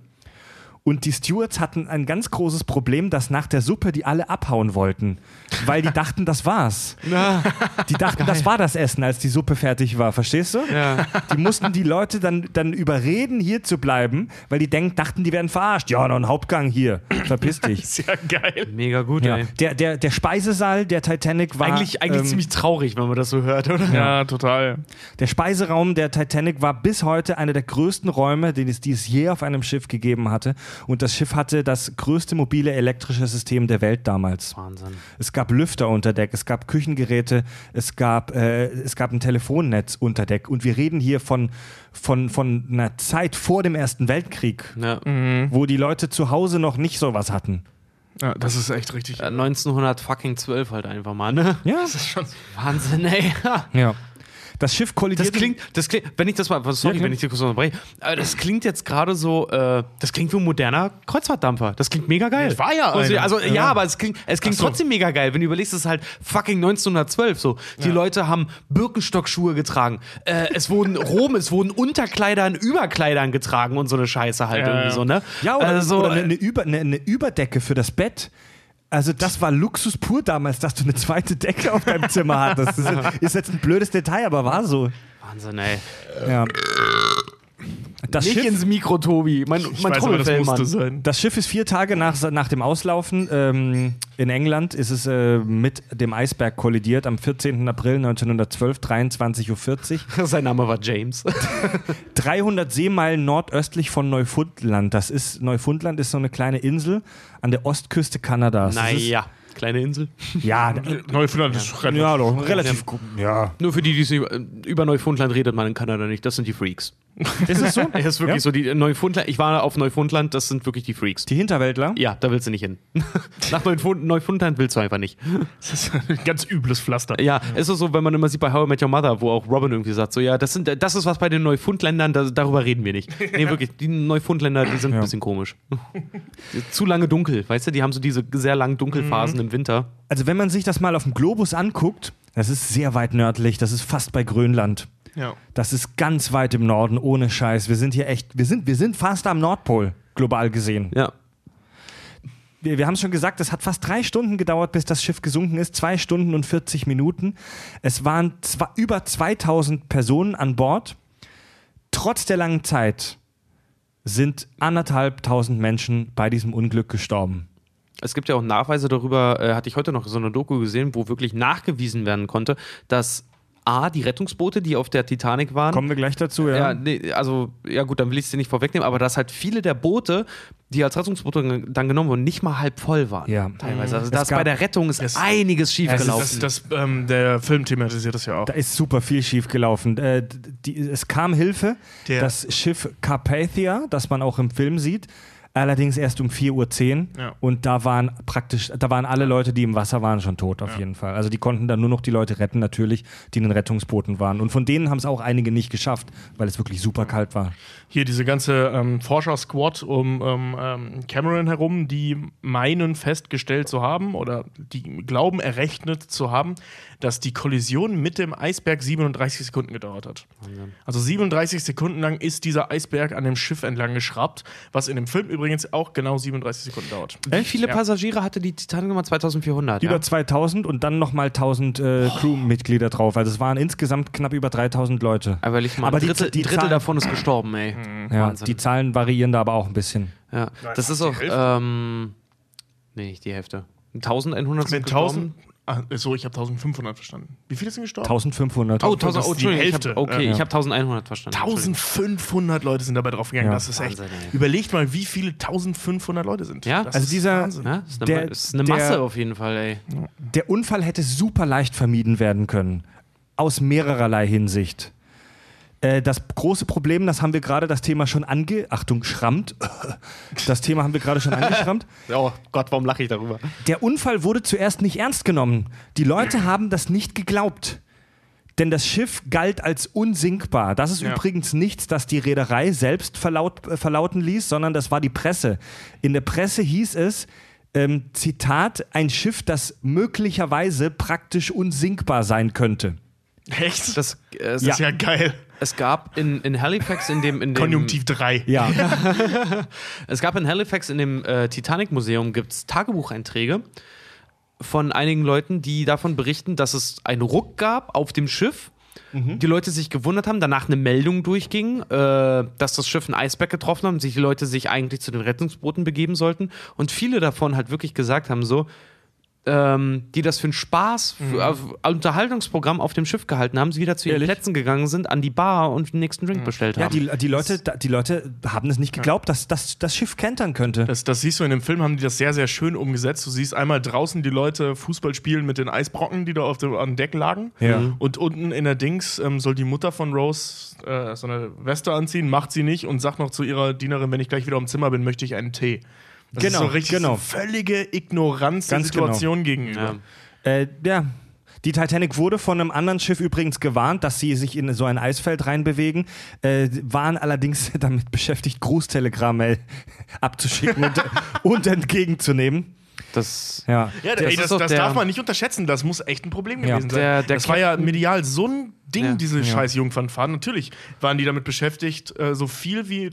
Und die Stewards hatten ein ganz großes Problem, dass nach der Suppe die alle abhauen wollten. Weil die dachten, das war's. [LAUGHS] Die dachten, das war das Essen, als die Suppe fertig war. Verstehst du? Ja. Die mussten die Leute dann, dann überreden, hier zu bleiben, weil die denk, dachten, die werden verarscht. Ja, noch ein Hauptgang hier. Verpiss [LAUGHS] dich. Sehr geil. Mega gut, Ja. ey. Der, der, der Speisesaal der Titanic war. Eigentlich, eigentlich ähm, ziemlich traurig, wenn man das so hört, oder? Ja, total. Der Speiseraum der Titanic war bis heute einer der größten Räume, den es, die es je auf einem Schiff gegeben hatte. Und das Schiff hatte das größte mobile elektrische System der Welt damals. Wahnsinn. Es gab Lüfter unter Deck, es gab Küchengeräte, es gab, äh, es gab ein Telefonnetz unter Deck. Und wir reden hier von, von, von einer Zeit vor dem Ersten Weltkrieg, Ja. wo die Leute zu Hause noch nicht sowas hatten. Ja, das ist echt richtig. Äh, 1912 halt einfach mal, ne? Ja, Das ist schon. Wahnsinn, ey. ja. [LAUGHS] Das Schiff kollidiert. Das klingt, das klingt, wenn ich das mal, sorry, Ja, wenn ich dir kurz unterbreche, aber das klingt jetzt gerade so, äh, das klingt wie ein moderner Kreuzfahrtdampfer. Das klingt mega geil. Das war ja einer. Also, ja, Ja. aber es klingt, es klingt so. trotzdem mega geil, wenn du überlegst, es ist halt fucking 1912 so. Die Leute haben Birkenstockschuhe getragen. Äh, es wurden [LAUGHS] Rom, es wurden Unterkleider in Überkleidern getragen und so eine Scheiße halt Ja, irgendwie ja. so, ne? Ja, oder, also, oder eine, eine, Über, eine, eine Überdecke für das Bett. Also das war Luxus pur damals, dass du eine zweite Decke auf deinem Zimmer hattest. Das ist, ist jetzt ein blödes Detail, aber war so. Wahnsinn, ey. Ja. Das Nicht Schiff, ins Mikro, Tobi. Mein, Ich mein weiß aber, das musste sein. das Schiff ist vier Tage nach, nach dem Auslaufen ähm, in England ist es äh, mit dem Eisberg kollidiert am 14. April 1912, 23.40 Uhr. [LAUGHS] Sein Name war James. [LAUGHS] 300 Seemeilen nordöstlich von Neufundland. Das ist, Neufundland ist so eine kleine Insel an der Ostküste Kanadas. Naja, kleine Insel. Ja, Neufundland ist relativ. ja, doch, relativ gut. Ja. Nur für die, die es über Neufundland redet man in Kanada nicht. Das sind die Freaks. Ist es so? Es [LAUGHS] ist wirklich Ja? so, die Neufundland, ich war auf Neufundland, das sind wirklich die Freaks. Die Hinterwäldler? Ja, da willst du nicht hin. [LAUGHS] Nach Neufund Neufundland willst du einfach nicht. [LAUGHS] Das ist ein ganz übles Pflaster. Ja, es ist so, wenn man immer sieht bei How I Met Your Mother, wo auch Robin irgendwie sagt, so ja, das, sind, das ist was bei den Neufundländern, da, darüber reden wir nicht. Nee, wirklich, die Neufundländer, die sind Ja. ein bisschen komisch. Zu lange dunkel, weißt du, die haben so diese sehr langen Dunkelphasen im Winter. Also wenn man sich das mal auf dem Globus anguckt, das ist sehr weit nördlich, das ist fast bei Grönland. Ja. Das ist ganz weit im Norden, ohne Scheiß. Wir sind hier echt, wir sind, wir sind fast am Nordpol, global gesehen. Ja. Wir, wir haben es schon gesagt, es hat fast drei Stunden gedauert, bis das Schiff gesunken ist. Zwei Stunden und 40 Minuten. Es waren zwei, über 2000 Personen an Bord. Trotz der langen Zeit sind anderthalbtausend Menschen bei diesem Unglück gestorben. Es gibt ja auch Nachweise darüber, äh, hatte ich heute noch so eine Doku gesehen, wo wirklich nachgewiesen werden konnte, dass A, die Rettungsboote, die auf der Titanic waren, Kommen wir gleich dazu, ja. Ja, nee, also, ja gut, dann will ich es dir nicht vorwegnehmen, aber dass halt viele der Boote, die als Rettungsboote dann genommen wurden, nicht mal halb voll waren. Ja. Teilweise. Also Es da ist gab- bei der Rettung ist es- einiges schief Das, gelaufen. das, das, ähm, der Film thematisiert das ja auch. Da ist super viel schief gelaufen. Äh, die, es kam Hilfe. Der- das Schiff Carpathia, das man auch im Film sieht, allerdings erst um 4.10 Uhr. Ja. Und da waren praktisch, da waren alle Leute, die im Wasser waren, schon tot, auf jeden Fall. Also die konnten dann nur noch die Leute retten, natürlich, die in den Rettungsbooten waren. Und von denen haben es auch einige nicht geschafft, weil es wirklich super kalt war. Hier diese ganze ähm, Forscher-Squad um ähm, ähm, Cameron herum, die meinen festgestellt zu haben oder die glauben errechnet zu haben, dass die Kollision mit dem Eisberg 37 Sekunden gedauert hat. Also 37 Sekunden lang ist dieser Eisberg an dem Schiff entlang geschraubt, was in dem Film übrigens auch genau 37 Sekunden dauert. Wie viele Ja. Passagiere hatte die Titanic Nummer 2400? Über Ja? 2000 und dann nochmal 1000 äh, Crewmitglieder drauf. Also es waren insgesamt knapp über 3000 Leute. Aber, ich mal, Aber ein die- Drittel, die ein Drittel davon ist gestorben, ey. Ja, Wahnsinn. die Zahlen variieren da aber auch ein bisschen. ja. Das ist auch, Hälfte? ähm, nee, nicht die Hälfte. 1100 sind Mit gestorben. 1000. Ah, so, ich habe 1500 verstanden. Wie viele sind gestorben? 1500. Oh, 1000, Das oh, die Entschuldigung, ich hab, Hälfte. okay, Ja. ich habe 1100 verstanden. Entschuldigung. 1500 Leute sind dabei drauf gegangen. Ja. Das ist echt. Wahnsinn, ey. Überlegt mal, wie viele 1500 Leute sind. Ja, das also ist dieser- Wahnsinn. Ja, ist eine, Der- ist eine der- Masse auf jeden Fall, ey. Der Unfall hätte super leicht vermieden werden können. Aus mehrerlei Hinsicht. Äh, das große Problem, das haben wir gerade das Thema schon ange... Achtung, schrammt. [LAUGHS] Das Thema haben wir gerade schon angeschrammt. [LAUGHS] Oh Gott, warum lache ich darüber? Der Unfall wurde zuerst nicht ernst genommen. Die Leute [CLEARS THROAT] haben das nicht geglaubt. Denn das Schiff galt als unsinkbar. Das ist Ja. übrigens nichts, das die Reederei selbst verlaut, äh, verlauten ließ, sondern das war die Presse. In der Presse hieß es, ähm, Zitat, ein Schiff, das möglicherweise praktisch unsinkbar sein könnte. Echt? Das, äh, Das ist ja geil. Es gab in, in Halifax in dem, in dem Konjunktiv 3. Ja. [LAUGHS] Es gab in Halifax in dem äh, Titanic-Museum gibt's Tagebucheinträge von einigen Leuten, die davon berichten, dass es einen Ruck gab auf dem Schiff. Die Leute sich gewundert haben, danach eine Meldung durchging, äh, dass das Schiff ein Eisberg getroffen hat und sich die Leute sich eigentlich zu den Rettungsbooten begeben sollten. Und viele davon halt wirklich gesagt haben, so, ähm, die das für einen Spaß, für auf, Unterhaltungsprogramm auf dem Schiff gehalten haben, sie wieder zu ihren Ehrlich? Plätzen gegangen sind, an die Bar und den nächsten Drink bestellt ja, haben. die, die, Leute, die Leute haben es nicht geglaubt, dass, dass das Schiff kentern könnte. Das, das siehst du in dem Film, haben die das sehr, sehr schön umgesetzt. Du siehst einmal draußen die Leute Fußball spielen mit den Eisbrocken, die da auf dem an Deck lagen. Ja. Und unten in der Dings ähm, soll die Mutter von Rose äh, so eine Weste anziehen, macht sie nicht und sagt noch zu ihrer Dienerin, wenn ich gleich wieder im Zimmer bin, möchte ich einen Tee. Das Genau, ist so richtig genau. so völlige Ignoranz der Ganz genau. Situation gegenüber. Ja. Äh, ja. Die Titanic wurde von einem anderen Schiff übrigens gewarnt, dass sie sich in so ein Eisfeld reinbewegen, äh, waren allerdings [LAUGHS] damit beschäftigt, Grußtelegramme abzuschicken und, [LAUGHS] und entgegenzunehmen. Das, Ja. Ja, Das ey, das, das der- darf man nicht unterschätzen. Das muss echt ein Problem Ja. gewesen sein. Der- der das war ja medial so ein Ding, Ja. diese Ja. scheiß Jungfernfahrt. Natürlich waren die damit beschäftigt, äh, so viel wie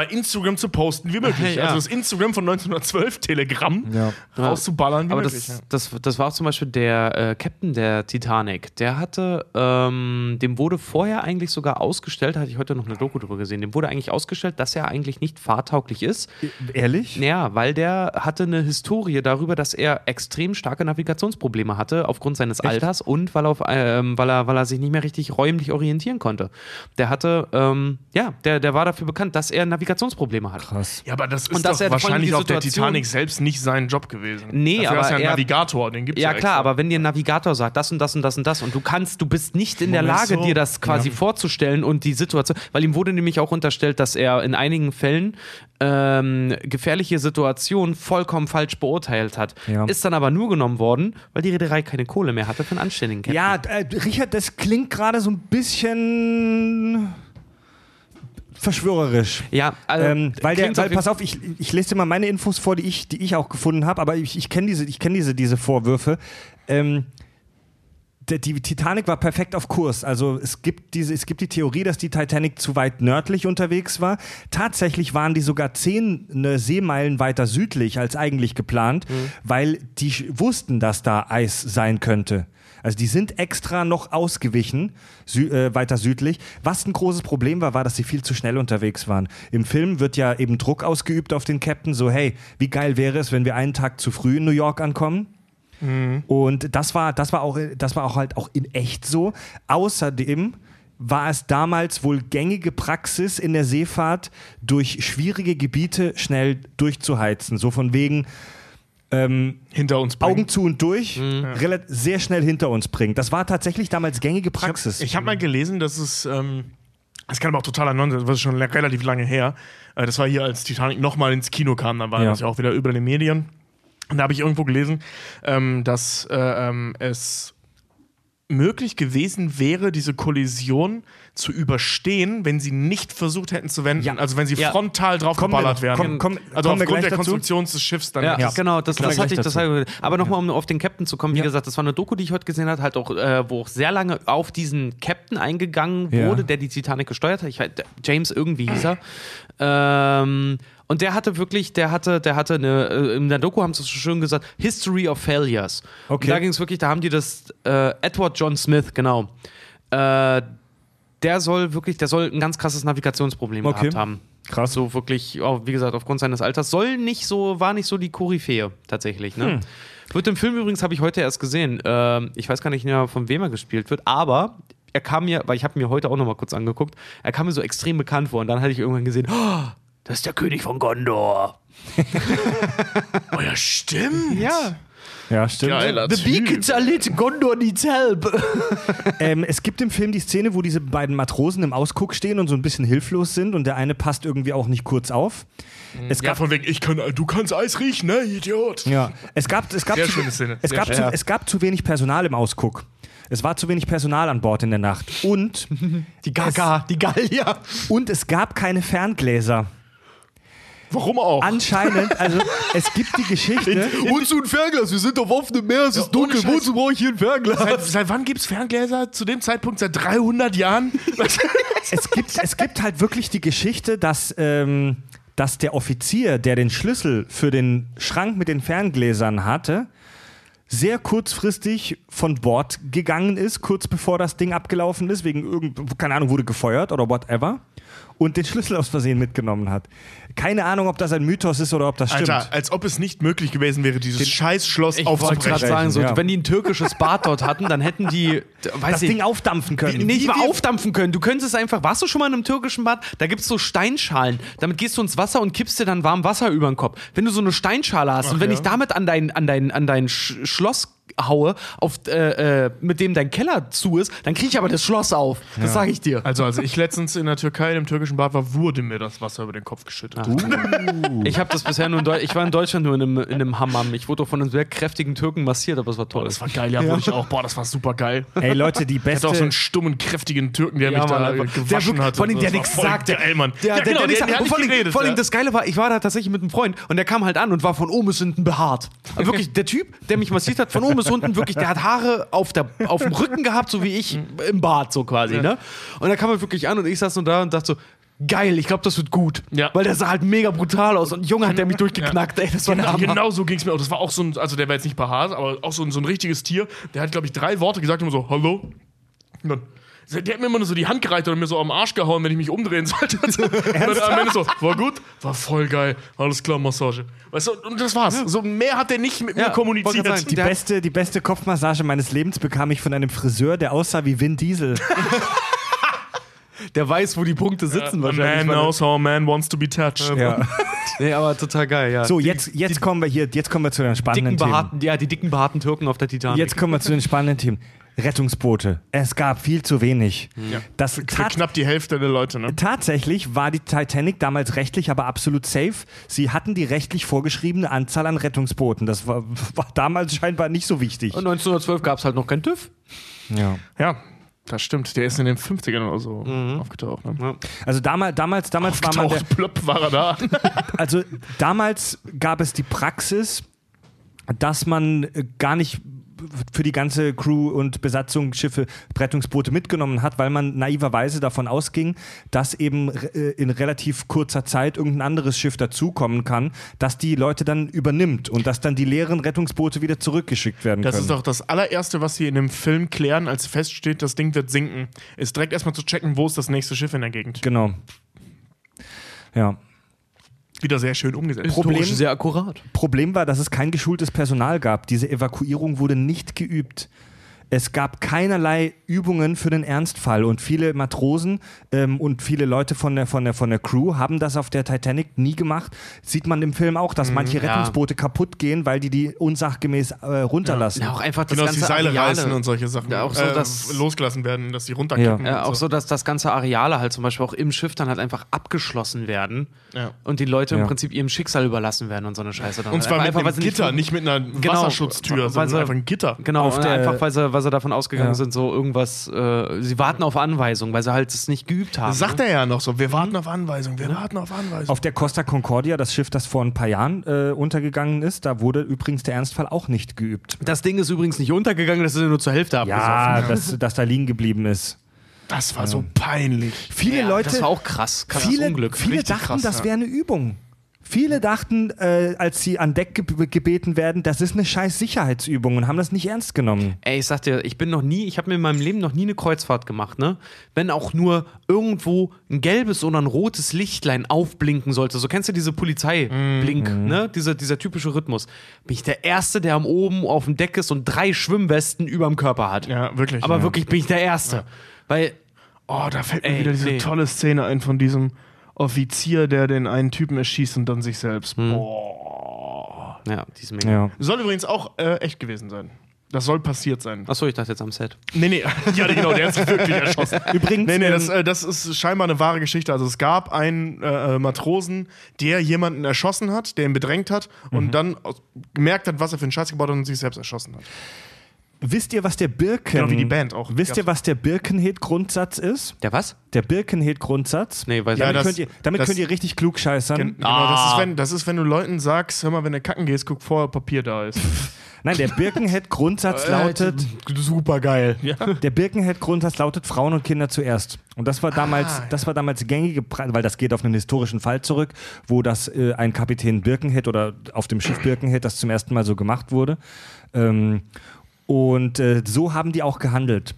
bei Instagram zu posten wie möglich. Ja. Also das Instagram von 1912, Telegramm, Ja. rauszuballern wie Aber möglich. das, das, das war auch zum Beispiel der äh, Captain der Titanic. Der hatte, ähm, dem wurde vorher eigentlich sogar ausgestellt, da hatte ich heute noch eine Doku drüber gesehen, dem wurde eigentlich ausgestellt, dass er eigentlich nicht fahrtauglich ist. Ehrlich? Ja, weil der hatte eine Historie darüber, dass er extrem starke Navigationsprobleme hatte aufgrund seines Alters und weil, auf, ähm, weil, er, weil er sich nicht mehr richtig räumlich orientieren konnte. Der hatte, ähm, ja, der, der war dafür bekannt, dass er Navigationsprobleme hat. Krass. Ja, aber das ist Und dass doch wahrscheinlich auf der Titanic selbst nicht sein Job gewesen. Nee, Dafür aber ist ja ein er- Navigator, den gibt's Ja, ja klar, extra. aber wenn dir ein Navigator sagt, das und das und das und das und du kannst, du bist nicht in der Lage, so. dir das quasi Ja. vorzustellen und die Situation, weil ihm wurde nämlich auch unterstellt, dass er in einigen Fällen ähm, gefährliche Situationen vollkommen falsch beurteilt hat. Ja. Ist dann aber nur genommen worden, weil die Reederei keine Kohle mehr hatte für einen anständigen Captain. Ja, äh, Richard, das klingt gerade so ein bisschen verschwörerisch. Ja, also, Ähm, weil der, weil, pass auf, ich, ich lese dir mal meine Infos vor, die ich, die ich auch gefunden habe, aber ich, ich kenne diese, ich kenn diese, diese Vorwürfe. Ähm, die Titanic war perfekt auf Kurs. Also es gibt, diese, es gibt die Theorie, dass die Titanic zu weit nördlich unterwegs war. Tatsächlich waren die sogar zehn ne, Seemeilen weiter südlich als eigentlich geplant, weil die wussten, dass da Eis sein könnte. Also die sind extra noch ausgewichen, sü äh, weiter südlich. Was ein großes Problem war, war, dass sie viel zu schnell unterwegs waren. Im Film wird ja eben Druck ausgeübt auf den Captain, so hey, wie geil wäre es, wenn wir einen Tag zu früh in New York ankommen? Und das war, das war auch, das war auch halt auch in echt so. Außerdem war es damals wohl gängige Praxis in der Seefahrt, durch schwierige Gebiete schnell durchzuheizen. So von wegen ähm, hinter uns bringen. Augen zu und durch, rela- sehr schnell hinter uns bringen. Das war tatsächlich damals gängige Praxis. Ich habe mal gelesen, dass es, ähm, das kann aber auch totaler Nonsens, das ist schon relativ lange her. Äh, das war hier, als Titanic nochmal ins Kino kam, dann war Ja. das ja auch wieder über den Medien. Und da habe ich irgendwo gelesen, ähm, dass äh, ähm, es möglich gewesen wäre, diese Kollision zu überstehen, wenn sie nicht versucht hätten zu wenden. Ja. Also wenn sie Ja. frontal drauf Kommen geballert werden. Komm- komm- also aufgrund der dazu? Konstruktion des Schiffs dann. Ja, Ja. genau, das, das hatte ich. Das hatte aber nochmal, um auf den Captain zu kommen, wie Ja. gesagt, das war eine Doku, die ich heute gesehen habe, halt auch, äh, wo auch sehr lange auf diesen Captain eingegangen Ja. wurde, der die Titanic gesteuert hat. Ich weiß, James irgendwie hieß er. Ähm, und der hatte wirklich, der hatte, der hatte eine, äh, in der Doku haben sie es so schön gesagt, History of Failures. Okay. Und da ging es wirklich, da haben die das, äh, Edward John Smith, genau. Äh, der soll wirklich, der soll ein ganz krasses Navigationsproblem Okay. gehabt haben. Krass. So wirklich, auch, wie gesagt, aufgrund seines Alters, soll nicht so, war nicht so die Koryphäe tatsächlich. Ne? Hm. Wird im Film übrigens, habe ich heute erst gesehen. Ähm, ich weiß gar nicht mehr, von wem er gespielt wird, aber er kam mir, weil ich habe mir heute auch noch mal kurz angeguckt, er kam mir so extrem bekannt vor und dann hatte ich irgendwann gesehen, oh, das ist der König von Gondor. [LAUGHS] Oh ja, stimmt. Ja. Ja, stimmt. Geiler The beacons are lit, Gondor needs help. [LAUGHS] Ähm, es gibt im Film die Szene, wo diese beiden Matrosen im Ausguck stehen und so ein bisschen hilflos sind und der eine passt irgendwie auch nicht kurz auf. Es Ja, gab, von wegen, ich kann, du kannst Eis riechen, ne, Idiot. ja, es gab, es gab, Sehr zu, schöne Szene. Es, Sehr gab zu, es gab zu wenig Personal im Ausguck. Es war zu wenig Personal an Bord in der Nacht. Und, [LAUGHS] Die Gaga, die Gallier. und es gab keine Ferngläser. Warum auch? Anscheinend, also es gibt die Geschichte. Wozu ein Fernglas? Wir sind auf offenem Meer, es ist Ja, ohne dunkel. Wozu brauche ich hier ein Fernglas? Seit, seit wann gibt es Ferngläser? Zu dem Zeitpunkt seit 300 Jahren? [LAUGHS] es, gibt, es gibt halt wirklich die Geschichte, dass, ähm, dass der Offizier, der den Schlüssel für den Schrank mit den Ferngläsern hatte, sehr kurzfristig von Bord gegangen ist, kurz bevor das Ding abgelaufen ist, wegen irgend, keine Ahnung, wurde gefeuert oder whatever. Und den Schlüssel aus Versehen mitgenommen hat. Keine Ahnung, ob das ein Mythos ist oder ob das stimmt. Alter, als ob es nicht möglich gewesen wäre, dieses Scheißschloss Ich wollte gerade aufzubrechen. sagen, so, ja. wenn die ein türkisches Bad dort hatten, dann hätten die, weiß das ich, Ding aufdampfen können. nicht mal wie- aufdampfen können. Du könntest einfach, warst du schon mal in einem türkischen Bad? Da gibt es so Steinschalen. Damit gehst du ins Wasser und kippst dir dann warm Wasser über den Kopf. Wenn du so eine Steinschale hast und wenn ja. ich damit an dein, an dein, an dein Sch Schloss haue, auf, äh, äh, mit dem dein Keller zu ist, dann kriege ich aber das Schloss auf. Das sage ich dir. Also, als ich letztens in der Türkei im türkischen Bad war, wurde mir das Wasser über den Kopf geschüttet. [LAUGHS] Ich habe das bisher nur in Deutschland, ich war in Deutschland nur in einem, in einem Hammam. Ich wurde doch von einem sehr kräftigen Türken massiert, aber es war toll. Das war geil, ja, wurde ich auch. Boah, das war super geil. Ey Leute, die Ich hatte beste. auch so einen stummen, kräftigen Türken, der mich da Mann, einfach. gewaschen der, hat. Vor allem, der nichts sagte. Geil, Mann. Der, ja, der, genau, der, der, der, der nicht allem, geredet. vor allem ja. das Geile war, ich war da tatsächlich mit einem Freund und der kam halt an und war von oben bis unten behaart. Also wirklich, der Typ, der mich massiert hat, von oben bis unten, wirklich, der hat Haare auf, der, auf dem Rücken gehabt, so wie ich im Bart, so quasi, ne? Und er kam halt wirklich an und ich saß so da und dachte so, geil, ich glaube, das wird gut. Ja. Weil der sah halt mega brutal aus und Junge hat der mich durchgeknackt, ey, das war Genau, genau so ging es mir auch. Das war auch so ein, also der war jetzt nicht behaart, aber auch so ein, so ein richtiges Tier. Der hat, glaube ich, drei Worte gesagt, immer so, hallo. Und dann, der hat mir immer nur so die Hand gereicht oder mir so am Arsch gehauen, wenn ich mich umdrehen sollte. Und, so. [LAUGHS] und dann am Ende so, war gut, war voll geil, alles klar, Massage. Weißt du, und das war's. So mehr hat der nicht mit Ja, mir kommuniziert. sagen, Die beste, die beste Kopfmassage meines Lebens bekam ich von einem Friseur, der aussah wie Vin Diesel. [LAUGHS] Der weiß, wo die Punkte sitzen A wahrscheinlich. man knows how a man wants to be touched. ja. [LAUGHS] Nee, aber total geil, ja. So, jetzt, jetzt kommen wir hier, jetzt kommen wir zu den spannenden dicken Themen. behaarten, ja, die dicken behaarten Türken auf der Titanic. Jetzt kommen wir zu den spannenden Themen. Rettungsboote. Es gab viel zu wenig. Das Für knapp die Hälfte der Leute, ne? tatsächlich war die Titanic damals rechtlich aber absolut safe. Sie hatten die rechtlich vorgeschriebene Anzahl an Rettungsbooten. Das war, [LAUGHS] war damals scheinbar nicht so wichtig. Und 1912 gab es halt noch kein TÜV. Ja. Ja, das stimmt. Der ist in den 50ern oder so aufgetaucht. Ne? Also damals, damals, damals war man der, Aufgetaucht, plöpp war er da. [LAUGHS] also damals gab es die Praxis, dass man gar nicht für die ganze Crew und Besatzung Schiffe Rettungsboote mitgenommen hat, weil man naiverweise davon ausging, dass eben äh, in relativ kurzer Zeit irgendein anderes Schiff dazukommen kann, das die Leute dann übernimmt und dass dann die leeren Rettungsboote wieder zurückgeschickt werden Das können. ist doch das allererste, was sie in dem Film klären, als feststeht, das Ding wird sinken. Ist direkt erstmal zu checken, wo ist das nächste Schiff in der Gegend. genau. Ja. Wieder sehr schön umgesetzt. Problem- sehr akkurat. Problem war, dass es kein geschultes Personal gab. Diese Evakuierung wurde nicht geübt. Es gab keinerlei Übungen für den Ernstfall und viele Matrosen ähm, und viele Leute von der, von, der, von der Crew haben das auf der Titanic nie gemacht. Sieht man im Film auch, dass manche Mhm, ja. Rettungsboote kaputt gehen, weil die die unsachgemäß äh, runterlassen. Ja, auch einfach das Genau, dass ganze die Seile Areale. reißen und solche Sachen. Ja, auch so, äh, dass- losgelassen werden, dass die runterkippen. Ja. Auch so, dass das ganze Areale halt zum Beispiel auch im Schiff dann halt einfach abgeschlossen werden Ja. und die Leute Ja. im Prinzip ihrem Schicksal überlassen werden und so eine Scheiße. Dann Und zwar einfach, mit einem Gitter, nicht mit einer Genau, Wasserschutztür, sondern einfach ein Gitter. Genau, Auf der- einfach weil sie, weil sie davon ausgegangen Ja. sind, so irgendwas, äh, sie warten auf Anweisung, weil sie halt es nicht geübt haben. Das sagt er ja noch so, wir warten auf Anweisung, wir warten auf Anweisung. Auf der Costa Concordia, das Schiff, das vor ein paar Jahren äh, untergegangen ist, da wurde übrigens der Ernstfall auch nicht geübt. das Ding ist übrigens nicht untergegangen, das ist ja nur zur Hälfte abgesoffen. Ja, [LAUGHS] dass, dass da liegen geblieben ist. das war so peinlich. Viele Ja, Leute. Das war auch krass. Krasses viele, Unglück. viele dachten, krass, das ja. wäre eine Übung. Viele dachten, äh, als sie an Deck ge gebeten werden, das ist eine scheiß Sicherheitsübung und haben das nicht ernst genommen. Ey, ich sag dir, ich bin noch nie, ich habe mir in meinem Leben noch nie eine Kreuzfahrt gemacht, ne? Wenn auch nur irgendwo ein gelbes oder ein rotes Lichtlein aufblinken sollte. So kennst du diese Polizeiblink, ne? Dieser, dieser typische Rhythmus. Bin ich der Erste, der am oben auf dem Deck ist und drei Schwimmwesten überm Körper hat. Ja, wirklich. Aber ja. wirklich bin ich der Erste. Weil, Oh, da fällt mir Ey, wieder diese nee. tolle Szene ein von diesem Offizier, der den einen Typen erschießt und dann sich selbst. Hm. Boah. Ja, die ist mega. Ja. Soll übrigens auch äh, echt gewesen sein. Das soll passiert sein. Achso, ich dachte jetzt am Set. Nee, nee, [LAUGHS] ja, genau, der hat sich wirklich erschossen. [LAUGHS] Übrigens, Nee, nee, das, ähm, äh, das ist scheinbar eine wahre Geschichte. Also es gab einen äh, Matrosen, der jemanden erschossen hat, der ihn bedrängt hat und Mhm. dann aus, gemerkt hat, was er für einen Scheiß gebaut hat und sich selbst erschossen hat. Wisst ihr, was der Birken. Genau wie die Band auch. Wisst ihr, was der Birkenhead-Grundsatz ist? Der was? Der Birkenhead-Grundsatz? Nee, weiß Ja, ich damit das- könnt, ihr, damit das- könnt ihr richtig klug scheißern. Gen genau, Ah. das, ist, wenn, das ist, wenn du Leuten sagst, hör mal, wenn du kacken gehst, guck vorher, ob Papier da ist. [LAUGHS] Nein, der Birkenhead-Grundsatz lautet. [LAUGHS] super geil. Ja. Der Birkenhead-Grundsatz lautet Frauen und Kinder zuerst. Und das war damals, Ah, ja. das war damals gängige, weil das geht auf einen historischen Fall zurück, wo das äh, ein Kapitän Birkenhead oder auf dem Schiff Birkenhead das zum ersten Mal so gemacht wurde. Ähm, und äh, so haben die auch gehandelt.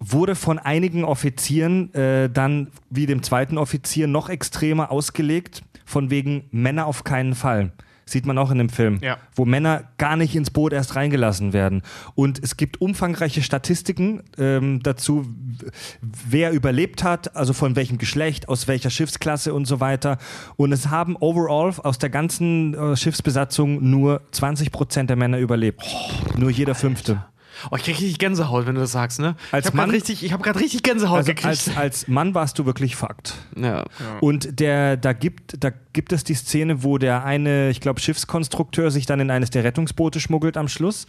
Wurde von einigen Offizieren äh, dann wie dem zweiten Offizier noch extremer ausgelegt, von wegen Männer auf keinen Fall. Sieht man auch in dem Film, Ja. wo Männer gar nicht ins Boot erst reingelassen werden. Und es gibt umfangreiche Statistiken ähm, dazu, wer überlebt hat, also von welchem Geschlecht, aus welcher Schiffsklasse und so weiter. Und es haben overall aus der ganzen äh, Schiffsbesatzung nur 20 Prozent der Männer überlebt. nur jeder fünfte. Oh, ich krieg richtig Gänsehaut, wenn du das sagst, ne? Als ich habe gerade richtig, ich hab grad richtig Gänsehaut Also gekriegt. als, als Mann warst du wirklich fucked. ja. Und der, da, gibt, da gibt es die Szene, wo der eine, ich glaube, Schiffskonstrukteur sich dann in eines der Rettungsboote schmuggelt am Schluss.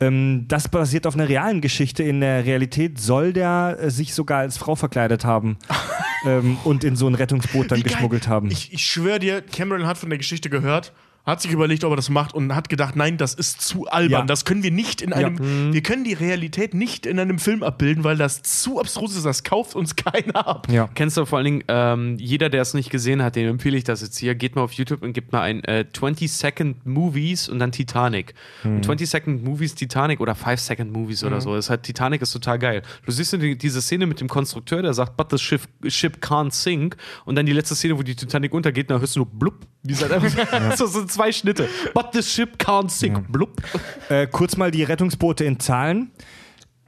Ähm, das basiert auf einer realen Geschichte. In der Realität soll der äh, sich sogar als Frau verkleidet haben [LAUGHS] ähm, und in so ein Rettungsboot dann geschmuggelt haben. Ich, ich schwöre dir, Cameron hat von der Geschichte gehört, hat sich überlegt, ob er das macht und hat gedacht, nein, das ist zu albern. Ja. Das können wir nicht in Ja. einem, wir können die Realität nicht in einem Film abbilden, weil das zu abstrus ist. Das kauft uns keiner ab. ja. Kennst du vor allen Dingen, ähm, jeder, der es nicht gesehen hat, dem empfehle ich das jetzt hier. Geht mal auf YouTube und gebt mal ein äh, 20 Second Movies und dann Titanic. Und 20 Second Movies Titanic oder 5 Second Movies oder so. Das ist halt, Titanic ist total geil. Du siehst die, diese Szene mit dem Konstrukteur, der sagt, but the ship, ship can't sink. Und dann die letzte Szene, wo die Titanic untergeht, da hörst du nur blub. Wie halt einfach, [LAUGHS] [LAUGHS] so sind zwei Schnitte. But the ship can't sink. Blub. Äh, kurz mal die Rettungsboote in Zahlen.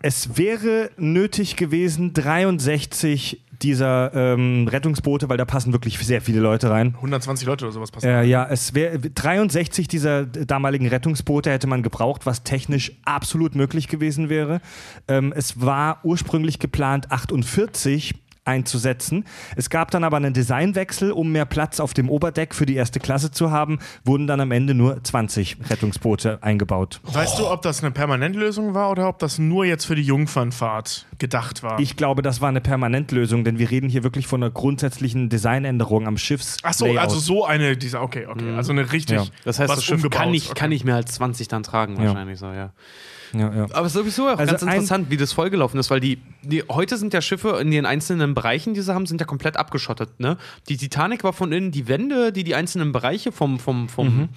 Es wäre nötig gewesen, 63 dieser ähm, Rettungsboote, weil da passen wirklich sehr viele Leute rein. 120 Leute oder sowas passiert. Äh, ja, es wäre 63 dieser damaligen Rettungsboote hätte man gebraucht, was technisch absolut möglich gewesen wäre. Ähm, es war ursprünglich geplant 48 einzusetzen. Es gab dann aber einen Designwechsel, um mehr Platz auf dem Oberdeck für die erste Klasse zu haben, wurden dann am Ende nur 20 Rettungsboote eingebaut. Weißt du, ob das eine Permanentlösung war oder ob das nur jetzt für die Jungfernfahrt gedacht war? Ich glaube, das war eine Permanentlösung, denn wir reden hier wirklich von einer grundsätzlichen Designänderung am Schiffs. Ach so, Layout. also so eine dieser. Okay, okay. Also eine richtig. Ja. Das heißt, was das Schiff umgebaut. kann nicht, Okay. kann nicht mehr als 20 dann tragen, Ja. wahrscheinlich so, ja. Ja, ja. Aber es ist sowieso auch Also ganz interessant, wie das vollgelaufen ist, weil die, die heute sind ja Schiffe in den einzelnen Bereichen, die sie haben, sind ja komplett abgeschottet. Ne? Die Titanic war von innen die Wände, die die einzelnen Bereiche vom, vom, vom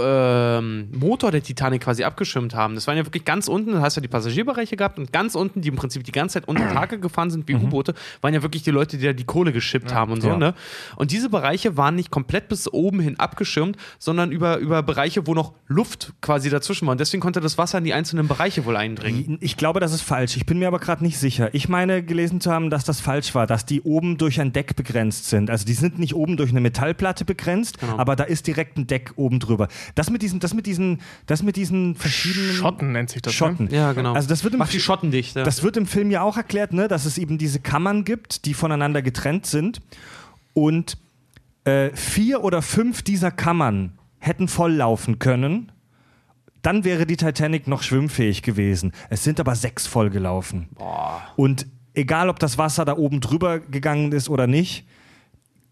ähm, Motor der Titanic quasi abgeschirmt haben. Das waren ja wirklich ganz unten, da hast du ja die Passagierbereiche gehabt und ganz unten, die im Prinzip die ganze Zeit unter [CLEARS THROAT] Tage gefahren sind wie U-Boote, waren ja wirklich die Leute, die da die Kohle geschippt haben und so. Ja. Ne? Und diese Bereiche waren nicht komplett bis oben hin abgeschirmt, sondern über, über Bereiche, wo noch Luft quasi dazwischen war. Und deswegen konnte das Wasser in die einzelnen Bereiche wohl eindringen. Ich glaube, das ist falsch. Ich bin mir aber gerade nicht sicher. Ich meine, gelesen zu haben, dass das falsch war, dass die oben durch ein Deck begrenzt sind. Also die sind nicht oben durch eine Metallplatte begrenzt, Genau. aber da ist direkt ein Deck oben drüber. Das mit diesen, das mit diesen, das mit diesen verschiedenen Schotten nennt sich das. Schotten. Ne? Ja, genau. Also das wird im Macht die Schotten dicht. Ja. Das wird im Film ja auch erklärt, ne, dass es eben diese Kammern gibt, die voneinander getrennt sind. Und äh, vier oder fünf dieser Kammern hätten volllaufen können. Dann wäre die Titanic noch schwimmfähig gewesen. Es sind aber sechs vollgelaufen. Und egal, ob das Wasser da oben drüber gegangen ist oder nicht,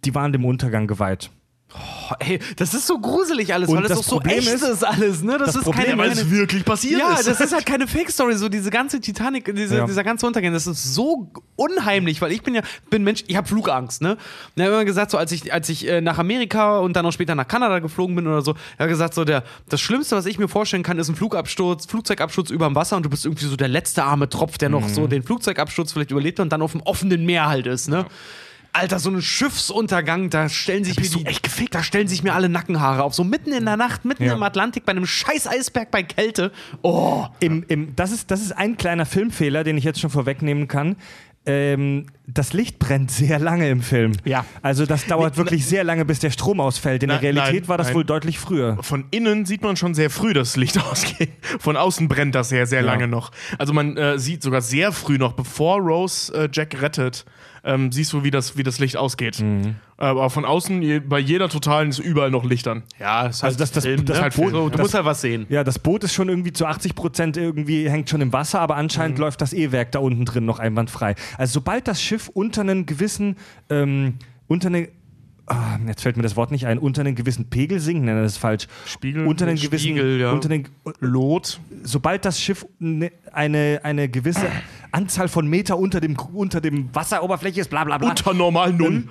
die waren dem Untergang geweiht. Oh, ey, das ist so gruselig alles, Und weil das, das auch so Problem echt ist- ist, alles, ne? Das, das ist Problem keine, Weil es wirklich passiert ja, ist. das ist halt keine Fake-Story, so diese ganze Titanic, diese, Ja. dieser ganze Untergang, das ist so unheimlich, weil ich bin ja, bin Mensch, ich habe Flugangst, ne? Ich habe immer gesagt, so als ich, als ich äh, nach Amerika und dann auch später nach Kanada geflogen bin oder so, er hat gesagt, so der, das Schlimmste, was ich mir vorstellen kann, ist ein Flugabsturz, Flugzeugabsturz über dem Wasser und du bist irgendwie so der letzte arme Tropf, der noch so den Flugzeugabsturz vielleicht überlebt und dann auf dem offenen Meer halt ist, ne? Alter, so ein Schiffsuntergang, da stellen sich mir die, echt gefickt, da stellen sich mir alle Nackenhaare auf. So mitten in der Nacht, mitten Ja. im Atlantik, bei einem scheiß Eisberg bei Kälte. Oh. Im, im, das, ist, das ist ein kleiner Filmfehler, den ich jetzt schon vorwegnehmen kann. Ähm, das Licht brennt sehr lange im Film. Ja. Also das dauert wirklich sehr lange, bis der Strom ausfällt. In der Nein, Realität nein, war das nein. wohl deutlich früher. Von innen sieht man schon sehr früh das Licht [LAUGHS] ausgehen. Von außen brennt das sehr, sehr Ja. lange noch. Also man äh, sieht sogar sehr früh noch, bevor Rose äh, Jack rettet, ähm, siehst du, wie das, wie das Licht ausgeht. Mhm. Aber von außen, je, bei jeder Totalen ist überall noch Licht an. Ja, das Also das- das- Film, das ne? halt so, Boot- du das- musst halt was sehen. Ja, das Boot ist schon irgendwie zu 80 Prozent irgendwie hängt schon im Wasser, aber anscheinend läuft das E-Werk da unten drin noch einwandfrei. Also sobald das Schiff unter einen gewissen, ähm, unter eine Ah, jetzt fällt mir das Wort nicht ein, unter einen gewissen Pegel sinkt, nein, das ist falsch. Spiegel? Unter einen gewissen, Spiegel, ja. unter den, Lot. sobald das Schiff ne- eine, eine gewisse Anzahl von Meter unter dem, unter dem Wasseroberfläche ist, bla bla bla, Unter normal Null.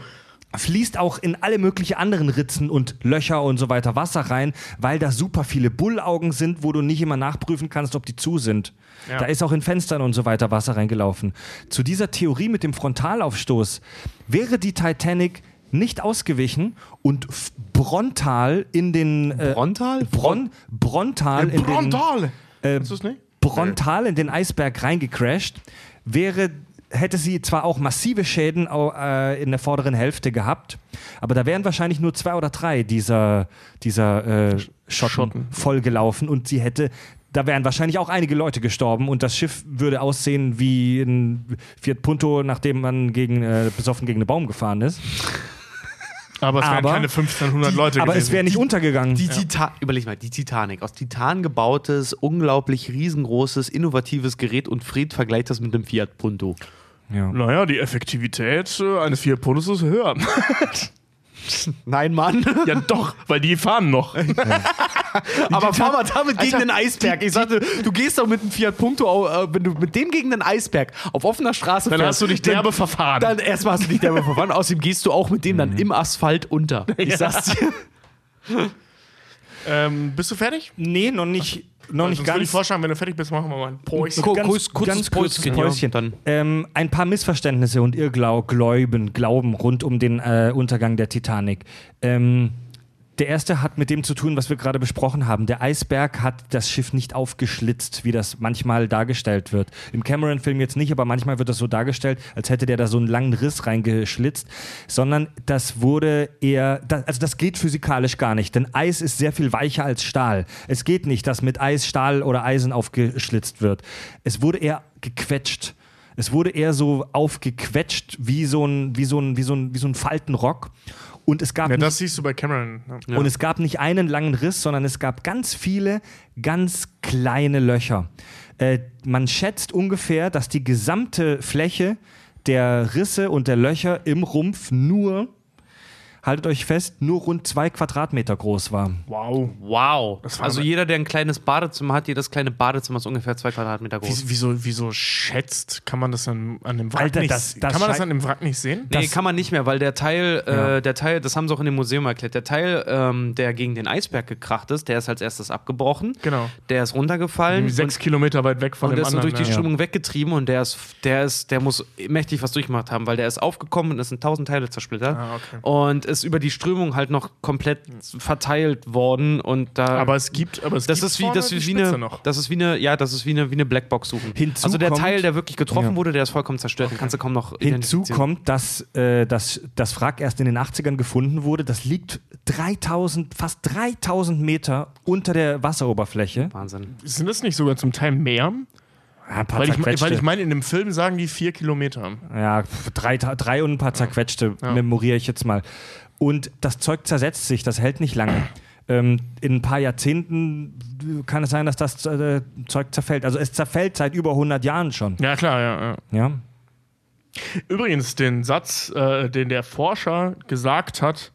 fließt auch in alle möglichen anderen Ritzen und Löcher und so weiter Wasser rein, weil da super viele Bullaugen sind, wo du nicht immer nachprüfen kannst, ob die zu sind. Ja. Da ist auch in Fenstern und so weiter Wasser reingelaufen. Zu dieser Theorie mit dem Frontalaufstoß wäre die Titanic nicht ausgewichen und Brontal in den äh, Brontal? Bron, Brontal in den Brontal. äh, Ist das nicht? Brontal in den Eisberg reingecrashed, wäre hätte sie zwar auch massive Schäden äh, in der vorderen Hälfte gehabt, aber da wären wahrscheinlich nur zwei oder drei dieser, dieser äh, Schotten, Schotten. vollgelaufen und sie hätte da wären wahrscheinlich auch einige Leute gestorben und das Schiff würde aussehen wie ein Fiat Punto, nachdem man gegen, äh, besoffen gegen einen Baum gefahren ist. Aber es wären Aber- keine 1500 Leute Aber es gewesen. wäre nicht untergegangen. Die Titan überleg mal, die Titanic. Aus Titan gebautes, unglaublich riesengroßes, innovatives Gerät und Fred vergleicht das mit einem Fiat Punto. ja. Naja, die Effektivität äh, eines Fiat Puntos ist höher. [LAUGHS] Nein, Mann. ja, doch, weil die fahren noch. [LAUGHS] Aber fahr mal damit gegen Alter, den Eisberg. Ich sagte, du gehst doch mit einem Fiat Punto, äh, wenn du mit dem gegen den Eisberg auf offener Straße Dann fährst, hast du dich derbe verfahren. Dann erstmal hast du dich derbe verfahren, [LAUGHS] außerdem gehst du auch mit dem dann im Asphalt unter. Ich Ja. sag's dir. [LAUGHS] ähm, bist du fertig? Nee, noch nicht, noch nicht Sonst würde ich ganz. vorschlagen, wenn du fertig bist, machen wir mal ein Päuschen. Ko- ganz, kurz- kurzes ganz kurzes Päuschen, Päuschen. dann. Ähm, ein paar Missverständnisse und Irrglauben Glauben rund um den äh, Untergang der Titanic. Ähm, der erste hat mit dem zu tun, was wir gerade besprochen haben. Der Eisberg hat das Schiff nicht aufgeschlitzt, wie das manchmal dargestellt wird. Im Cameron-Film jetzt nicht, aber manchmal wird das so dargestellt, als hätte der da so einen langen Riss reingeschlitzt, sondern das wurde eher, da, also das geht physikalisch gar nicht, denn Eis ist sehr viel weicher als Stahl. Es geht nicht, dass mit Eis Stahl oder Eisen aufgeschlitzt wird. Es wurde eher gequetscht. Es wurde eher so aufgequetscht wie so ein, wie so ein, wie so ein, wie so ein Faltenrock. Und es gab Ja, nicht das siehst du bei Cameron. ne? und es gab nicht einen langen Riss, sondern es gab ganz viele ganz kleine Löcher. Äh, man schätzt ungefähr, dass die gesamte Fläche der Risse und der Löcher im Rumpf nur, haltet euch fest, nur rund zwei Quadratmeter groß war. Wow. Wow. Das war Also jeder, der ein kleines Badezimmer hat, jedes kleine Badezimmer ist ungefähr zwei Quadratmeter groß. Wie, wieso, wieso schätzt? Kann man das an, an dem Wrack Alter, nicht das- das Kann man das an dem Wrack nicht sehen? Nee, Das- kann man nicht mehr, weil der Teil, Ja. äh, der Teil, das haben sie auch in dem Museum erklärt, der Teil, ähm, der gegen den Eisberg gekracht ist, der ist als erstes abgebrochen. Genau. Der ist runtergefallen. Sechs Kilometer weit weg von und dem der ist so anderen. durch die ja. Strömung weggetrieben und der ist, der ist, der muss mächtig was durchgemacht haben, weil der ist aufgekommen und ist in tausend Teile zersplittert Ah, okay. und ist über die Strömung halt noch komplett verteilt worden und da. Aber es gibt, aber es das gibt ist wie, vorne das ist wie eine, noch. das ist wie eine, ja, das ist wie eine, wie eine Blackbox suchen. Hinzu also der kommt- Teil, der wirklich getroffen Ja. wurde, der ist vollkommen zerstört. Den kannst du kaum noch Hinzu kommt, dass äh, das, das Wrack erst in den 80ern gefunden wurde. Das liegt 3000, fast 3000 Meter unter der Wasseroberfläche. Wahnsinn. Sind das nicht sogar zum Teil mehr? Ja, ein paar Weil ich, zerquetschte. weil ich meine, in dem Film sagen die vier Kilometer. Ja, drei, drei und ein paar zerquetschte, Ja. memoriere ich jetzt mal. Und das Zeug zersetzt sich, das hält nicht lange. Ähm, in ein paar Jahrzehnten kann es sein, dass das äh, Zeug zerfällt. Also es zerfällt seit über 100 Jahren schon. Ja, klar, ja. ja. Ja? Übrigens, den Satz, äh, den der Forscher gesagt hat,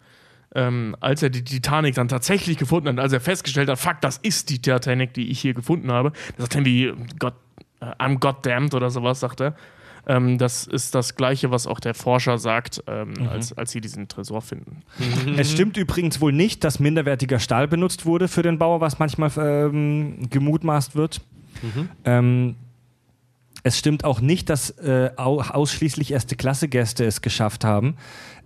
ähm, als er die Titanic dann tatsächlich gefunden hat, als er festgestellt hat, fuck, das ist die Titanic, die ich hier gefunden habe. Das sagt er wie, Gott, äh, I'm goddamned oder sowas, sagt er. Ähm, das ist das Gleiche, was auch der Forscher sagt, ähm, als, als sie diesen Tresor finden. Es stimmt übrigens wohl nicht, dass minderwertiger Stahl benutzt wurde für den Bau, was manchmal ähm, gemutmaßt wird. Ähm, es stimmt auch nicht, dass äh, au ausschließlich erste Klasse Gäste es geschafft haben.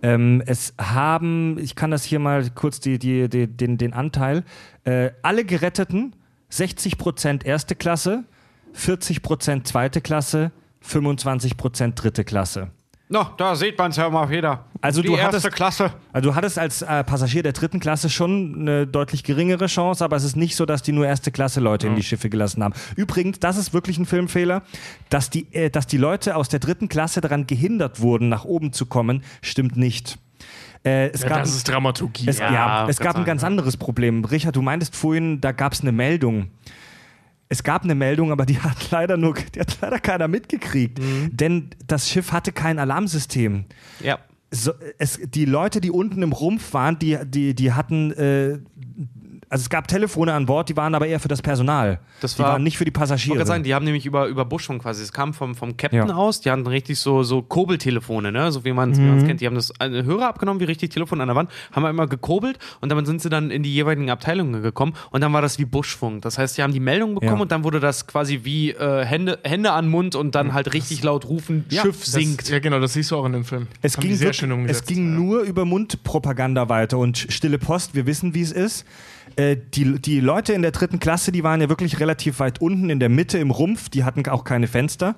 Ähm, es haben, ich kann das hier mal kurz die, die, die, den, den Anteil, äh, alle Geretteten 60% erste Klasse, 40% zweite Klasse, 25% dritte Klasse. No, da sieht man es ja mal wieder. Also Die du erste hattest, Klasse. Also du hattest als äh, Passagier der dritten Klasse schon eine deutlich geringere Chance, aber es ist nicht so, dass die nur erste Klasse Leute in die Schiffe gelassen haben. Übrigens, das ist wirklich ein Filmfehler, dass die, äh, dass die Leute aus der dritten Klasse daran gehindert wurden, nach oben zu kommen, stimmt nicht. Äh, es Ja, gab, das ist Dramaturgie. es, ja, Ja, es gab ein ganz ja. anderes Problem. Richard, du meintest vorhin, da gab es eine Meldung. Es gab eine Meldung, aber die hat leider nur, die hat leider keiner mitgekriegt. Mhm. Denn das Schiff hatte kein Alarmsystem Ja. so, es, die Leute, die unten im Rumpf waren, die, die, die hatten, äh, also es gab Telefone an Bord, die waren aber eher für das Personal. Das die war- waren nicht für die Ich Passagiere. gerade sagen, die haben nämlich über, über Buschfunk quasi, es kam vom, vom Captain Ja. aus, die hatten richtig so, so Kurbeltelefone, ne? so wie man es kennt. Die haben das eine Hörer abgenommen, wie richtig Telefon an der Wand, haben immer gekurbelt und dann sind sie dann in die jeweiligen Abteilungen gekommen und dann war das wie Buschfunk. Das heißt, die haben die Meldung bekommen Ja. und dann wurde das quasi wie äh, Hände, Hände an Mund und dann halt richtig laut rufen, Schiff Das- sinkt. Ja, genau, das siehst du auch in dem Film. es Haben ging, die sehr wirklich- schön es umgesetzt. ging nur über Mundpropaganda weiter und stille Post, wir wissen, wie es ist. Äh, die, die Leute in der dritten Klasse, die waren ja wirklich relativ weit unten in der Mitte im Rumpf, die hatten auch keine Fenster.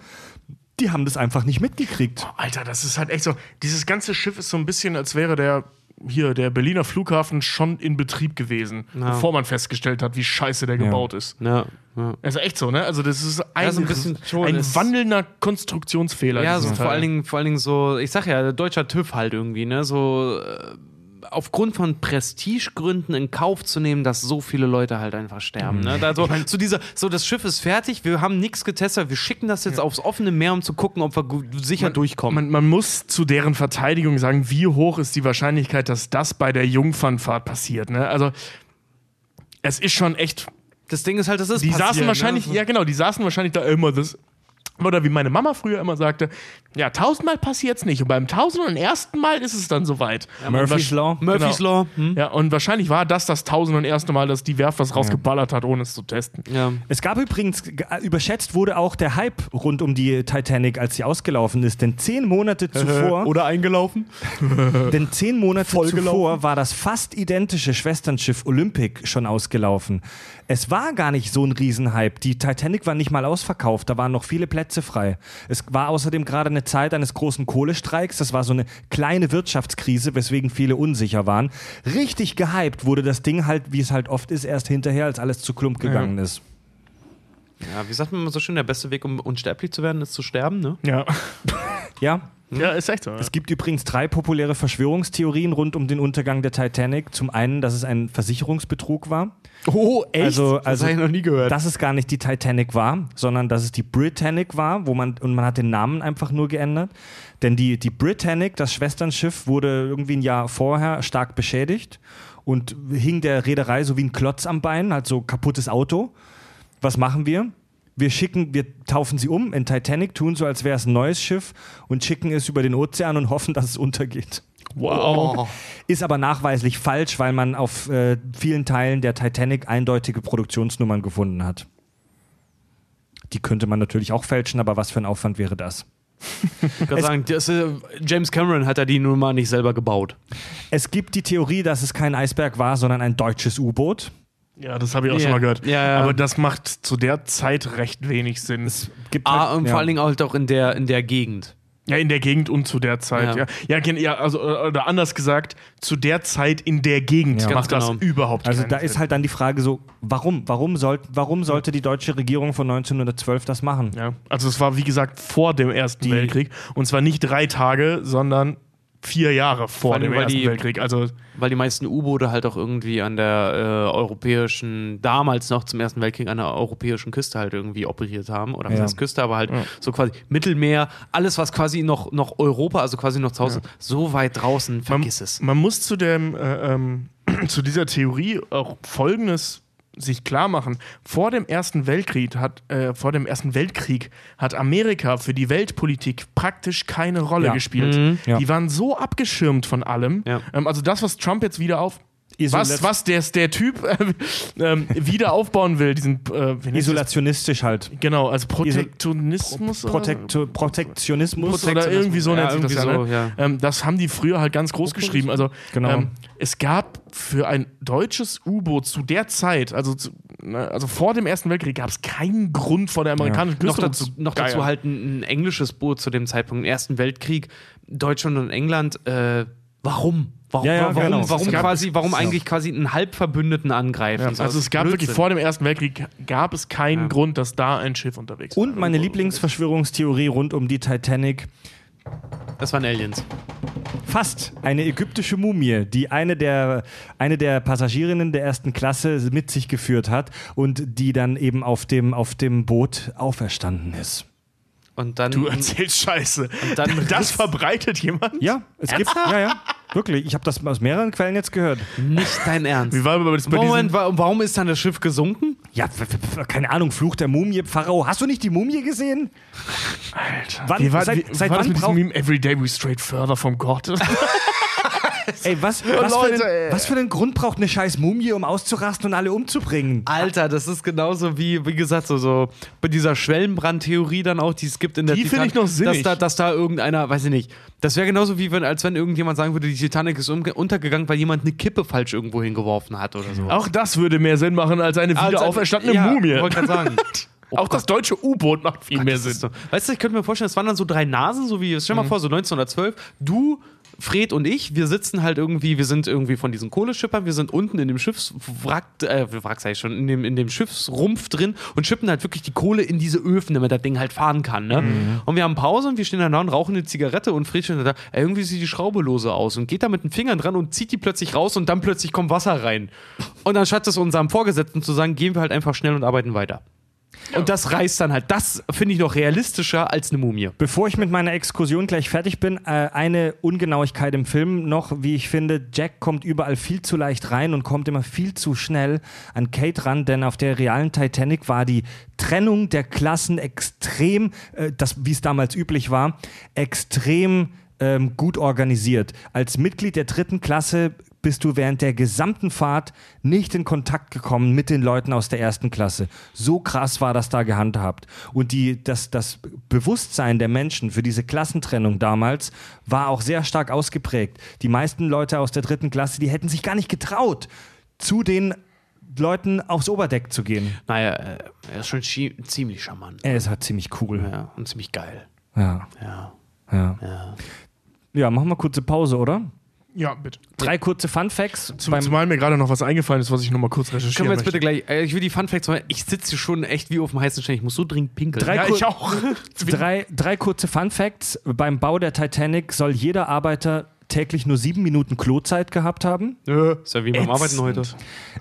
Die haben das einfach nicht mitgekriegt. Alter, das ist halt echt so. Dieses ganze Schiff ist so ein bisschen, als wäre der hier der Berliner Flughafen schon in Betrieb gewesen, bevor man festgestellt hat, wie scheiße der gebaut ist. Ja, ja. Also echt so, ne? Also das ist ein, Ja, so ein bisschen schon, ein wandelnder Konstruktionsfehler. Ja, so vor allen, Dingen, vor allen Dingen so, ich sag ja, deutscher TÜV halt irgendwie, ne? So äh, aufgrund von Prestigegründen in Kauf zu nehmen, dass so viele Leute halt einfach sterben. Ne? Da so, so dieser, so das Schiff ist fertig, wir haben nichts getestet, wir schicken das jetzt aufs offene Meer, um zu gucken, ob wir sicher durchkommen. Man, man muss zu deren Verteidigung sagen, wie hoch ist die Wahrscheinlichkeit, dass das bei der Jungfernfahrt passiert. Ne? Also es ist schon echt. das Ding ist halt, das ist Die passiert, saßen wahrscheinlich, ne? ja genau, die saßen wahrscheinlich da immer das. Oder wie meine Mama früher immer sagte, ja, tausendmal passiert's nicht. Und beim tausend und ersten Mal ist es dann soweit. Murphy's Law. Murphy's genau. Law. Hm? Ja, und wahrscheinlich war das das tausend und erste Mal, dass die Werft was rausgeballert hat, ohne es zu testen. Ja. Es gab übrigens, g- überschätzt wurde auch der Hype rund um die Titanic, als sie ausgelaufen ist. Denn zehn Monate [LAUGHS] zuvor, Oder eingelaufen? [LAUGHS] [LAUGHS] denn zehn Monate zuvor war das fast identische Schwesternschiff Olympic schon ausgelaufen. Es war gar nicht so ein Riesenhype. Die Titanic war nicht mal ausverkauft, da waren noch viele Plätze frei. Es war außerdem gerade eine Zeit eines großen Kohlestreiks. Das war so eine kleine Wirtschaftskrise, weswegen viele unsicher waren. Richtig gehypt wurde das Ding halt, wie es halt oft ist, erst hinterher, als alles zu Klump gegangen ist. Ja, wie sagt man immer so schön, der beste Weg, um unsterblich zu werden, ist zu sterben, ne? Ja. Ja, ja, ist echt so. Ja. Es gibt übrigens drei populäre Verschwörungstheorien rund um den Untergang der Titanic. Zum einen, dass es ein Versicherungsbetrug war. Oh, echt? Also, also hab ich noch nie gehört. Dass es gar nicht die Titanic war, sondern dass es die Britannic war, wo man und man hat den Namen einfach nur geändert. Denn die, die Britannic, das Schwesternschiff, wurde irgendwie ein Jahr vorher stark beschädigt und hing der Reederei so wie ein Klotz am Bein, halt so kaputtes Auto. Was machen wir? Wir schicken, wir taufen sie um in Titanic, tun so, als wäre es ein neues Schiff und schicken es über den Ozean und hoffen, dass es untergeht. wow. [LAUGHS] Ist aber nachweislich falsch, weil man auf äh, vielen Teilen der Titanic eindeutige Produktionsnummern gefunden hat. Die könnte man natürlich auch fälschen, aber was für ein Aufwand wäre das? Ich kann sagen, das, äh, James Cameron hat ja die Nummer nicht selber gebaut. Es gibt die Theorie, dass es kein Eisberg war, sondern ein deutsches U-Boot. Ja, das habe ich auch Ja. schon mal gehört. Ja, ja. Aber das macht zu der Zeit recht wenig Sinn. Es gibt Ah, halt- und ja. vor allen Dingen halt auch in der, in der Gegend. Ja, in der Gegend und zu der Zeit, Ja. ja. Ja, also, äh, oder anders gesagt, zu der Zeit in der Gegend Ja. macht Ganz das genau. überhaupt Also da ist Sinn. halt dann die Frage so, warum? Warum, soll, warum sollte die deutsche Regierung von 1912 das machen? Ja, also es war wie gesagt vor dem Ersten Die- Weltkrieg. Und zwar nicht drei Tage, sondern vier Jahre vor Vor dem Ersten die- Weltkrieg. Also Weil die meisten U-Boote halt auch irgendwie an der äh, europäischen, damals noch zum Ersten Weltkrieg an der europäischen Küste halt irgendwie operiert haben. Oder Ja. heißt Küste, aber halt so quasi Mittelmeer, alles was quasi noch, noch Europa, also quasi noch zu Hause, so weit draußen, man, vergiss es. man muss zu dem äh, ähm, [CLEARS THROAT] zu dieser Theorie auch Folgendes sich klar machen. Vor dem Ersten Weltkrieg hat, äh, vor dem Ersten Weltkrieg hat Amerika für die Weltpolitik praktisch keine Rolle Ja. gespielt. Mhm. Ja. Die waren so abgeschirmt von allem. Ja. Ähm, also das, was Trump jetzt wieder auf was, was der, der Typ äh, [LAUGHS] ähm, wieder aufbauen will, diesen äh? Isolationistisch halt. Genau, also Protektionismus. oder? Protekto Protektionismus. oder irgendwie so nennt sich das ja, irgendwie ne? so, ja. Ähm, das haben die früher halt ganz groß geschrieben. Also Genau. ähm, es gab für ein deutsches U-Boot zu der Zeit, also zu, ne, also vor dem Ersten Weltkrieg gab es keinen Grund vor der amerikanischen noch Küste dazu, noch dazu halt ein, ein englisches Boot zu dem Zeitpunkt, im Ersten Weltkrieg, Deutschland und England. Warum? Warum, Ja, ja, warum, genau. warum, gab- quasi, warum ja. eigentlich quasi einen Halbverbündeten angreifen? Ja, So, also das es gab ist wirklich Blödsinn. vor dem Ersten Weltkrieg gab es keinen Ja. Grund, dass da ein Schiff unterwegs war. Und meine Lieblingsverschwörungstheorie rund um die Titanic. Das waren Aliens. Fast eine ägyptische Mumie, die eine der, eine der Passagierinnen der ersten Klasse mit sich geführt hat und die dann eben auf dem, auf dem Boot auferstanden ist. Und dann. Du erzählst Scheiße. dann das verbreitet jemand? Ja, es gibt. Ja, ja. Wirklich. Ich habe das aus mehreren Quellen jetzt gehört. Nicht dein Ernst. Wie war das bei Moment, wa- warum ist dann das Schiff gesunken? Ja, keine Ahnung, Fluch der Mumie, Pharao. Hast du nicht die Mumie gesehen? Alter. Wann- wie war, seit- wie, seit war das wann mit diesem Meme Every day we strayed further from God? [LAUGHS] Ey, was, was, Leute, für einen, was für einen Grund braucht eine scheiß Mumie, um auszurasten und alle umzubringen? Alter, das ist genauso wie, wie gesagt, so, so bei dieser Schwellenbrandtheorie dann auch, die es gibt in der Die finde ich noch dass sinnig. da, dass da irgendeiner, weiß ich nicht, das wäre genauso wie wenn, als wenn irgendjemand sagen würde, die Titanic ist untergegangen, weil jemand eine Kippe falsch irgendwo hingeworfen hat oder so. Auch das würde mehr Sinn machen als eine wieder auferstandene ja, Mumie. wollte gerade sagen. [LAUGHS] Oh Auch das deutsche U-Boot macht viel mehr Das Sinn. so. Weißt du, ich könnte mir vorstellen, es waren dann so drei Nasen, so wie, stell Mhm. mal vor, so 1912, du, Fred und ich, wir sitzen halt irgendwie, wir sind irgendwie von diesen Kohleschippern, wir sind unten in dem Schiffswrack, äh, Wrack sag ich schon, in dem, in dem Schiffsrumpf drin und schippen halt wirklich die Kohle in diese Öfen, damit das Ding halt fahren kann, ne? Mhm. Und wir haben Pause und wir stehen da und rauchen eine Zigarette und Fred steht da, ey, irgendwie sieht die Schraube lose aus und geht da mit den Fingern dran und zieht die plötzlich raus und dann plötzlich kommt Wasser rein. Und anstatt es unserem Vorgesetzten zu sagen, gehen wir halt einfach schnell und arbeiten weiter. Und das reißt dann halt. Das finde ich noch realistischer als eine Mumie. Bevor ich mit meiner Exkursion gleich fertig bin, äh, eine Ungenauigkeit im Film noch, wie ich finde, Jack kommt überall viel zu leicht rein und kommt immer viel zu schnell an Kate ran, denn auf der realen Titanic war die Trennung der Klassen extrem, äh, das, wie es damals üblich war, extrem ähm, gut organisiert. Als Mitglied der dritten Klasse bist du während der gesamten Fahrt nicht in Kontakt gekommen mit den Leuten aus der ersten Klasse. So krass war das da gehandhabt. Und die, das, das Bewusstsein der Menschen für diese Klassentrennung damals war auch sehr stark ausgeprägt. Die meisten Leute aus der dritten Klasse, die hätten sich gar nicht getraut, zu den Leuten aufs Oberdeck zu gehen. Naja, äh, er ist schon ziemlich charmant. Er ist halt ziemlich cool. Ja, und ziemlich geil. Ja, Ja. ja. ja. Ja, machen wir kurze Pause, oder? Ja, bitte. Drei kurze Fun Facts. Zum, zumal mir gerade noch was eingefallen ist, was ich noch mal kurz recherchieren Können wir jetzt möchte. bitte gleich, äh, ich will die Fun Facts, machen. ich sitze schon echt wie auf dem heißen Stein. Ich muss so dringend pinkeln. Drei Ja, ich auch. [LAUGHS] Drei, drei kurze Fun Facts. Beim Bau der Titanic soll jeder Arbeiter täglich nur sieben Minuten Klozeit gehabt haben. Ist ja wie beim Ätzend. Arbeiten heute.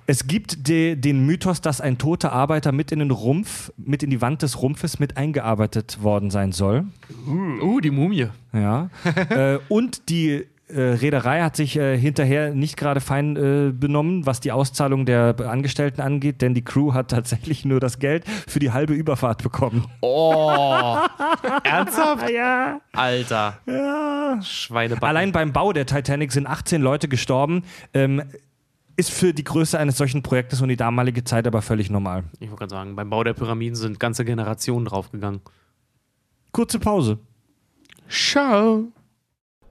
Es gibt de, den Mythos, dass ein toter Arbeiter mit in den Rumpf, mit in die Wand des Rumpfes mit eingearbeitet worden sein soll. Uh, die Mumie. Ja. [LAUGHS] äh, und die äh, Reederei hat sich äh, hinterher nicht gerade fein äh, benommen, was die Auszahlung der Angestellten angeht, denn die Crew hat tatsächlich nur das Geld für die halbe Überfahrt bekommen. Oh. [LAUGHS] Ernsthaft? Ja. Alter. ja. Schweinebacken. Allein beim Bau der Titanic sind 18 Leute gestorben. Ähm, ist für die Größe eines solchen Projektes und die damalige Zeit aber völlig normal. Ich wollte gerade sagen, beim Bau der Pyramiden sind ganze Generationen draufgegangen. Kurze Pause. Ciao.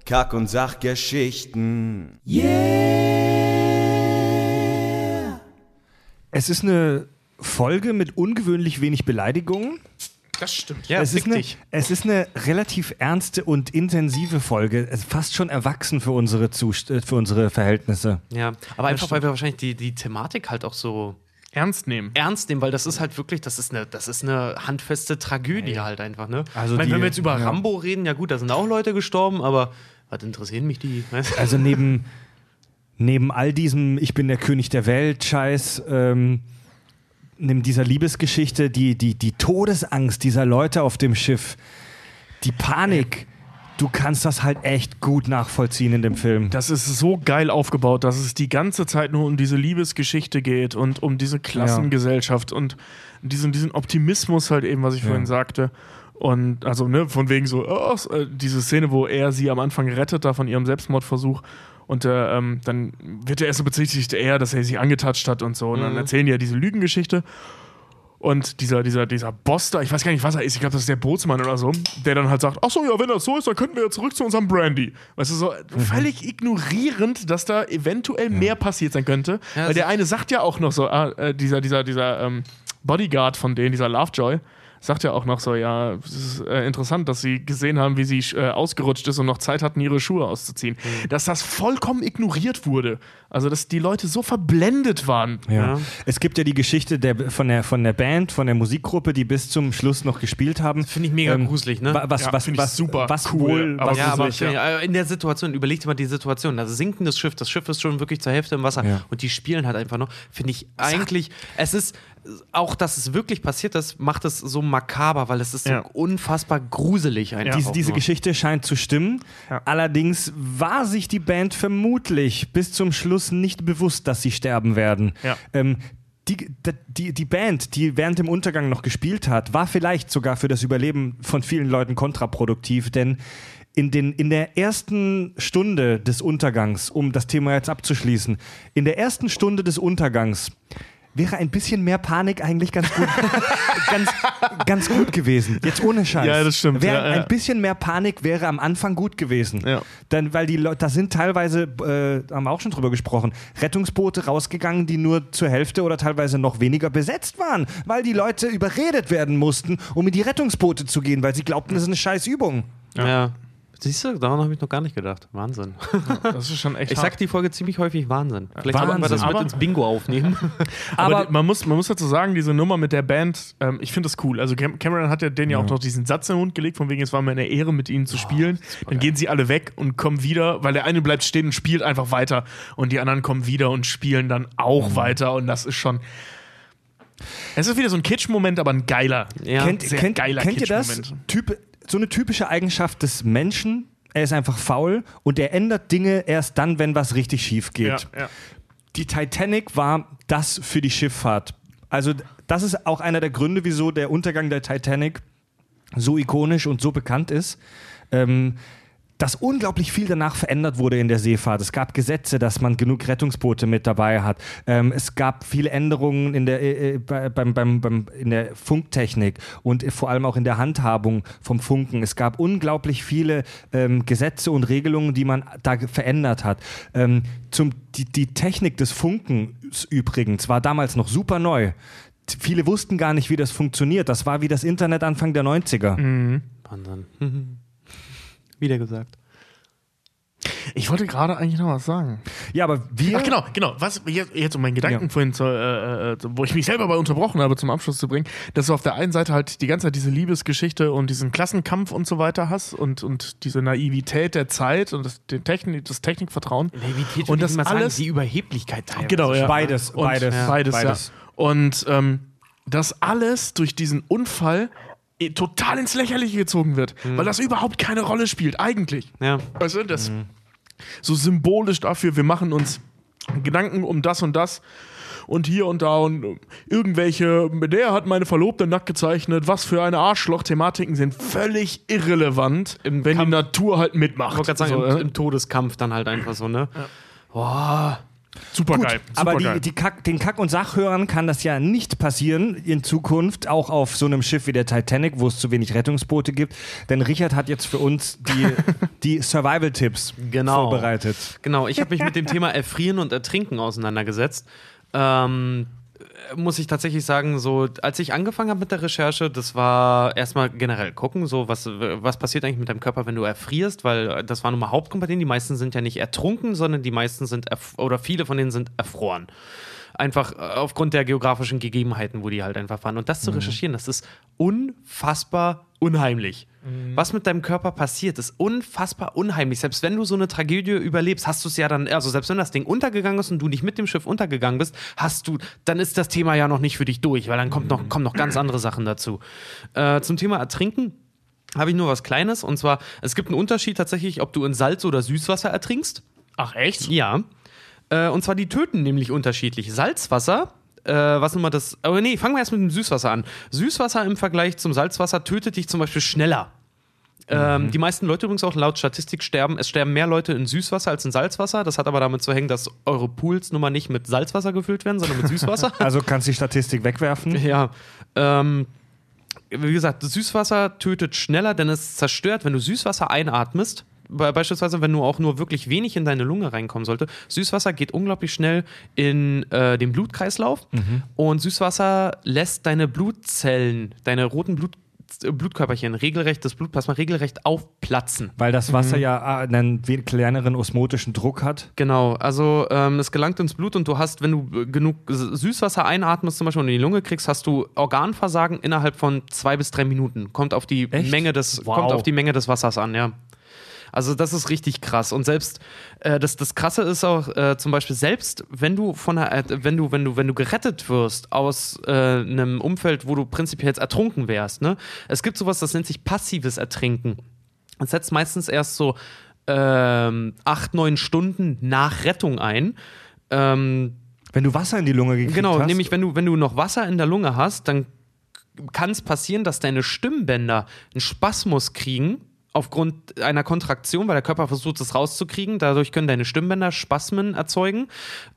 Kack- und Sachgeschichten. Es ist eine Folge mit ungewöhnlich wenig Beleidigungen. Das stimmt. Ja, es, ist eine, es ist eine relativ ernste und intensive Folge. Fast schon erwachsen für unsere, Zust äh, für unsere Verhältnisse. Ja, aber einfach, weil wir wahrscheinlich die, die Thematik halt auch so Ernst nehmen. ernst nehmen, weil das ist halt wirklich, das ist eine, das ist eine handfeste Tragödie halt einfach, ne? Also ich meine, wenn wir jetzt über ja. Rambo reden, ja gut, da sind auch Leute gestorben, aber was interessieren mich die? Weißt du? Also neben, neben all diesem Ich bin der König der Welt Scheiß, ähm, neben dieser Liebesgeschichte, die, die, die Todesangst dieser Leute auf dem Schiff, die Panik, du kannst das halt echt gut nachvollziehen in dem Film. Das ist so geil aufgebaut, dass es die ganze Zeit nur um diese Liebesgeschichte geht und um diese Klassengesellschaft und diesen, diesen Optimismus halt eben, was ich vorhin sagte. Und also, ne, von wegen so, oh, äh, diese Szene, wo er sie am Anfang rettet, da von ihrem Selbstmordversuch. Und äh, ähm, dann wird er erst so bezichtigt, er, dass er sie angetatscht hat und so. Und dann erzählen die ja diese Lügengeschichte. Und dieser, dieser, dieser Boss da, ich weiß gar nicht, was er ist, ich glaube, das ist der Bootsmann oder so, der dann halt sagt, ach so, ja, wenn das so ist, dann könnten wir ja zurück zu unserem Brandy. Weißt du, so völlig ignorierend, dass da eventuell mehr passiert sein könnte. Ja, Weil der eine sagt ja auch noch so, ah, äh, dieser, dieser, dieser ähm, Bodyguard von denen, dieser Lovejoy, sagt ja auch noch so, ja, es ist äh, interessant, dass sie gesehen haben, wie sie äh, ausgerutscht ist und noch Zeit hatten, ihre Schuhe auszuziehen. Mhm. Dass das vollkommen ignoriert wurde. Also, dass die Leute so verblendet waren. Ja. Ja. Es gibt ja die Geschichte der, von, der, von der Band, von der Musikgruppe, die bis zum Schluss noch gespielt haben. Finde ich mega gruselig, ne? wa- Was, Ja, was, was, super was cool, wohl, aber was ja, aber ja. äh, in der Situation, überleg dir mal die Situation, das Schiff, das Schiff ist schon wirklich zur Hälfte im Wasser Ja. und die spielen halt einfach noch. Finde ich eigentlich, es ist auch, dass es wirklich passiert ist, macht es so makaber, weil es ist so Ja. unfassbar gruselig einfach. diese, diese. Geschichte scheint zu stimmen. Ja. Allerdings war sich die Band vermutlich bis zum Schluss nicht bewusst, dass sie sterben werden. Ja. Ähm, die, die, die Band, die während dem Untergang noch gespielt hat, war vielleicht sogar für das Überleben von vielen Leuten kontraproduktiv, denn in, den, in der ersten Stunde des Untergangs, um das Thema jetzt abzuschließen, in der ersten Stunde des Untergangs wäre ein bisschen mehr Panik eigentlich ganz gut, [LAUGHS] ganz, ganz gut gewesen. Jetzt ohne Scheiß. Ja, das stimmt. Wäre Ja, ja. Ein bisschen mehr Panik wäre am Anfang gut gewesen. Ja. Dann, weil die Leute, da sind teilweise, äh, haben wir auch schon drüber gesprochen, Rettungsboote rausgegangen, die nur zur Hälfte oder teilweise noch weniger besetzt waren, weil die Leute überredet werden mussten, um in die Rettungsboote zu gehen, weil sie glaubten, das ist eine scheiß Übung. Ja. Siehst du, daran habe ich noch gar nicht gedacht. Wahnsinn. Das ist schon echt Ich hart. sag die Folge ziemlich häufig Wahnsinn. Vielleicht sollten wir Wahnsinn. das mit Aber- ins Bingo aufnehmen. [LAUGHS] Aber, Aber- man, muss, man muss dazu sagen, diese Nummer mit der Band, ähm, ich finde das cool. Also Cam Cameron hat ja denen ja. auch noch diesen Satz in den Mund gelegt, von wegen, es war mir eine Ehre, mit ihnen zu spielen. Dann gehen sie alle weg und kommen wieder, weil der eine bleibt stehen und spielt einfach weiter. Und die anderen kommen wieder und spielen dann auch weiter. Und das ist schon. Es ist wieder so ein Kitsch-Moment, aber ein geiler. Ja. kennt sehr kennt, geiler kennt ihr das? Typ, so eine typische Eigenschaft des Menschen, er ist einfach faul und er ändert Dinge erst dann, wenn was richtig schief geht. Ja, ja. Die Titanic war das für die Schifffahrt. Also das ist auch einer der Gründe, wieso der Untergang der Titanic so ikonisch und so bekannt ist. Ähm, dass unglaublich viel danach verändert wurde in der Seefahrt. Es gab Gesetze, dass man genug Rettungsboote mit dabei hat. Ähm, es gab viele Änderungen in der, äh, äh, bei- beim, beim, beim, in der Funktechnik und vor allem auch in der Handhabung vom Funken. Es gab unglaublich viele ähm, Gesetze und Regelungen, die man da verändert hat. Ähm, zum, die, die Technik des Funkens übrigens war damals noch super neu. Viele wussten gar nicht, wie das funktioniert. Das war wie das Internet Anfang der 90er. Wahnsinn. Wieder gesagt. Ich wollte gerade eigentlich noch was sagen. Ja, aber wir. Ach genau, genau. Was jetzt, jetzt um meinen Gedanken Ja. vorhin, zu, äh, äh, wo ich mich selber bei unterbrochen habe, zum Abschluss zu bringen, dass du auf der einen Seite halt die ganze Zeit diese Liebesgeschichte und diesen Klassenkampf und so weiter hast und, und diese Naivität der Zeit und das, den Technik, das Technikvertrauen. Naivität Und das mal sagen, alles- die Überheblichkeit teilweise. Genau, ja. Beides, und beides, ja. beides, beides. ja. Und ähm, das alles durch diesen Unfall total ins Lächerliche gezogen wird, weil das überhaupt keine Rolle spielt, eigentlich. Ja. Du, das so symbolisch dafür, wir machen uns Gedanken um das und das und hier und da und äh, irgendwelche, der hat meine Verlobte nackt gezeichnet, was für eine Arschloch-Thematiken sind völlig irrelevant, Im wenn Kampf- die Natur halt mitmacht. Ich wollte gerade sagen, so, im, äh, im Todeskampf dann halt einfach so, ne? Boah. Super Gut, geil. aber die, die Kack, den Kack- und Sachhörern kann das ja nicht passieren in Zukunft, auch auf so einem Schiff wie der Titanic, wo es zu wenig Rettungsboote gibt. Denn Richard hat jetzt für uns die, [LAUGHS] die Survival-Tipps Genau. vorbereitet. Genau, ich habe mich mit dem Thema Erfrieren und Ertrinken auseinandergesetzt. Ähm, äh, muss ich tatsächlich sagen, so als ich angefangen habe mit der Recherche, das war erstmal generell gucken, so was, was passiert eigentlich mit deinem Körper, wenn du erfrierst, weil äh, das war nun mal Hauptkomponenten. Die meisten sind ja nicht ertrunken, sondern die meisten sind oder viele von denen sind erfroren. Einfach äh, aufgrund der geografischen Gegebenheiten, wo die halt einfach waren. Und das zu recherchieren, das ist unfassbar unheimlich. Was mit deinem Körper passiert, ist unfassbar unheimlich. Selbst wenn du so eine Tragödie überlebst, hast du es ja dann, also selbst wenn das Ding untergegangen ist und du nicht mit dem Schiff untergegangen bist, hast du, dann ist das Thema ja noch nicht für dich durch, weil dann kommt noch, kommen noch ganz andere Sachen dazu. Äh, zum Thema Ertrinken habe ich nur was Kleines und zwar, es gibt einen Unterschied tatsächlich, ob du in Salz- oder Süßwasser ertrinkst. Ach echt? Ja. Äh, und zwar die töten nämlich unterschiedlich. Salzwasser, äh, was nun mal das. Aber nee, fangen wir erst mit dem Süßwasser an. Süßwasser im Vergleich zum Salzwasser tötet dich zum Beispiel schneller. Ähm, die meisten Leute übrigens auch laut Statistik sterben, es sterben mehr Leute in Süßwasser als in Salzwasser. Das hat aber damit zu hängen, dass eure Pools nun mal nicht mit Salzwasser gefüllt werden, sondern mit Süßwasser. [LAUGHS] Also kannst du die Statistik wegwerfen. Ja. Ähm, wie gesagt, Süßwasser tötet schneller, denn es zerstört, wenn du Süßwasser einatmest. be- Beispielsweise, wenn du auch nur wirklich wenig in deine Lunge reinkommen sollte. Süßwasser geht unglaublich schnell in äh, den Blutkreislauf und Süßwasser lässt deine Blutzellen, deine roten Blut, äh, Blutkörperchen, regelrecht, das Blutplasma regelrecht aufplatzen. Weil das Wasser ja ah, einen we- kleineren osmotischen Druck hat. Genau, also ähm, es gelangt ins Blut und du hast, wenn du äh, genug Süßwasser einatmest, zum Beispiel und in die Lunge kriegst, hast du Organversagen innerhalb von zwei bis drei Minuten. Kommt auf die Echt? Menge des, Wow. kommt auf die Menge des Wassers an, ja. Also das ist richtig krass. Und selbst äh, das, das Krasse ist auch äh, zum Beispiel selbst, wenn du von äh, wenn du wenn du wenn du gerettet wirst aus äh, einem Umfeld, wo du prinzipiell jetzt ertrunken wärst, ne? Es gibt sowas, das nennt sich passives Ertrinken. Das setzt meistens erst so ähm, acht neun Stunden nach Rettung ein. Ähm, Wenn du Wasser in die Lunge gekriegt Genau, hast. nämlich wenn du, wenn du noch Wasser in der Lunge hast, dann kann es passieren, dass deine Stimmbänder einen Spasmus kriegen aufgrund einer Kontraktion, weil der Körper versucht, es rauszukriegen. Dadurch können deine Stimmbänder Spasmen erzeugen,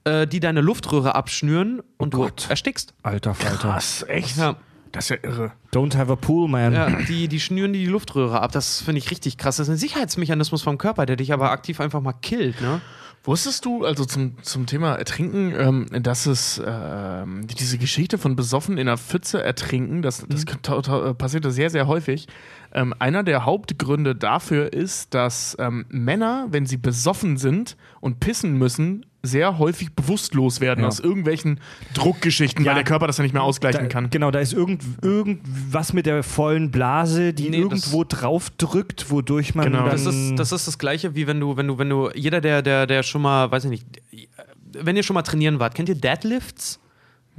äh, die deine Luftröhre abschnüren und du Gott. erstickst. Alter Falter. Was? Echt? Ja. Das ist ja irre. Don't have a pool, man. Ja, die, die schnüren die Luftröhre ab. Das finde ich richtig krass. Das ist ein Sicherheitsmechanismus vom Körper, der dich aber aktiv einfach mal killt. Ne? Wusstest du, also zum, zum Thema Ertrinken, ähm, dass es ähm, diese Geschichte von besoffen in einer Pfütze ertrinken, das, das ta- passiert ja sehr, sehr häufig. Ähm, einer der Hauptgründe dafür ist, dass ähm, Männer, wenn sie besoffen sind und pissen müssen, sehr häufig bewusstlos werden Ja. aus irgendwelchen Druckgeschichten, Ja. weil der Körper das ja nicht mehr ausgleichen Da, kann. Genau, da ist irgend, irgendwas mit der vollen Blase, die Nee, irgendwo drauf drückt, wodurch man Genau. dann... Das ist, das ist das Gleiche, wie wenn du, wenn du, wenn du, jeder, der, der, der schon mal, weiß ich nicht, wenn ihr schon mal trainieren wart, kennt ihr Deadlifts?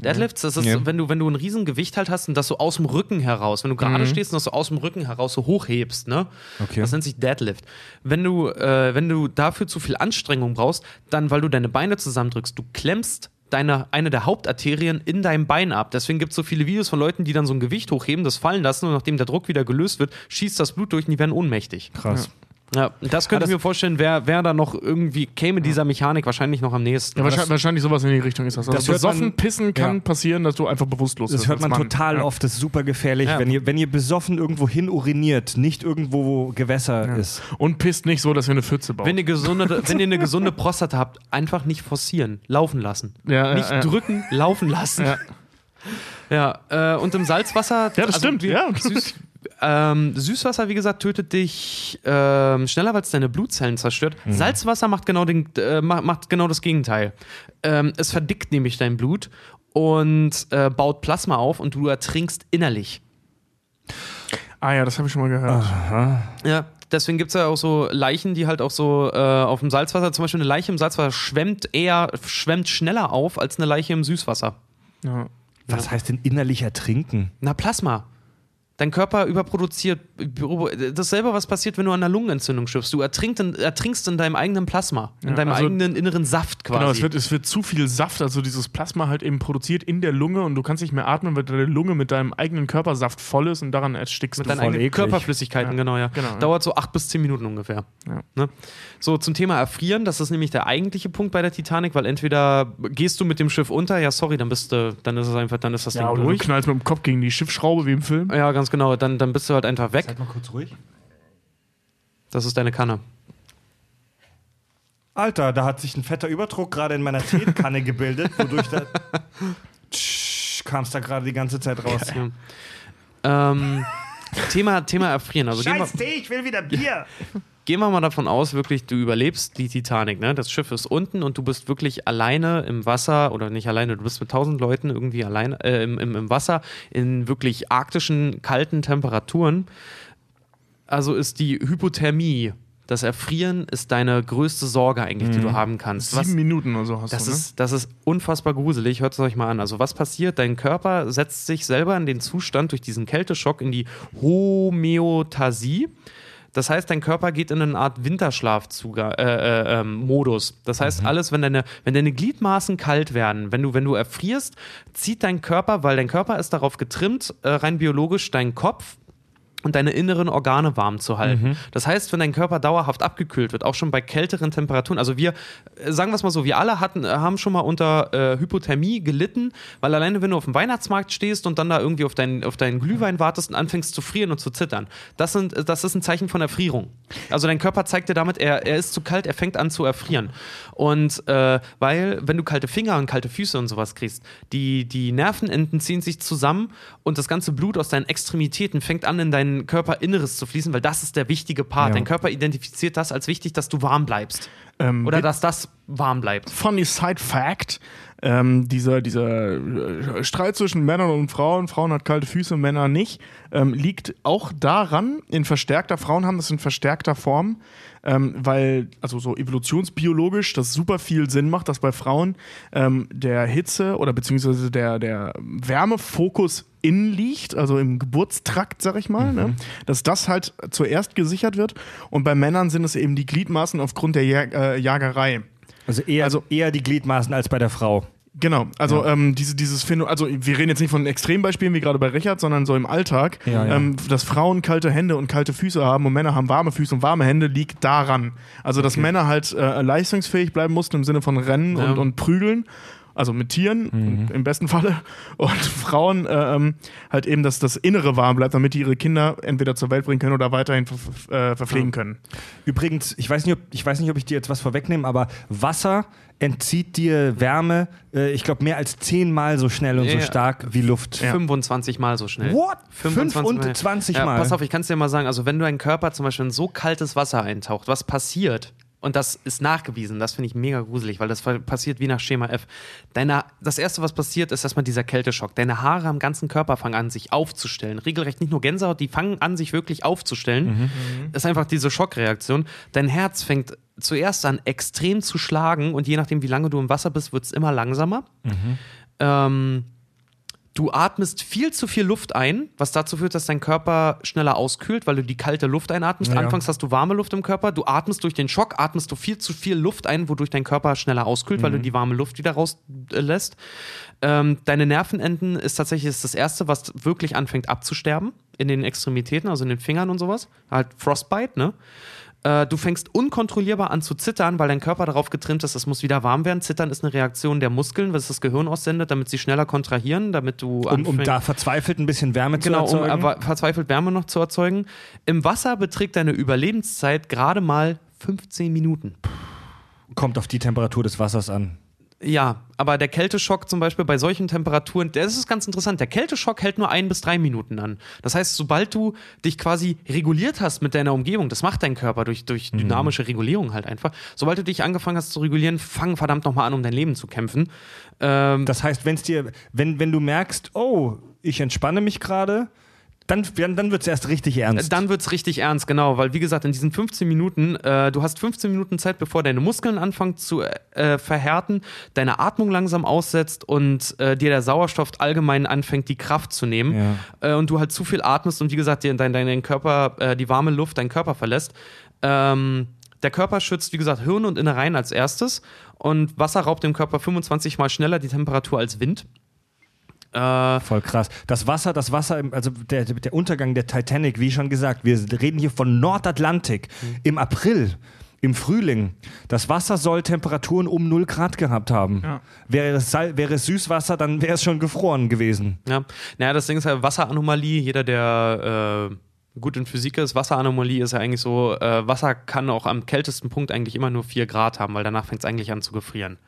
Deadlifts, das ist, Ja. wenn, du, wenn du ein Riesengewicht halt hast und das so aus dem Rücken heraus, wenn du gerade Mhm. stehst und das so aus dem Rücken heraus so hochhebst, ne? Okay. Das nennt sich Deadlift. Wenn du, äh, wenn du dafür zu viel Anstrengung brauchst, dann, weil du deine Beine zusammendrückst, du klemmst deine, eine der Hauptarterien in deinem Bein ab. Deswegen gibt es so viele Videos von Leuten, die dann so ein Gewicht hochheben, das fallen lassen und nachdem der Druck wieder gelöst wird, schießt das Blut durch und die werden ohnmächtig. Krass. Ja, das könnte Ah, ich mir vorstellen, wer, wer da noch irgendwie käme dieser Mechanik wahrscheinlich noch am nächsten. Ja, wahrscheinlich, wahrscheinlich sowas in die Richtung ist das. Also Das besoffen man- pissen kann ja. passieren, dass du einfach bewusstlos Das wirst hört man total Ja. oft, das ist super gefährlich, Ja. wenn, ihr, wenn ihr besoffen irgendwo hin uriniert, nicht irgendwo, wo Gewässer ist. Und pisst nicht so, dass wir eine Pfütze bauen. wenn ihr, gesunde, wenn ihr eine gesunde Prostata habt, einfach nicht forcieren, laufen lassen. Ja, nicht ja, ja. drücken, laufen lassen. Ja. Ja, äh, und im Salzwasser. Ja, das stimmt, wir- ja. [LAUGHS] Süß, ähm, Süßwasser, wie gesagt, tötet dich ähm, schneller, weil es deine Blutzellen zerstört. Mhm. Salzwasser macht genau, den, äh, ma- macht genau das Gegenteil. Ähm, es verdickt nämlich dein Blut und äh, baut Plasma auf und du ertrinkst innerlich. Ah ja, das habe ich schon mal gehört. Ja, deswegen gibt es ja auch so Leichen, die halt auch so äh, auf dem Salzwasser, zum Beispiel eine Leiche im Salzwasser schwemmt eher, schwemmt schneller auf als eine Leiche im Süßwasser. Ja. Was heißt denn innerlich ertrinken? Na, Plasma. Dein Körper überproduziert dasselbe, was passiert, wenn du an einer Lungenentzündung stirbst. Du ertrinkst in, ertrinkst in deinem eigenen Plasma, in Ja, deinem also- eigenen inneren Saft quasi. Genau, es wird, es wird zu viel Saft, also dieses Plasma halt eben produziert in der Lunge und du kannst nicht mehr atmen, weil deine Lunge mit deinem eigenen Körpersaft voll ist und daran erstickst mit du. deinen voll eigenen eklig. Körperflüssigkeiten, Ja, genau, ja. genau, ja. Dauert so acht bis zehn Minuten ungefähr. Ja. Ne? So, zum Thema Erfrieren, das ist nämlich der eigentliche Punkt bei der Titanic, weil entweder gehst du mit dem Schiff unter, ja, sorry, dann bist du, dann ist es einfach, dann ist das Ja, Ding oder du durch. knallst mit dem Kopf gegen die Schiffsschraube wie im Film. Ja, ganz genau, dann, dann bist du halt einfach weg. mal kurz ruhig. Das ist deine Kanne. Alter, da hat sich ein fetter Überdruck gerade in meiner Teekanne [LAUGHS] gebildet, wodurch da. [LAUGHS] kam es da gerade die ganze Zeit raus. Ja. Ähm, Thema, Thema Erfrieren. Also wir, Tee, ich will wieder Bier. [LAUGHS] gehen wir mal davon aus, wirklich, du überlebst die Titanic, ne? Das Schiff ist unten und du bist wirklich alleine im Wasser oder nicht alleine, du bist mit tausend Leuten irgendwie alleine äh, im, im, im Wasser in wirklich arktischen, kalten Temperaturen. Also ist die Hypothermie, das Erfrieren, ist deine größte Sorge eigentlich, die du haben kannst. Sieben Minuten oder so hast Das du, ne? ist, das ist unfassbar gruselig. Hört es euch mal an. Also, was passiert? Dein Körper setzt sich selber in den Zustand durch diesen Kälteschock in die Homöotasie. Das heißt, dein Körper geht in eine Art Winterschlaf-Modus. Äh, äh, ähm, das heißt, alles, wenn deine, wenn deine Gliedmaßen kalt werden, wenn du, wenn du erfrierst, zieht dein Körper, weil dein Körper ist darauf getrimmt, äh, rein biologisch, deinen Kopf und deine inneren Organe warm zu halten. Das heißt, wenn dein Körper dauerhaft abgekühlt wird, auch schon bei kälteren Temperaturen, also wir, äh, sagen wir es mal so, wir alle hatten, äh, haben schon mal unter äh, Hypothermie gelitten, weil alleine wenn du auf dem Weihnachtsmarkt stehst und dann da irgendwie auf deinen, auf deinen Glühwein wartest und anfängst zu frieren und zu zittern, das, sind, äh, das ist ein Zeichen von Erfrierung. Also dein Körper zeigt dir damit, er, er ist zu kalt, er fängt an zu erfrieren. Und äh, weil, wenn du kalte Finger und kalte Füße und sowas kriegst, die, die Nervenenden ziehen sich zusammen und das ganze Blut aus deinen Extremitäten fängt an, in dein Körperinneres zu fließen, weil das ist der wichtige Part. Ja. Dein Körper identifiziert das als wichtig, dass du warm bleibst. Ähm, Oder dass das warm bleibt. funny Side Fact: ähm, dieser, dieser äh, Streit zwischen Männern und Frauen, Frauen hat kalte Füße, Männer nicht, ähm, liegt auch daran, in verstärkter, Frauen haben das in verstärkter Form, ähm, weil, also so evolutionsbiologisch, das super viel Sinn macht, dass bei Frauen ähm, der Hitze oder beziehungsweise der, der Wärmefokus innen liegt, also im Geburtstrakt, sag ich mal, ne? dass das halt zuerst gesichert wird und bei Männern sind es eben die Gliedmaßen aufgrund der Jag äh, Jagerei. Also eher, Also- eher die Gliedmaßen als bei der Frau. Genau, also ähm, diese, dieses Phänomen, also wir reden jetzt nicht von Extrembeispielen wie gerade bei Richard, sondern so im Alltag, Ja, ja. Ähm, dass Frauen kalte Hände und kalte Füße haben und Männer haben warme Füße und warme Hände, liegt daran. Also dass Männer halt äh, leistungsfähig bleiben mussten im Sinne von Rennen Ja. und, und Prügeln. Also mit Tieren im besten Falle. [LAUGHS] Und Frauen äh, ähm, halt eben, dass das Innere warm bleibt, damit die ihre Kinder entweder zur Welt bringen können oder weiterhin ver äh, verpflegen können. Übrigens, ich weiß, nicht, ob, ich weiß nicht, ob ich dir jetzt was vorwegnehme, aber Wasser entzieht dir Wärme, äh, ich glaube, mehr als zehnmal so schnell und so Ja. stark wie Luft. 25 Mal so schnell. What? 25 25 ja, Mal? Pass auf, ich kann es dir mal sagen. Also, wenn du dein Körper zum Beispiel in so kaltes Wasser eintaucht, was passiert? Und das ist nachgewiesen, das finde ich mega gruselig, weil das passiert wie nach Schema F. Deine, das erste, was passiert, ist erstmal dieser Kälteschock. Deine Haare am ganzen Körper fangen an, sich aufzustellen. Regelrecht nicht nur Gänsehaut, die fangen an, sich wirklich aufzustellen. Das ist einfach diese Schockreaktion. Dein Herz fängt zuerst an, extrem zu schlagen und je nachdem, wie lange du im Wasser bist, wird es immer langsamer. Ähm, Du atmest viel zu viel Luft ein, was dazu führt, dass dein Körper schneller auskühlt, weil du die kalte Luft einatmest. Ja. Anfangs hast du warme Luft im Körper. Du atmest durch den Schock, atmest du viel zu viel Luft ein, wodurch dein Körper schneller auskühlt, weil du die warme Luft wieder rauslässt. Ähm, deine Nervenenden ist tatsächlich ist das Erste, was wirklich anfängt abzusterben in den Extremitäten, also in den Fingern und sowas. Halt Frostbite, ne? Äh, du fängst unkontrollierbar an zu zittern, weil dein Körper darauf getrimmt ist, es muss wieder warm werden. Zittern ist eine Reaktion der Muskeln, was das Gehirn aussendet, damit sie schneller kontrahieren, damit du Um, um da verzweifelt ein bisschen Wärme Genau, zu um erzeugen. aber verzweifelt Wärme noch zu erzeugen. Im Wasser beträgt deine Überlebenszeit gerade mal 15 Minuten. Kommt auf die Temperatur des Wassers an. Ja, aber der Kälteschock zum Beispiel bei solchen Temperaturen, das ist ganz interessant. Der Kälteschock hält nur ein bis drei Minuten an. Das heißt, sobald du dich quasi reguliert hast mit deiner Umgebung, das macht dein Körper durch, durch dynamische Regulierung halt einfach. Sobald du dich angefangen hast zu regulieren, fang verdammt nochmal an, um dein Leben zu kämpfen. Ähm, Das heißt, wenn's dir, wenn, wenn du merkst, oh, ich entspanne mich gerade, dann, dann wird es erst richtig ernst. Dann wird es richtig ernst, genau, weil wie gesagt, in diesen 15 Minuten, äh, du hast 15 Minuten Zeit, bevor deine Muskeln anfangen zu äh, verhärten, deine Atmung langsam aussetzt und äh, dir der Sauerstoff allgemein anfängt, die Kraft zu nehmen. Äh, und du halt zu viel atmest und wie gesagt, dir dein, dein, dein Körper, äh, die warme Luft deinen Körper verlässt. Ähm, der Körper schützt, wie gesagt, Hirn und Innereien als erstes und Wasser raubt dem Körper 25 mal schneller die Temperatur als Wind. Äh, Voll krass. Das Wasser, das Wasser, also der, der Untergang der Titanic, wie schon gesagt, wir reden hier von Nordatlantik im April. Im Frühling. Das Wasser soll Temperaturen um 0 Grad gehabt haben. Ja. Wäre, es wäre es Süßwasser, dann wäre es schon gefroren gewesen. Ja, naja, das Ding ist ja Wasseranomalie. Jeder, der äh, gut in Physik ist, Wasseranomalie ist ja eigentlich so, äh, Wasser kann auch am kältesten Punkt eigentlich immer nur 4 Grad haben, weil danach fängt es eigentlich an zu gefrieren.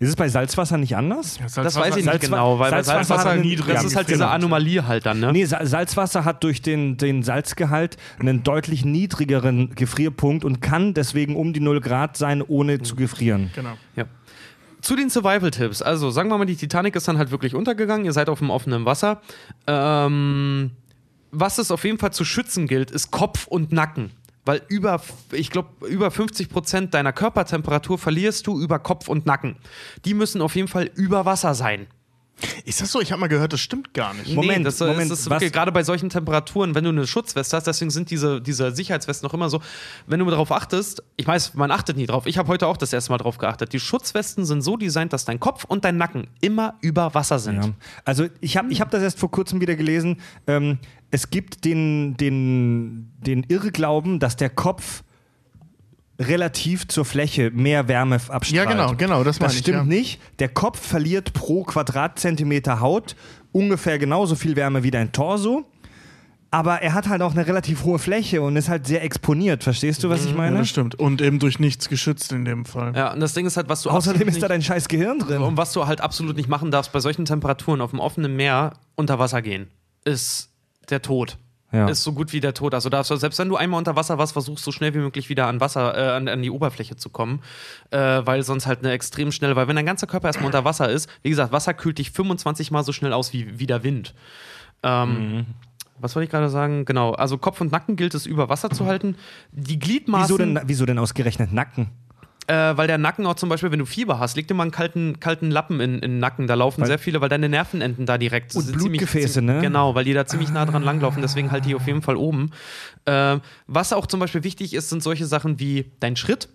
Ist es bei Salzwasser nicht anders? Das weiß ich nicht Salzwa- genau, weil bei Salzwasser Salzwasser, hat nie das ist halt diese. Anomalie halt dann, ne? Nee, Sa- Salzwasser hat durch den, den Salzgehalt einen deutlich niedrigeren Gefrierpunkt und kann deswegen um die 0 Grad sein, ohne zu gefrieren. Genau. Ja. Zu den Survival-Tipps. Also, sagen wir mal, die Titanic ist dann halt wirklich untergegangen. Ihr seid auf dem offenen Wasser. Ähm, was es auf jeden Fall zu schützen gilt, ist Kopf und Nacken. Weil über, ich glaube, über 50 Prozent deiner Körpertemperatur verlierst du über Kopf und Nacken. Die müssen auf jeden Fall über Wasser sein. Ist das so? Ich habe mal gehört, das stimmt gar nicht. Moment, nee, das, Moment, das ist was- wirklich, gerade bei solchen Temperaturen, wenn du eine Schutzweste hast, deswegen sind diese, diese Sicherheitswesten noch immer so, wenn du darauf achtest, ich weiß, man achtet nie drauf, ich habe heute auch das erste Mal drauf geachtet, die Schutzwesten sind so designt, dass dein Kopf und dein Nacken immer über Wasser sind. Ja. Also ich habe ich hab das erst vor kurzem wieder gelesen. Ähm, es gibt den, den, den Irrglauben, dass der Kopf relativ zur Fläche mehr Wärme abstrahlt. Ja, genau, genau, das meine Das ich, stimmt ja. nicht. Der Kopf verliert pro Quadratzentimeter Haut ungefähr genauso viel Wärme wie dein Torso. Aber er hat halt auch eine relativ hohe Fläche und ist halt sehr exponiert. Verstehst du, was ich Ja, meine? das stimmt. Und eben durch nichts geschützt in dem Fall. Ja, und das Ding ist halt, was du Außerdem ist da dein scheiß Gehirn drin. Und was du halt absolut nicht machen darfst bei solchen Temperaturen auf dem offenen Meer unter Wasser gehen, ist der Tod. Ja. Ist so gut wie der Tod. Also darfst du, selbst wenn du einmal unter Wasser warst, versuchst so schnell wie möglich wieder an Wasser, äh, an, an die Oberfläche zu kommen, äh, weil sonst halt eine extrem schnell, weil wenn dein ganzer Körper erstmal unter Wasser ist, wie gesagt, Wasser kühlt dich 25 Mal so schnell aus wie, wie der Wind. Ähm, Mhm. Was wollte ich gerade sagen? Genau, also Kopf und Nacken gilt es über Wasser zu halten. Die Gliedmaßen. Wieso denn, wieso denn ausgerechnet Nacken? Äh, weil der Nacken auch zum Beispiel, wenn du Fieber hast, leg dir mal einen kalten, kalten Lappen in, in den Nacken. Da laufen Weil- sehr viele, weil deine Nervenenden da direkt Und sind Blutgefäße, ziemlich, ne? Genau, weil die da ziemlich nah dran langlaufen. Deswegen halt die auf jeden Fall oben. Äh, was auch zum Beispiel wichtig ist, sind solche Sachen wie dein Schritt.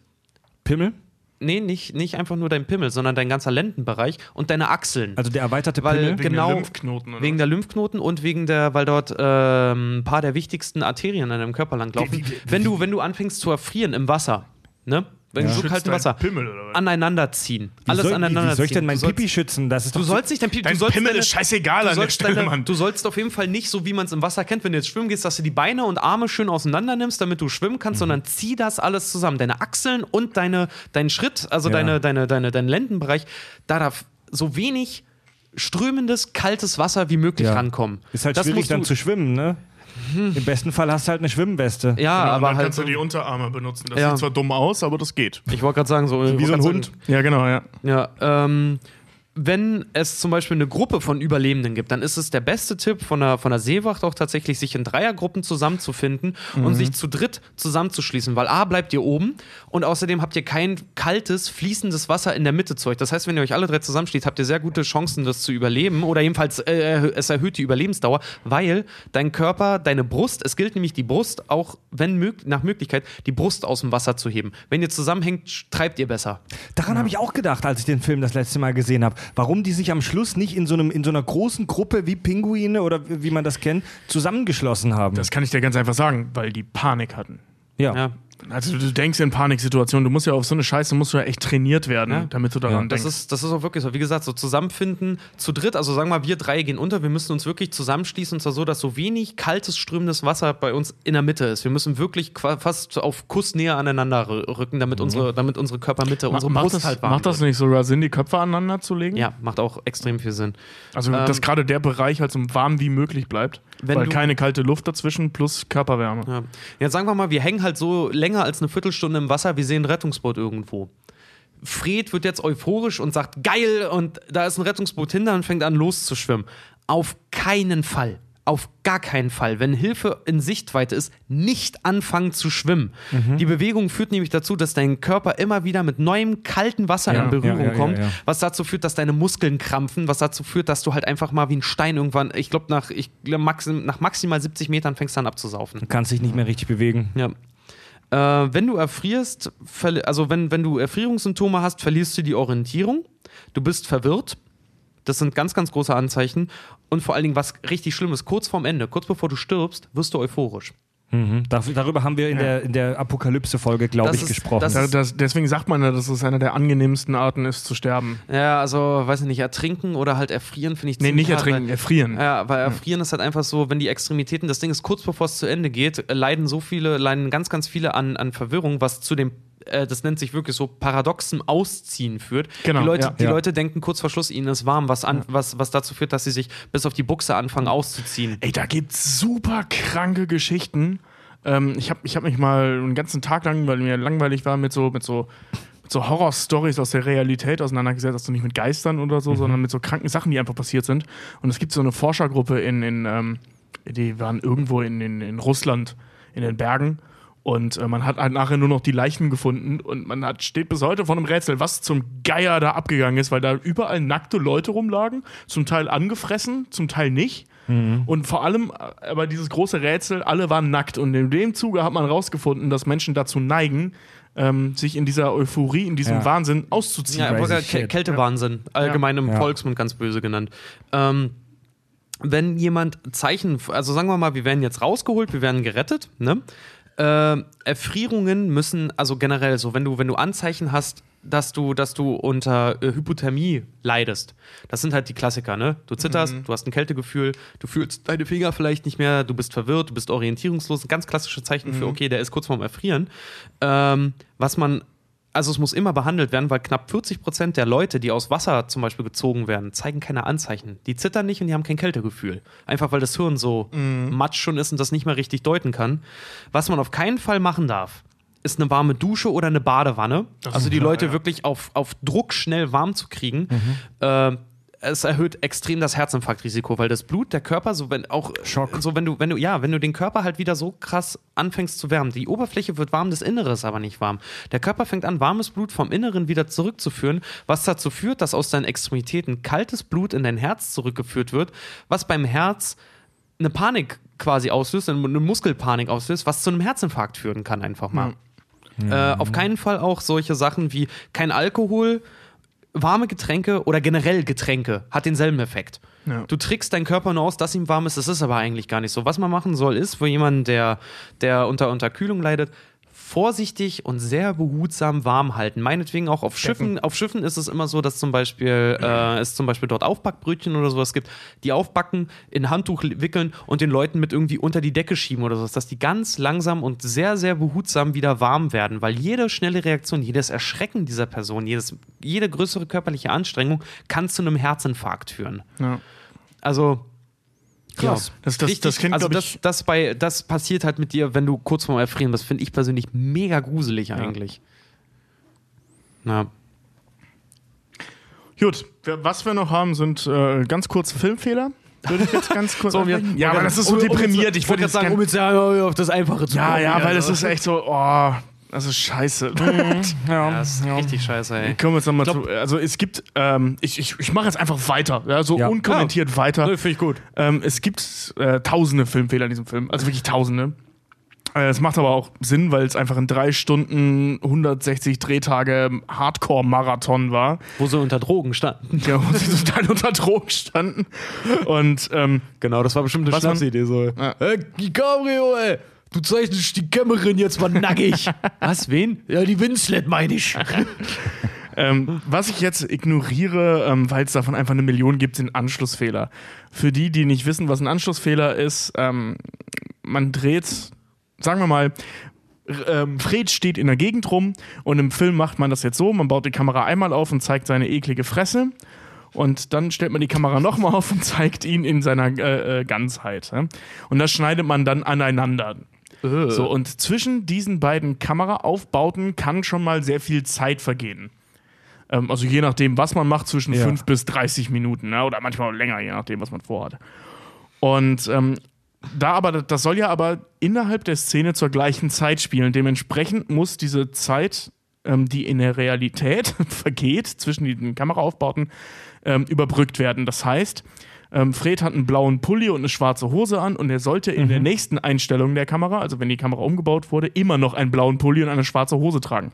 Pimmel? Nee, nicht, nicht einfach nur dein Pimmel, sondern dein ganzer Lendenbereich und deine Achseln. Also der erweiterte Weil- Pimmel? Wegen genau, der Lymphknoten. Oder Wegen was? der Lymphknoten und wegen der, weil dort ähm, ein paar der wichtigsten Arterien in deinem Körper langlaufen. Wie- wie- wie- wenn, du, wenn du anfänst zu erfrieren im Wasser, ne? Wenn Ja. du so dein Wasser Pimmel oder was? aneinander ziehen. Wie Alles soll, wie, aneinander wie soll ich denn ziehen. mein Du sollst- Pipi schützen? Das ist Du sollst nicht dein Pipi. Dein du sollst Pimmel deine, ist scheißegal an der Stelle, deine, Mann. Du sollst auf jeden Fall nicht, so wie man es im Wasser kennt, wenn du jetzt schwimmen gehst, dass du die Beine und Arme schön auseinander nimmst, damit du schwimmen kannst, Mhm. sondern zieh das alles zusammen. Deine Achseln und deine, deinen Schritt, also Ja. deine, deine, deine, deinen Lendenbereich, da darf so wenig strömendes, kaltes Wasser wie möglich Ja. rankommen. Ist halt das schwierig dann zu schwimmen, ne? Im besten Fall hast du halt eine Schwimmweste. Ja, Genau, aber dann halt. kannst So, du die Unterarme benutzen. Das Ja. sieht zwar dumm aus, aber das geht. ich wollte gerade sagen, so. Wie so ein Hund. sagen, Ja, genau, ja. Ja, ähm, wenn es zum Beispiel eine Gruppe von Überlebenden gibt, dann ist es der beste Tipp von der, von der Seewacht auch tatsächlich, sich in Dreiergruppen zusammenzufinden und sich zu dritt zusammenzuschließen, weil A bleibt ihr oben und außerdem habt ihr kein kaltes, fließendes Wasser in der Mitte zu euch. Das heißt, wenn ihr euch alle drei zusammenschließt, habt ihr sehr gute Chancen, das zu überleben oder jedenfalls äh, es erhöht die Überlebensdauer, weil dein Körper, deine Brust, es gilt nämlich die Brust, auch wenn mög nach Möglichkeit, die Brust aus dem Wasser zu heben. Wenn ihr zusammenhängt, treibt ihr besser. Daran habe ich auch gedacht, als ich den Film das letzte Mal gesehen habe. Warum die sich am Schluss nicht in so, einem, in so einer großen Gruppe wie Pinguine oder wie man das kennt, zusammengeschlossen haben. Das kann ich dir ganz einfach sagen, weil die Panik hatten. ja. Ja. Also du denkst in Paniksituationen, du musst ja auf so eine Scheiße musst du ja echt trainiert werden, Ja. damit du daran Das denkst. ist, das ist auch wirklich so. Wie gesagt, so zusammenfinden zu dritt, also sagen wir mal, wir drei gehen unter, wir müssen uns wirklich zusammenschließen und zwar so, dass so wenig kaltes, strömendes Wasser bei uns in der Mitte ist. Wir müssen wirklich fast auf Kussnähe aneinander rü- rücken, damit, unsere, damit unsere Körpermitte, Ma- unsere macht, Brust das, halt warm macht das nicht sogar Sinn, die Köpfe aneinander zu legen? Ja, macht auch extrem viel Sinn. Also, Ähm, dass gerade der Bereich halt so warm wie möglich bleibt, Wenn weil keine kalte Luft dazwischen plus Körperwärme. Ja. Jetzt sagen wir mal, wir hängen halt so länger als eine Viertelstunde im Wasser, wir sehen ein Rettungsboot irgendwo. Fred wird jetzt euphorisch und sagt, geil, und da ist ein Rettungsboot hinter und fängt an loszuschwimmen. Auf keinen Fall. Auf gar keinen Fall. Wenn Hilfe in Sichtweite ist, nicht anfangen zu schwimmen. Die Bewegung führt nämlich dazu, dass dein Körper immer wieder mit neuem kaltem Wasser Ja, in Berührung ja, ja, kommt, was dazu führt, dass deine Muskeln krampfen, was dazu führt, dass du halt einfach mal wie ein Stein irgendwann, ich glaube, nach, ich maxim, nach maximal 70 Metern fängst du an abzusaufen. Du kannst dich nicht mehr richtig bewegen. Ja. Äh, wenn du erfrierst, also wenn, wenn du Erfrierungssymptome hast, verlierst du die Orientierung, du bist verwirrt. Das sind ganz, ganz große Anzeichen. Und vor allen Dingen, was richtig schlimm ist, kurz vorm Ende, kurz bevor du stirbst, wirst du euphorisch. Mhm. Dar- darüber haben wir in der, in der Apokalypse-Folge, glaube ich, ist- gesprochen. das Da, das, deswegen sagt man ja, dass es eine der angenehmsten Arten ist zu sterben. Ja, also, weiß ich nicht, ertrinken oder halt erfrieren finde ich Nee, ziemlich nicht hart, ertrinken, weil- erfrieren. Ja, weil erfrieren ist halt einfach so, wenn die Extremitäten, das Ding ist kurz bevor es zu Ende geht, äh, leiden so viele, leiden ganz, ganz viele an, an Verwirrung, was zu dem, äh, das nennt sich wirklich so paradoxem Ausziehen führt. Genau, die Leute, ja. die Ja. Leute denken kurz vor Schluss, ihnen ist warm, was, an, was, was dazu führt, dass sie sich bis auf die Buchse anfangen auszuziehen. Ey, da gibt's super kranke Geschichten. Ähm, ich habe ich hab mich mal einen ganzen Tag lang, weil mir langweilig war, mit so, mit so, so Horror-Stories aus der Realität auseinandergesetzt. Also nicht mit Geistern oder so, sondern mit so kranken Sachen, die einfach passiert sind. Und es gibt so eine Forschergruppe in, in ähm, die waren irgendwo in, in, in Russland, in den Bergen. Und äh, man hat halt nachher nur noch die Leichen gefunden und man hat, steht bis heute vor einem Rätsel, was zum Geier da abgegangen ist, weil da überall nackte Leute rumlagen, zum Teil angefressen, zum Teil nicht. Und vor allem, äh, aber dieses große Rätsel, alle waren nackt. Und in dem Zuge hat man rausgefunden, dass Menschen dazu neigen, ähm, sich in dieser Euphorie, in diesem Ja. Wahnsinn auszuziehen. Ja. Kältewahnsinn, allgemein im Ja. Volksmund ganz böse genannt. Ähm, wenn jemand Zeichen, also sagen wir mal, wir werden jetzt rausgeholt, wir werden gerettet, ne? Äh, Erfrierungen müssen, also generell so, wenn du, wenn du Anzeichen hast, dass du, dass du unter äh, Hypothermie leidest. Das sind halt die Klassiker, ne? Du zitterst, du hast ein Kältegefühl, du fühlst deine Finger vielleicht nicht mehr, du bist verwirrt, du bist orientierungslos. Ganz klassische Zeichen für, okay, der ist kurz vorm Erfrieren. Ähm, was man also es muss immer behandelt werden, weil knapp 40 Prozent der Leute, die aus Wasser zum Beispiel gezogen werden, zeigen keine Anzeichen. Die zittern nicht und die haben kein Kältegefühl. Einfach weil das Hirn so matsch schon ist und das nicht mehr richtig deuten kann. Was man auf keinen Fall machen darf, ist eine warme Dusche oder eine Badewanne. also die Leute ja. wirklich auf, auf Druck schnell warm zu kriegen. Äh, es erhöht extrem das Herzinfarktrisiko, weil das Blut, der Körper, so wenn auch Schock. so wenn du, wenn du, ja, wenn du den Körper halt wieder so krass anfängst zu wärmen, die Oberfläche wird warm, das Innere ist aber nicht warm. Der Körper fängt an, warmes Blut vom Inneren wieder zurückzuführen, was dazu führt, dass aus deinen Extremitäten kaltes Blut in dein Herz zurückgeführt wird, was beim Herz eine Panik quasi auslöst, eine Muskelpanik auslöst, was zu einem Herzinfarkt führen kann, einfach mal. Äh, auf keinen Fall auch solche Sachen wie kein Alkohol, warme Getränke oder generell Getränke hat denselben Effekt. Ja. Du trickst deinen Körper nur aus, dass ihm warm ist. Das ist aber eigentlich gar nicht so. Was man machen soll, ist für jemanden, der, der unter Unterkühlung leidet, vorsichtig und sehr behutsam warm halten. Meinetwegen auch auf Schiffen. Auf Schiffen ist es immer so, dass zum Beispiel äh, es zum Beispiel dort Aufbackbrötchen oder sowas gibt, die aufbacken, in Handtuch wickeln und den Leuten mit irgendwie unter die Decke schieben oder sowas, dass die ganz langsam und sehr, sehr behutsam wieder warm werden, weil jede schnelle Reaktion, jedes Erschrecken dieser Person, jedes, jede größere körperliche Anstrengung kann zu einem Herzinfarkt führen. Ja. Also Krass. Ja. Das- das- Richtig, das kennt, also das, ich- das, bei, das passiert halt mit dir, wenn du kurz vorm Erfrieren bist. Finde ich persönlich mega gruselig eigentlich. Na, Gut, was wir noch haben, sind äh, ganz kurze Filmfehler. Würde ich jetzt ganz kurz [LAUGHS] So. Ja, wollte aber das ist so um- um- deprimiert. Ich wollte würde gerade sagen, um jetzt ja, auf das Einfache zu Ja, kommen. ja, weil also. das ist echt so, oh, das ist scheiße. [LAUGHS] Ja, das ist richtig scheiße, ey. Kommen wir jetzt nochmal zu. Also es gibt, ähm, ich, ich, ich mache jetzt einfach weiter, ja, so Ja. unkommentiert weiter. Finde ich gut. Ähm, es gibt äh, tausende Filmfehler in diesem Film, also wirklich tausende. Äh, Es macht aber auch Sinn, weil es einfach in drei Stunden 160 Drehtage Hardcore-Marathon war. Wo sie unter Drogen standen. [LAUGHS] Ja, wo sie total unter Drogen standen. Und ähm, Genau, das war bestimmt eine Schnapsidee. So. Ja. Hey, Cabrio, ey! Du zeichnest die Kämmerin jetzt mal nackig. [LAUGHS] Was, wen? Ja, die Winslet meine ich. [LAUGHS] Ähm, was ich jetzt ignoriere, ähm, weil es davon einfach eine Million gibt, sind Anschlussfehler. Für die, die nicht wissen, was ein Anschlussfehler ist, ähm, man dreht, sagen wir mal, ähm, Fred steht in der Gegend rum und im Film macht man das jetzt so, man baut die Kamera einmal auf und zeigt seine eklige Fresse und dann stellt man die Kamera nochmal auf und zeigt ihn in seiner äh, äh, Ganzheit. Und das schneidet man dann aneinander. So, und zwischen diesen beiden Kameraaufbauten kann schon mal sehr viel Zeit vergehen. Ähm, also je nachdem, was man macht, zwischen Ja. 5 bis 30 Minuten. Ne? Oder manchmal auch länger, je nachdem, was man vorhat. Und ähm, da aber, das soll ja aber innerhalb der Szene zur gleichen Zeit spielen. Dementsprechend muss diese Zeit, ähm, die in der Realität [LAUGHS] vergeht, zwischen den Kameraaufbauten, ähm, überbrückt werden. Das heißt, ähm, Fred hat einen blauen Pulli und eine schwarze Hose an und er sollte in der nächsten Einstellung der Kamera, also wenn die Kamera umgebaut wurde, immer noch einen blauen Pulli und eine schwarze Hose tragen.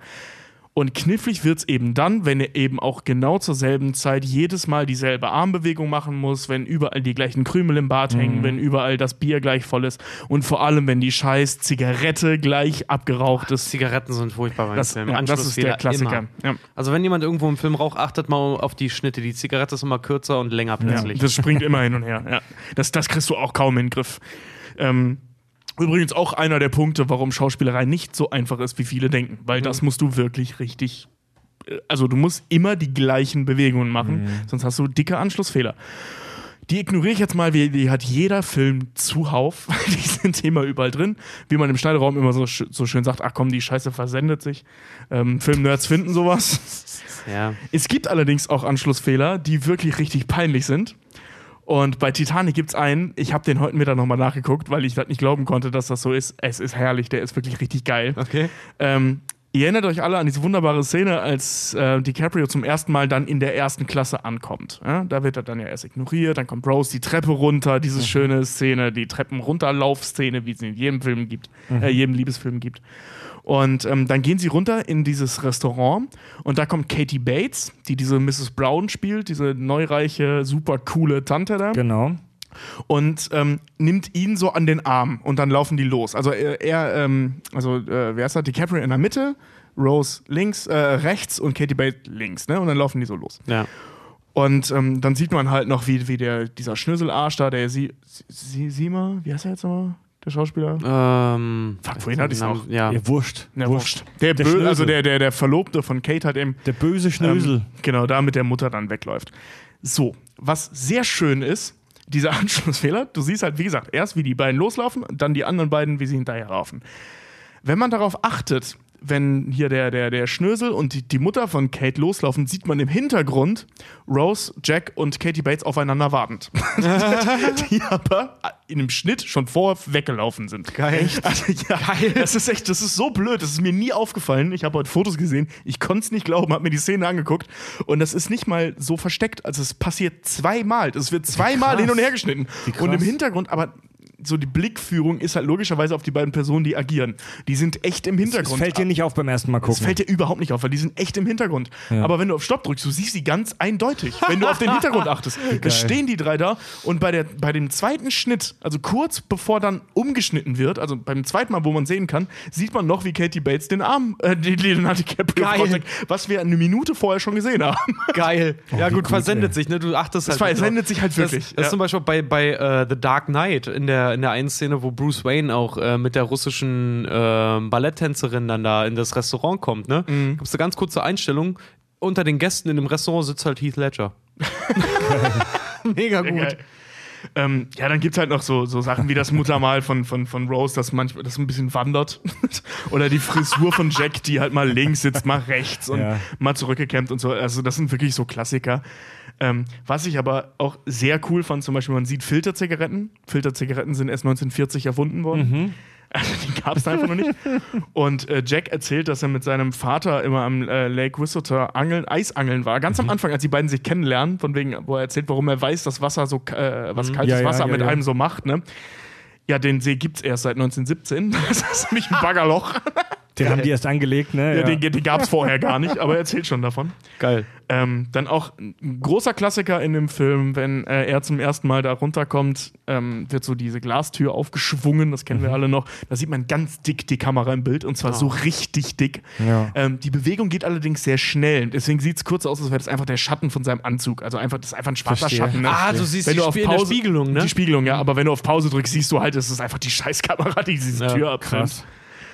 Und knifflig wird es eben dann, wenn er eben auch genau zur selben Zeit jedes Mal dieselbe Armbewegung machen muss, wenn überall die gleichen Krümel im Bart hängen, wenn überall das Bier gleich voll ist und vor allem, wenn die scheiß Zigarette gleich abgeraucht ist. Zigaretten sind furchtbar beim Das, Film. ja, das ist der Klassiker. Ja. Also wenn jemand irgendwo im Film raucht, achtet mal auf die Schnitte. Die Zigarette ist immer kürzer und länger Ja, plötzlich. das springt immer hin und her. Ja. Das, das kriegst du auch kaum in den Griff. Ähm, übrigens auch einer der Punkte, warum Schauspielerei nicht so einfach ist, wie viele denken. Weil das musst du wirklich richtig. äh, Also du musst immer die gleichen Bewegungen machen, sonst hast du dicke Anschlussfehler. Die ignoriere ich jetzt mal, wie die hat jeder Film zuhauf. [LAUGHS] die sind immer überall drin. Wie man im Schneideraum immer so, so schön sagt, ach komm, die Scheiße versendet sich. Ähm, Filmnerds finden sowas. ja. Es gibt allerdings auch Anschlussfehler, die wirklich richtig peinlich sind. Und bei Titanic gibt es einen, ich habe den heute Mittag nochmal nachgeguckt, weil ich das nicht glauben konnte, dass das so ist. Es ist herrlich, der ist wirklich richtig geil. Okay. Ähm, ihr erinnert euch alle an diese wunderbare Szene, als äh, DiCaprio zum ersten Mal dann in der ersten Klasse ankommt. Ja? Da wird er dann ja erst ignoriert, dann kommt Rose die Treppe runter, diese schöne Szene, die Treppen-Runterlauf-Szene, wie es in jedem Film gibt, äh, jedem Liebesfilm gibt. Und ähm, dann gehen sie runter in dieses Restaurant und da kommt Katie Bates, die diese Mrs. Brown spielt, diese neureiche, super coole Tante da. Genau. und ähm, nimmt ihn so an den Arm und dann laufen die los. Also er, er ähm, also äh, wer ist das? DiCaprio in der Mitte, Rose links, äh, rechts und Katie Bates links, ne? Und dann laufen die so los. Ja. Und ähm, dann sieht man halt noch, wie, wie der, dieser Schnüsselarsch da, der Sie, Sie, Sima, wie heißt er jetzt nochmal? Der Schauspieler? Ähm, Fuck, vorhin hatte ich's Namen- auch. Ja. Ja, wurscht. Ja, wurscht. Der, Der Bö also der, der, der Verlobte von Kate hat eben Der böse Schnösel. ähm, genau da mit der Mutter dann wegläuft. So, was sehr schön ist, dieser [LAUGHS] Anschlussfehler, du siehst halt, wie gesagt, erst wie die beiden loslaufen, dann die anderen beiden, wie sie hinterherlaufen. Wenn man darauf achtet, wenn hier der, der, der Schnösel und die, die Mutter von Kate loslaufen, sieht man im Hintergrund Rose, Jack und Katie Bates aufeinander wartend. [LAUGHS] die aber in einem Schnitt schon vorher weggelaufen sind. Geil. Echt? [LAUGHS] Also, ja, Geil. Das ist echt, das ist so blöd. Das ist mir nie aufgefallen. Ich habe heute Fotos gesehen. Ich konnte es nicht glauben, habe mir die Szene angeguckt. Und das ist nicht mal so versteckt. Also es passiert zweimal. Es wird zweimal hin und her geschnitten. Und im Hintergrund, aber so die Blickführung ist halt logischerweise auf die beiden Personen, die agieren. Die sind echt im Das Hintergrund. fällt dir nicht auf beim ersten Mal Das gucken. fällt dir überhaupt nicht auf, weil die sind echt im Hintergrund. Aber wenn du auf Stopp drückst, du siehst sie ganz eindeutig, wenn du auf den Hintergrund [LAUGHS] achtest. Da stehen die drei da und bei, der, bei dem zweiten Schnitt, also kurz bevor dann umgeschnitten wird, also beim zweiten Mal, wo man sehen kann, sieht man noch, wie Katie Bates den Arm, äh, die Leonardo DiCaprio raussteckt, was wir eine Minute vorher schon gesehen haben. [LAUGHS] Geil. ja, wie gut, Oh, gut, versendet ey. sich, ne? Du achtest Das halt. versendet sich halt wirklich, Das, das ja. ist zum Beispiel bei, bei äh, The Dark Knight in der, in der einen Szene, wo Bruce Wayne auch äh, mit der russischen äh, Balletttänzerin dann da in das Restaurant kommt, ne? Mhm. Gibt's eine ganz kurze Einstellung. Unter den Gästen in dem Restaurant sitzt halt Heath Ledger. [LAUGHS] Mega gut. Ähm, ja, dann gibt es halt noch so, so Sachen wie das Muttermal von, von, von Rose, das manchmal das ein bisschen wandert. [LAUGHS] Oder die Frisur von Jack, die halt mal links sitzt, mal rechts und Ja. mal zurückgekämmt und so. Also, das sind wirklich so Klassiker. Ähm, was ich aber auch sehr cool fand, zum Beispiel, man sieht Filterzigaretten. Filterzigaretten sind erst 1940 erfunden worden. [LAUGHS] Also, die gab es einfach noch nicht. Und äh, Jack erzählt, dass er mit seinem Vater immer am äh, Lake Wissota angeln, Eisangeln war. Ganz am Anfang, als die beiden sich kennenlernen, von wegen, wo er erzählt, warum er weiß, dass Wasser so, äh, was kaltes Ja, Wasser ja, mit ja. einem so macht, ne? Ja, den See gibt's erst seit 1917. [LAUGHS] Das ist nämlich ein Baggerloch. Den haben die erst angelegt, ne? Ja, Den, den gab's vorher gar nicht, aber er erzählt schon davon. Geil. Ähm, dann auch ein großer Klassiker in dem Film, wenn äh, er zum ersten Mal da runterkommt, ähm, wird so diese Glastür aufgeschwungen, das Mhm. kennen wir alle noch. Da sieht man ganz dick die Kamera im Bild und zwar so richtig dick. Ja. Ähm, die Bewegung geht allerdings sehr schnell. Deswegen sieht es kurz aus, als wäre das einfach der Schatten von seinem Anzug. Also einfach, das ist einfach ein schwarzer Verstehe. Schatten. Ne? Ah, du siehst wenn die du auf Pause, Spiegelung, ne? Die Spiegelung, ja. Aber wenn du auf Pause drückst, siehst du halt, es ist einfach die Scheißkamera, die diese Ja, Tür abfilmt.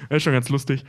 Ist schon ganz lustig.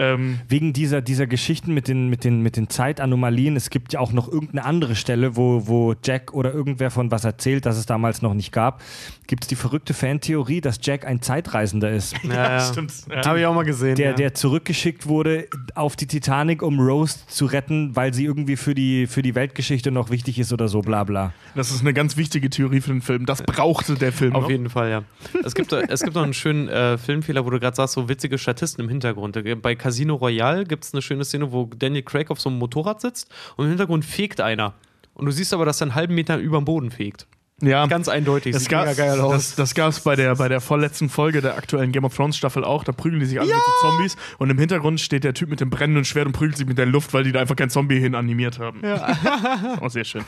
Ähm, Wegen dieser, dieser Geschichten mit den, mit, den, mit den Zeitanomalien, es gibt ja auch noch irgendeine andere Stelle, wo, wo Jack oder irgendwer von was erzählt, das es damals noch nicht gab. Gibt es die verrückte Fantheorie, dass Jack ein Zeitreisender ist, [LAUGHS] Ja, ja. stimmt. Ja. Habe ich auch mal gesehen. der, ja. der zurückgeschickt wurde auf die Titanic, um Rose zu retten, weil sie irgendwie für die, für die Weltgeschichte noch wichtig ist oder so, bla bla. Das ist eine ganz wichtige Theorie für den Film. Das brauchte der Film. Auf noch. jeden Fall, ja. Es gibt, es gibt noch einen schönen äh, Filmfehler, wo du gerade sagst, so witzige Statisten im Hintergrund. Bei Casino Royale gibt es eine schöne Szene, wo Daniel Craig auf so einem Motorrad sitzt und im Hintergrund fegt einer. Und du siehst aber, dass er einen halben Meter über dem Boden fegt. Ja. Ganz eindeutig. Das Sieht gab aus. das, das bei der, bei der vorletzten Folge der aktuellen Game of Thrones Staffel auch. Da prügeln die sich alle mit so Zombies und im Hintergrund steht der Typ mit dem brennenden Schwert und prügelt sich mit der Luft, weil die da einfach kein Zombie hin animiert haben. Ja. [LAUGHS] oh, sehr schön.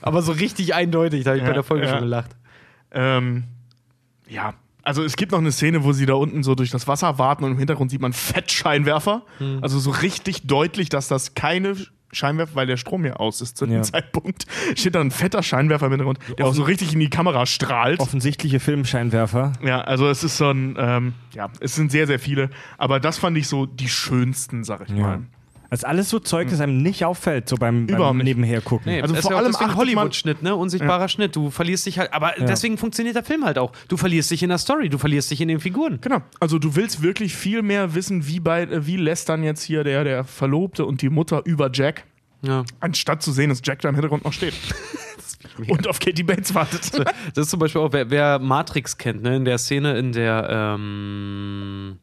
aber so richtig eindeutig, da habe ich Ja, bei der Folge ja. schon gelacht. Ähm, ja. Also es gibt noch eine Szene, wo sie da unten so durch das Wasser warten und im Hintergrund sieht man Fettscheinwerfer. Hm. Also so richtig deutlich, dass das keine Scheinwerfer, weil der Strom ja aus ist zu dem Ja. Zeitpunkt, [LAUGHS] steht da ein fetter Scheinwerfer im Hintergrund, der auch so richtig in die Kamera strahlt. Offensichtliche Filmscheinwerfer. Ja, also es ist so ein, ähm, ja, es sind sehr, sehr viele, aber das fand ich so die schönsten, sag ich mal. Das ist alles so Zeug, das einem nicht auffällt, so beim, beim Überhaupt nicht. Nebenher gucken. Nee, Also vor ja allem man- Hollywood-Schnitt, ne? Unsichtbarer Schnitt. Du verlierst dich halt, aber deswegen funktioniert der Film halt auch. Du verlierst dich in der Story, du verlierst dich in den Figuren. Genau. Also du willst wirklich viel mehr wissen, wie bei, äh, wie lässt dann jetzt hier der, der Verlobte und die Mutter über Jack, Ja. anstatt zu sehen, dass Jack da im Hintergrund noch steht. [LAUGHS] und auf Katie Bates wartet. Das ist zum Beispiel auch, wer, wer Matrix kennt, ne? In der Szene, in der, ähm,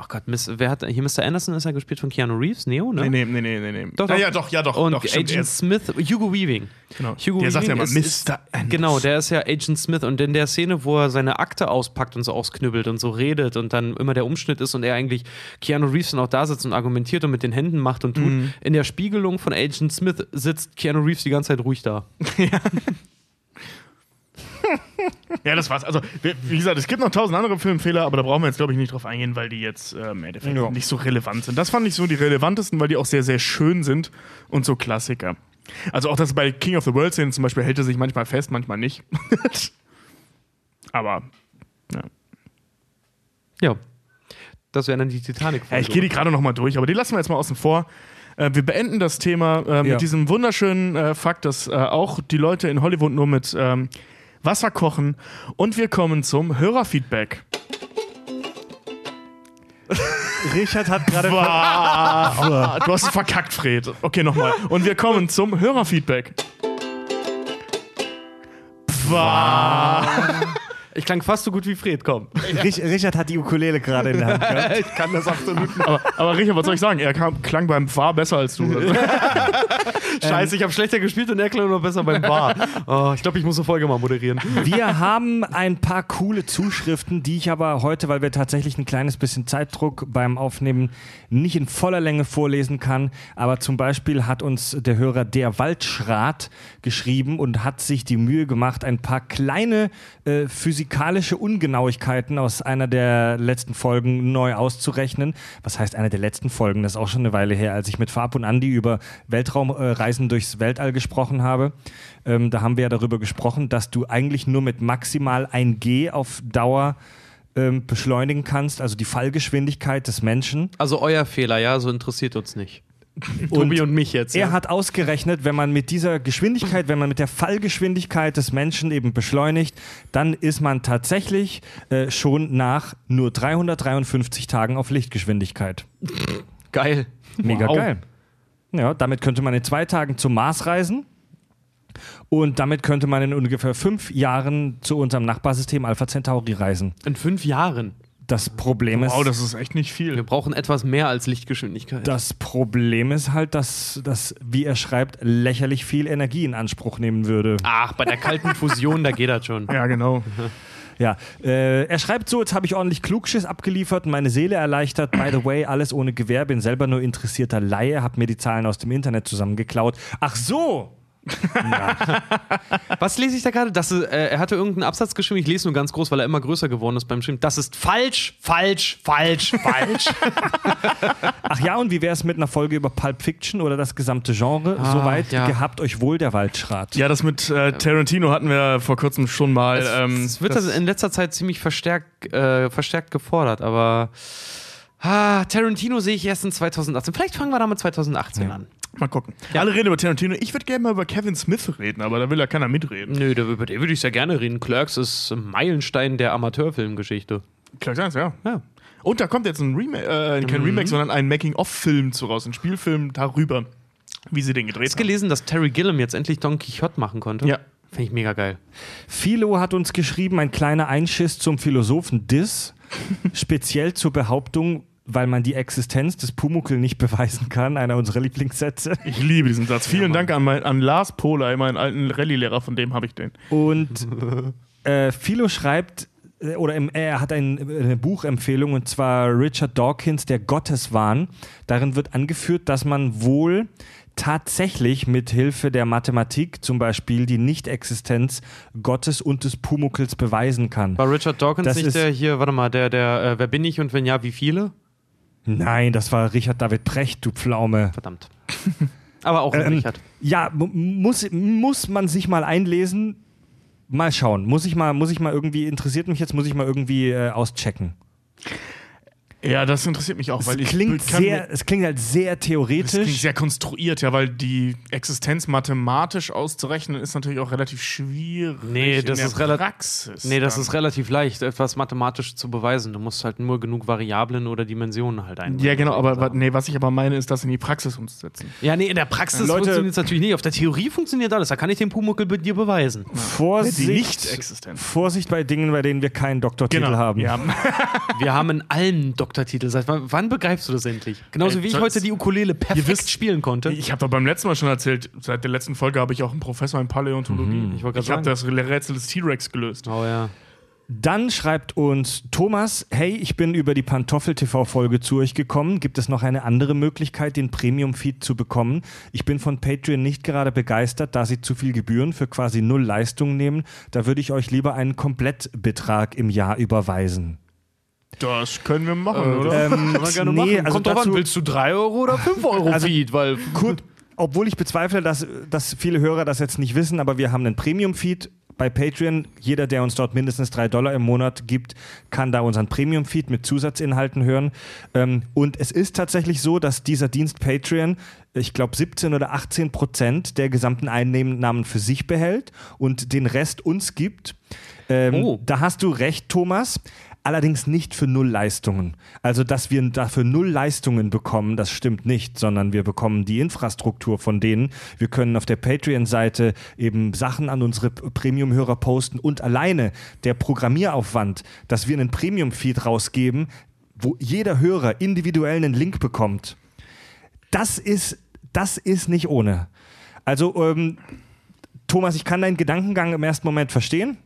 ach Gott, Miss, wer hat, hier Mr. Anderson ist ja gespielt von Keanu Reeves, Neo, ne? nee, nee, nee, nee, nee. Doch, ja, doch. ja, doch, ja, doch. Und doch, Agent Smith, Hugo Weaving. Genau. Hugo Der sagt ja immer, Mr. Anderson. Genau, der ist ja Agent Smith und in der Szene, wo er seine Akte auspackt und so ausknüppelt und so redet und dann immer der Umschnitt ist und er eigentlich Keanu Reeves dann auch da sitzt und argumentiert und mit den Händen macht und tut. Mhm. In der Spiegelung von Agent Smith sitzt Keanu Reeves die ganze Zeit ruhig da. [LAUGHS] Ja, das war's. Also, wie gesagt, es gibt noch tausend andere Filmfehler, aber da brauchen wir jetzt, glaube ich, nicht drauf eingehen, weil die jetzt äh, im Endeffekt Ja. nicht so relevant sind. Das fand ich so die relevantesten, weil die auch sehr, sehr schön sind und so Klassiker. Also auch das bei King of the World Szenen zum Beispiel hält er sich manchmal fest, manchmal nicht. [LAUGHS] aber ja. Ja. Das wäre dann die titanic Ja, ich gehe die gerade noch mal durch, aber die lassen wir jetzt mal außen vor. Äh, wir beenden das Thema äh, mit Ja. diesem wunderschönen äh, Fakt, dass äh, auch die Leute in Hollywood nur mit ähm, Wasser kochen. Und wir kommen zum Hörerfeedback. Richard hat gerade. [LAUGHS] Du hast verkackt, Fred. Okay, nochmal. Und wir kommen zum Hörerfeedback. Ich klang fast so gut wie Fred, komm. Rich, Richard hat die Ukulele gerade in der Hand. gehabt. [LAUGHS] ich kann das absolut. Aber, aber Richard, was soll ich sagen? Er kam, klang beim War besser als du. [LAUGHS] [LAUGHS] Scheiße, ich habe schlechter gespielt und er klang noch besser beim Bar. Oh, ich glaube, ich muss eine Folge mal moderieren. Wir haben ein paar coole Zuschriften, die ich aber heute, weil wir tatsächlich ein kleines bisschen Zeitdruck beim Aufnehmen nicht in voller Länge vorlesen kann. Aber zum Beispiel hat uns der Hörer der Waldschrat geschrieben und hat sich die Mühe gemacht, ein paar kleine äh, physikalische Ungenauigkeiten aus einer der letzten Folgen neu auszurechnen. Was heißt einer der letzten Folgen? Das ist auch schon eine Weile her, als ich mit Farb und Andi über Weltraumreisen durchs Weltall gesprochen habe. Ähm, da haben wir ja darüber gesprochen, dass du eigentlich nur mit maximal 1 G auf Dauer ähm, beschleunigen kannst, also die Fallgeschwindigkeit des Menschen. Also euer Fehler, ja, so interessiert uns nicht. [LAUGHS] Tobi und mich jetzt. Er ja. hat ausgerechnet, wenn man mit dieser Geschwindigkeit, wenn man mit der Fallgeschwindigkeit des Menschen eben beschleunigt, dann ist man tatsächlich äh, schon nach nur 353 Tagen auf Lichtgeschwindigkeit. [LAUGHS] Geil. Mega Wow. geil. Ja, damit könnte man in zwei Tagen zum Mars reisen. Und damit könnte man in ungefähr fünf Jahren zu unserem Nachbarsystem Alpha Centauri reisen. In fünf Jahren. Das Problem ist, wow, das ist echt nicht Wir viel. brauchen etwas mehr als Lichtgeschwindigkeit. das Problem ist halt, dass das, wie er schreibt, lächerlich viel Energie in Anspruch nehmen würde. Ach, bei der kalten Fusion, da geht das schon. Ja, genau. Ja, äh, er schreibt so, jetzt habe ich ordentlich Klugschiss abgeliefert meine Seele erleichtert. By the way, alles ohne Gewehr, bin selber nur interessierter Laie, hab mir die Zahlen aus dem Internet zusammengeklaut. Ach so! [LAUGHS] Was lese ich da gerade? Äh, er hatte irgendeinen Absatz geschrieben, ich lese nur ganz groß, weil er immer größer geworden ist beim Schreiben. Das ist falsch, falsch, falsch, falsch. [LAUGHS] Ach ja, und wie wäre es mit einer Folge über Pulp Fiction oder das gesamte Genre? Ah, Soweit ja. gehabt euch wohl der Waldschrat. Ja, das mit äh, Tarantino hatten wir vor kurzem schon mal. ähm, Es wird das- in letzter Zeit ziemlich verstärkt, äh, verstärkt gefordert, aber ah, Tarantino sehe ich erst in 2018. Vielleicht fangen wir damit 2018 an. Mal gucken. Alle reden über Tarantino. Ich würde gerne mal über Kevin Smith reden, aber da will ja keiner mitreden. Nö, da- über den würde ich sehr gerne reden. Clerks ist ein Meilenstein der Amateurfilmgeschichte. Klar, eins, ja. Ja. Und da kommt jetzt ein Remake, äh, kein Remake, sondern ein Making-of-Film zu raus, ein Spielfilm darüber, wie sie den gedreht Hast gelesen, dass Terry Gilliam jetzt endlich Don Quixote machen konnte? Ja. Finde ich mega geil. Philo hat uns geschrieben, ein kleiner Einschiss zum Philosophen Diss, [LAUGHS] speziell zur Behauptung, weil man die Existenz des Pumuckl nicht beweisen kann, einer unserer Lieblingssätze. Ich liebe diesen Satz. Vielen Dank an, mein, an Lars Pohley, meinen alten Rallye-Lehrer, von dem habe ich den. Und [LAUGHS] äh, Philo schreibt, äh, oder im, er hat ein, eine Buchempfehlung, und zwar Richard Dawkins, Der Gotteswahn. Darin wird angeführt, dass man wohl tatsächlich mit Hilfe der Mathematik zum Beispiel die Nichtexistenz Gottes und des Pumuckls beweisen kann. War Richard Dawkins Das nicht ist- der hier, warte mal, der, der, äh, wer bin ich und wenn ja, wie viele? Nein, das war Richard David Precht, du Pflaume. Verdammt. [LAUGHS] Aber auch Ähm, Richard. Ja, mu- muss, muss man sich mal einlesen. Mal schauen. Muss ich mal, muss ich mal irgendwie, interessiert mich jetzt, muss ich mal irgendwie äh, auschecken. Ja, das interessiert mich auch, weil es, ich klingt kann sehr, es klingt halt sehr Das klingt theoretisch. sehr konstruiert, ja, weil die Existenz mathematisch auszurechnen ist natürlich auch relativ schwierig. Nee, das in ist der rela- Praxis. Nee, das dann. ist relativ leicht, etwas mathematisch zu beweisen. Du musst halt nur genug Variablen oder Dimensionen halt einbauen. Ja, genau, aber wa- nee, was ich aber meine, ist, das in die Praxis umzusetzen. Ja, nee, in der Praxis Leute- funktioniert es natürlich nicht. Auf der Theorie funktioniert alles. Da kann ich den Pumuckel bei dir beweisen. Vorsicht, Die Nicht-Existenz. Vorsicht bei Dingen, bei denen wir keinen Doktortitel haben. Ja. Wir haben in allen Doktortitel. Seit wann, wann begreifst du das endlich? Genauso Ey, wie ich heute die Ukulele perfekt wisst- spielen konnte. Ich habe doch beim letzten Mal schon erzählt, seit der letzten Folge habe ich auch einen Professor in Paläontologie. Ich wollte Ich gerade habe das Rätsel des T-Rex gelöst. Oh ja. Dann schreibt uns Thomas, hey, ich bin über die Pantoffel-TV-Folge zu euch gekommen. Gibt es noch eine andere Möglichkeit, den Premium-Feed zu bekommen? Ich bin von Patreon nicht gerade begeistert, da sie zu viel Gebühren für quasi null Leistung nehmen. Da würde ich euch lieber einen Komplettbetrag im Jahr überweisen. Das können wir machen, oder? Ähm, man gerne nee, machen. also Kommt dazu- an, willst du 3 Euro oder 5 Euro Also- Feed? Weil Gut, obwohl ich bezweifle, dass, dass viele Hörer das jetzt nicht wissen, aber wir haben einen Premium-Feed bei Patreon. Jeder, der uns dort mindestens drei Dollar im Monat gibt, kann da unseren Premium-Feed mit Zusatzinhalten hören. Ähm, und es ist tatsächlich so, dass dieser Dienst Patreon, ich glaube, 17 oder 18 Prozent der gesamten Einnahmen für sich behält und den Rest uns gibt. Ähm, Oh. Da hast du recht, Thomas. Allerdings nicht für null Leistungen. Also, dass wir dafür null Leistungen bekommen, das stimmt nicht, sondern wir bekommen die Infrastruktur von denen. Wir können auf der Patreon-Seite eben Sachen an unsere Premium-Hörer posten und alleine der Programmieraufwand, dass wir einen Premium-Feed rausgeben, wo jeder Hörer individuell einen Link bekommt, das ist, das ist nicht ohne. Also, ähm, Thomas, ich kann deinen Gedankengang im ersten Moment verstehen.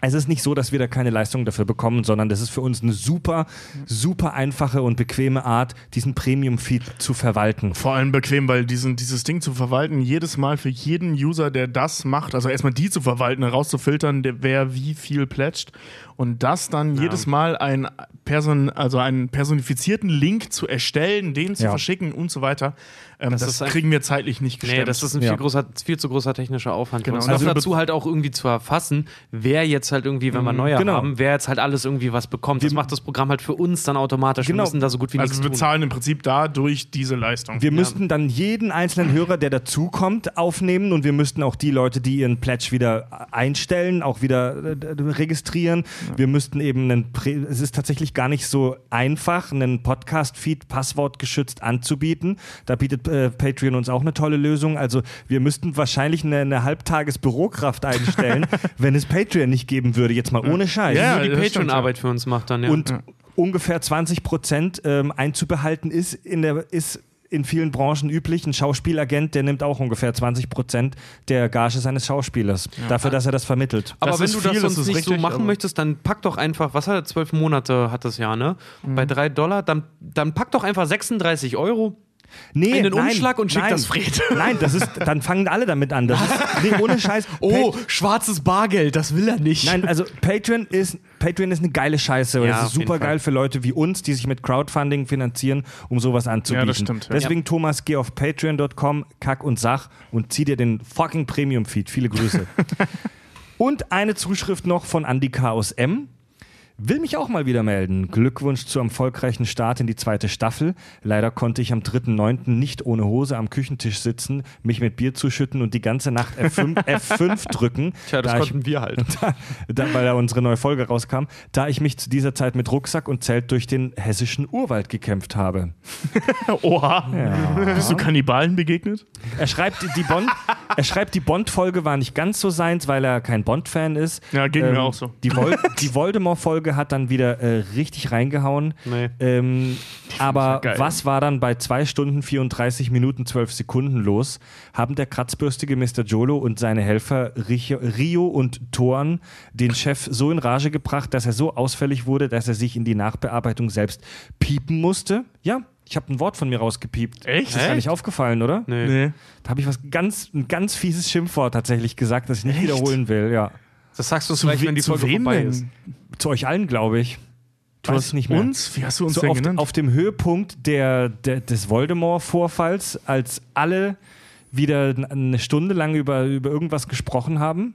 Es ist nicht so, dass wir da keine Leistung dafür bekommen, sondern das ist für uns eine super, super einfache und bequeme Art, diesen Premium-Feed zu verwalten. Vor allem bequem, weil diesen, dieses Ding zu verwalten, jedes Mal für jeden User, der das macht, also erstmal die zu verwalten, herauszufiltern, wer wie viel plätscht und das dann jedes Mal ein Person, also einen personifizierten Link zu erstellen, den zu Ja. verschicken und so weiter. Ähm, das ist ein- kriegen wir zeitlich nicht gestemmt. Nee, das ist ein Ja. viel, großer, viel zu großer technischer Aufwand. Genau. Und Also dazu halt auch irgendwie zu erfassen, wer jetzt halt irgendwie, wenn wir neue genau. haben, wer jetzt halt alles irgendwie was bekommt. Das macht das Programm halt für uns dann automatisch. Genau. Wir müssen da so gut wie also nichts wir tun. bezahlen im Prinzip dadurch diese Leistung. Wir müssten dann jeden einzelnen Hörer, der dazukommt, aufnehmen und wir müssten auch die Leute, die ihren Pledge wieder einstellen, auch wieder äh, registrieren. Wir müssten eben einen, Prä es ist tatsächlich gar nicht so einfach, einen Podcast-Feed passwortgeschützt anzubieten. Da bietet äh, Patreon uns auch eine tolle Lösung. Also wir müssten wahrscheinlich eine, eine Halbtages-Bürokraft einstellen, [LAUGHS] wenn es Patreon nicht geben würde. Jetzt mal ohne Scheiß. Ja, die Patreon-Arbeit für uns macht dann, ja. Und ungefähr 20 Prozent ähm, einzubehalten ist in der ist in vielen Branchen üblich. Ein Schauspielagent, der nimmt auch ungefähr 20 Prozent der Gage seines Schauspielers dafür, dass er das vermittelt. aber Das wenn du viel, das sonst nicht so richtig, machen aber- möchtest, dann pack doch einfach, was hat er, zwölf Monate hat das Jahr, ne? Mhm. Bei drei Dollar, dann, dann pack doch einfach 36 Euro. Nee, einen nein, Umschlag und schick nein, das Fred. [LAUGHS] Nein, das ist, dann fangen alle damit an. Das ist, nee, ohne Scheiß. [LAUGHS] Oh, Pa- schwarzes Bargeld, das will er nicht. Nein, also Patreon ist, Patreon ist eine geile Scheiße. Ja, es ist super geil für Leute wie uns, die sich mit Crowdfunding finanzieren, um sowas anzubieten. Ja, das stimmt, ja. Deswegen, Thomas, geh auf patreon.com, kack und sach und zieh dir den fucking Premium-Feed. Viele Grüße. [LAUGHS] und eine Zuschrift noch von Andy K. aus M. Will mich auch mal wieder melden. Glückwunsch zum erfolgreichen Start in die zweite Staffel. Leider konnte ich am 3.9. nicht ohne Hose am Küchentisch sitzen, mich mit Bier zuschütten und die ganze Nacht F5, F5 [LAUGHS] drücken. Tja, das da ich- konnten wir halt. [LAUGHS] da, da, weil da unsere neue Folge rauskam, da ich mich zu dieser Zeit mit Rucksack und Zelt durch den hessischen Urwald gekämpft habe. [LAUGHS] Oha. Bist du Kannibalen begegnet? Er schreibt, die Bond, er schreibt, die Bond-Folge war nicht ganz so seins, weil er kein Bond-Fan ist. Ja, ging mir auch so. Die, Vol die Voldemort-Folge hat dann wieder äh, richtig reingehauen. Nee. Ähm, [LAUGHS] aber geil. was war dann bei 2 Stunden 34 Minuten 12 Sekunden los? Haben der kratzbürstige Mr. Jolo und seine Helfer Rio, und Thorn den Chef so in Rage gebracht, dass er so ausfällig wurde, dass er sich in die Nachbearbeitung selbst piepen musste? Ja, ich habe ein Wort von mir rausgepiept. Echt? Das ist ja nicht aufgefallen, oder? Nee. Nee. Da habe ich was ganz, ein ganz fieses Schimpfwort tatsächlich gesagt, das ich nicht wiederholen will. Ja. Das sagst du Zu, vielleicht, we wenn die Folge vorbei denn? ist. Zu euch allen, glaube ich. Du Weiß hast ich nicht mehr. Uns? Wie hast du uns so denn auf, auf dem Höhepunkt der, der, des Voldemort-Vorfalls, als alle wieder eine Stunde lang über, über irgendwas gesprochen haben,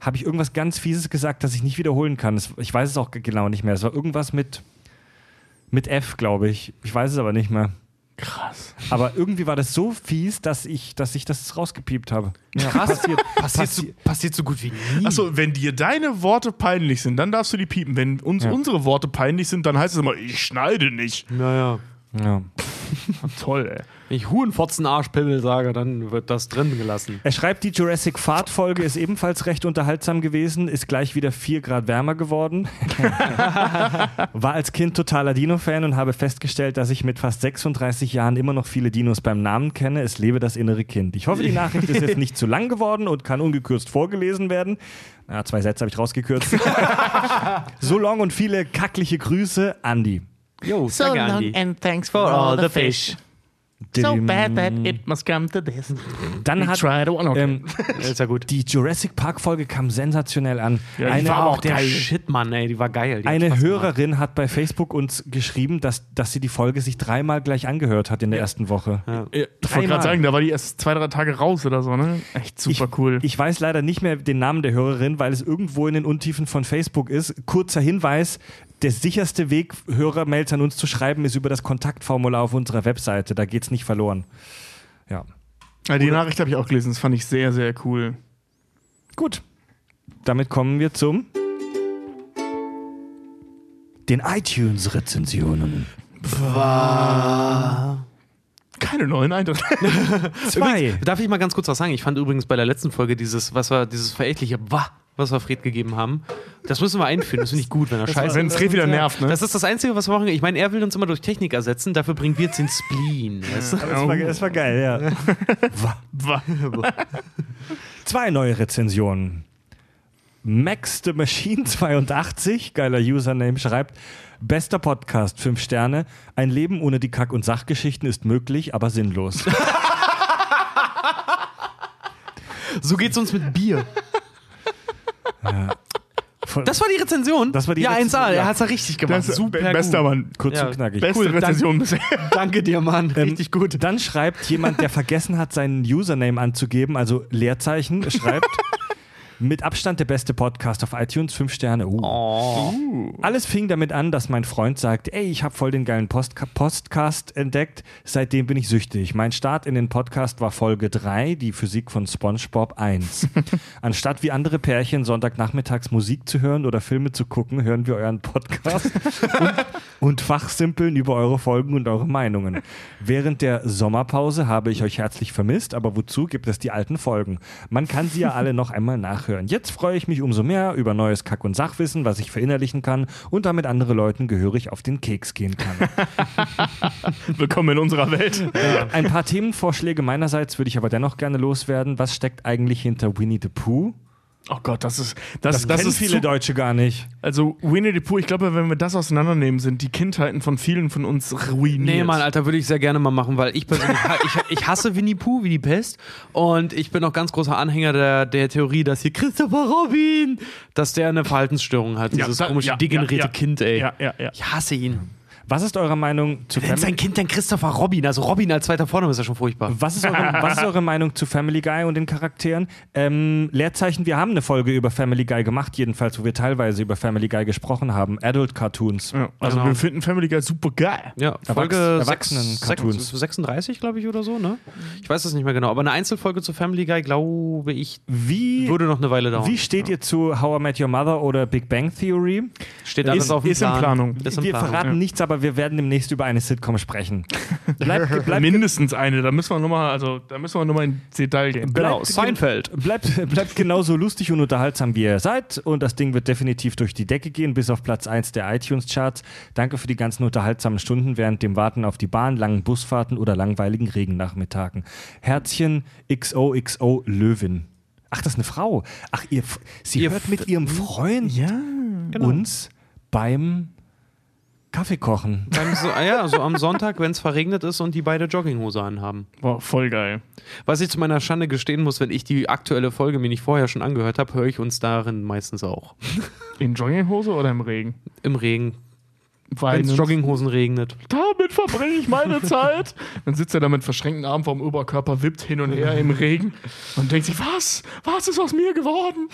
habe ich irgendwas ganz Fieses gesagt, das ich nicht wiederholen kann. Es, ich weiß es auch genau nicht mehr. Es war irgendwas mit, mit F, glaube ich. Ich weiß es aber nicht mehr. Krass. Aber irgendwie war das so fies, dass ich, dass ich das rausgepiept habe. Ja, passiert, Passiert so, passiert so gut wie nie. Achso, wenn dir deine Worte peinlich sind, dann darfst du die piepen. Wenn uns Ja. unsere Worte peinlich sind, dann heißt es immer, ich schneide nicht. Naja. Ja. [LAUGHS] Toll, ey. Wenn ich Huhnfotzen Arschpimmel sage, dann wird das drin gelassen. Er schreibt, die Jurassic Fahrt Folge ist ebenfalls recht unterhaltsam gewesen, ist gleich wieder 4 Grad wärmer geworden. [LAUGHS] War als Kind totaler Dino-Fan und habe festgestellt, dass ich mit fast 36 Jahren immer noch viele Dinos beim Namen kenne. Es lebe das innere Kind. Ich hoffe, die Nachricht ist jetzt nicht zu lang geworden und kann ungekürzt vorgelesen werden. Ja, zwei Sätze habe ich rausgekürzt. [LAUGHS] so long und viele kackliche Grüße, Andi. Jo, So danke, long Andi. and thanks for all the fish. So bad that it must come to this. Dann hat tried one. Okay. ähm, [LAUGHS] Ist ja gut. die Jurassic Park Folge kam sensationell an. Ja, die Eine, war auch der geil. Shit, Mann, ey, die war geil. Die hat eine Spaß gemacht. Hörerin hat bei Facebook uns geschrieben, dass, dass sie die Folge sich dreimal gleich angehört hat in der ersten Woche. Ja, ich wollte Dreimal. gerade sagen, da war die erst zwei, drei Tage raus oder so, ne? Echt super ich, cool. Ich weiß leider nicht mehr den Namen der Hörerin, weil es irgendwo in den Untiefen von Facebook ist. Kurzer Hinweis: Der sicherste Weg, Hörermails an uns zu schreiben, ist über das Kontaktformular auf unserer Webseite. Da geht es nicht verloren. Ja. ja, die Nachricht habe ich auch gelesen, das fand ich sehr, sehr cool. Gut. Damit kommen wir zum. Den iTunes-Rezensionen. Keine neuen Eindrücke. [LAUGHS] Zwei. Darf ich mal ganz kurz was sagen? Ich fand übrigens bei der letzten Folge dieses, was war dieses verächtliche Wah, was wir Fred gegeben haben. Das müssen wir einführen. Das finde ich gut, wenn er scheiße Wenn es Fred wieder nervt, ne? Das ist das Einzige, was wir machen. Ich meine, er will uns immer durch Technik ersetzen, dafür bringen wir jetzt den Spleen. Weißt du? Das war, das war geil, ja. [LAUGHS] Zwei neue Rezensionen. Max the Machine 82, geiler Username, schreibt: Bester Podcast, 5 Sterne. Ein Leben ohne die Kack- und Sachgeschichten ist möglich, aber sinnlos. [LAUGHS] So geht's uns mit Bier. Von- Das war die Rezension. Das war die ja, Rezension, 1A. ja. Er hat's ja richtig gemacht. Das ist Super be- bester gut. Mann. kurz Ja, und knackig. Beste Cool, danke. Rezension [LAUGHS] bisher. Danke dir, Mann. Ähm, Richtig gut. Dann schreibt jemand, der vergessen hat, seinen Username anzugeben, also Leerzeichen, schreibt. [LAUGHS] Mit Abstand der beste Podcast auf iTunes, 5 Sterne. Uh. Oh. Alles fing damit an, dass mein Freund sagte, ey, ich habe voll den geilen Postka Podcast entdeckt, seitdem bin ich süchtig. Mein Start in den Podcast war Folge 3, die Physik von SpongeBob 1. [LAUGHS] Anstatt wie andere Pärchen Sonntagnachmittags Musik zu hören oder Filme zu gucken, hören wir euren Podcast [LAUGHS] und, und fachsimpeln über eure Folgen und eure Meinungen. Während der Sommerpause habe ich euch herzlich vermisst, aber wozu gibt es die alten Folgen? Man kann sie ja alle noch einmal nachhören. Jetzt freue ich mich umso mehr über neues Kack- und Sachwissen, was ich verinnerlichen kann und damit andere Leuten gehörig auf den Keks gehen kann. [LAUGHS] Willkommen in unserer Welt. Ein paar Themenvorschläge meinerseits würde ich aber dennoch gerne loswerden. Was steckt eigentlich hinter Winnie the Pooh? Oh Gott, das ist. Das, Das, das, kennen ist viele zu, Deutsche gar nicht. Also, Winnie the Pooh, ich glaube, wenn wir das auseinandernehmen, sind die Kindheiten von vielen von uns ruiniert. Nee, Mann, Alter, würde ich sehr gerne mal machen, weil ich persönlich, ich, ich hasse Winnie Pooh wie die Pest und ich bin auch ganz großer Anhänger der, der Theorie, dass hier Christopher Robin, dass der eine Verhaltensstörung hat, Ja, dieses da- komische, ja, degenerierte ja, ja. Kind, ey. Ja, ja, ja. Ich hasse ihn. Was ist eure Meinung zu Nennt sein Family Kind dann Christopher Robin, also Robin als zweiter Vorname ist ja schon furchtbar. was ist, eure, was ist [LAUGHS] eure Meinung zu Family Guy und den Charakteren? Ähm, Leerzeichen, wir haben eine Folge über Family Guy gemacht, jedenfalls, wo wir teilweise über Family Guy gesprochen haben. Adult Cartoons. Ja, also, Genau. wir finden Family Guy super geil. Ja, Folge Erwachs- Erwachsenen-Cartoons. sechs- 36, glaube ich, oder so, ne? Ich weiß es nicht mehr genau, aber eine Einzelfolge zu Family Guy, glaube ich, Wie, würde noch eine Weile dauern. wie steht ihr zu How I Met Your Mother oder Big Bang Theory? Steht alles Ist- auf dem ist in Plan. Planung. Ist in wir Planung. verraten ja. nichts, aber wir werden demnächst über eine Sitcom sprechen. [LAUGHS] Bleibt, bleibt, Mindestens eine, da müssen wir nochmal, also da müssen wir nochmal ins Detail gehen. Genau, Bleibt- Seinfeld. Bleibt, bleibt genauso lustig und unterhaltsam, wie ihr seid. Und das Ding wird definitiv durch die Decke gehen, bis auf Platz 1 der iTunes-Charts. Danke für die ganzen unterhaltsamen Stunden während dem Warten auf die Bahn, langen Busfahrten oder langweiligen Regennachmittagen. Herzchen XOXO Löwin. Ach, das ist eine Frau. Ach, ihr, sie Ihr hört mit ihrem Freund Ja. uns beim Kaffee kochen. Beim so, ah ja, so am Sonntag, wenn es verregnet ist und die beide Jogginghose anhaben. Boah, voll geil. Was ich zu meiner Schande gestehen muss, wenn ich die aktuelle Folge mir nicht vorher schon angehört habe, höre ich uns darin meistens auch. In Jogginghose oder im Regen? Im Regen. Wenn Weil es Jogginghosen regnet. damit verbringe ich meine [LAUGHS] Zeit. Dann sitzt er da mit verschränkten Armen vorm Oberkörper, wippt hin und her im Regen und denkt sich, was? Was ist aus mir geworden?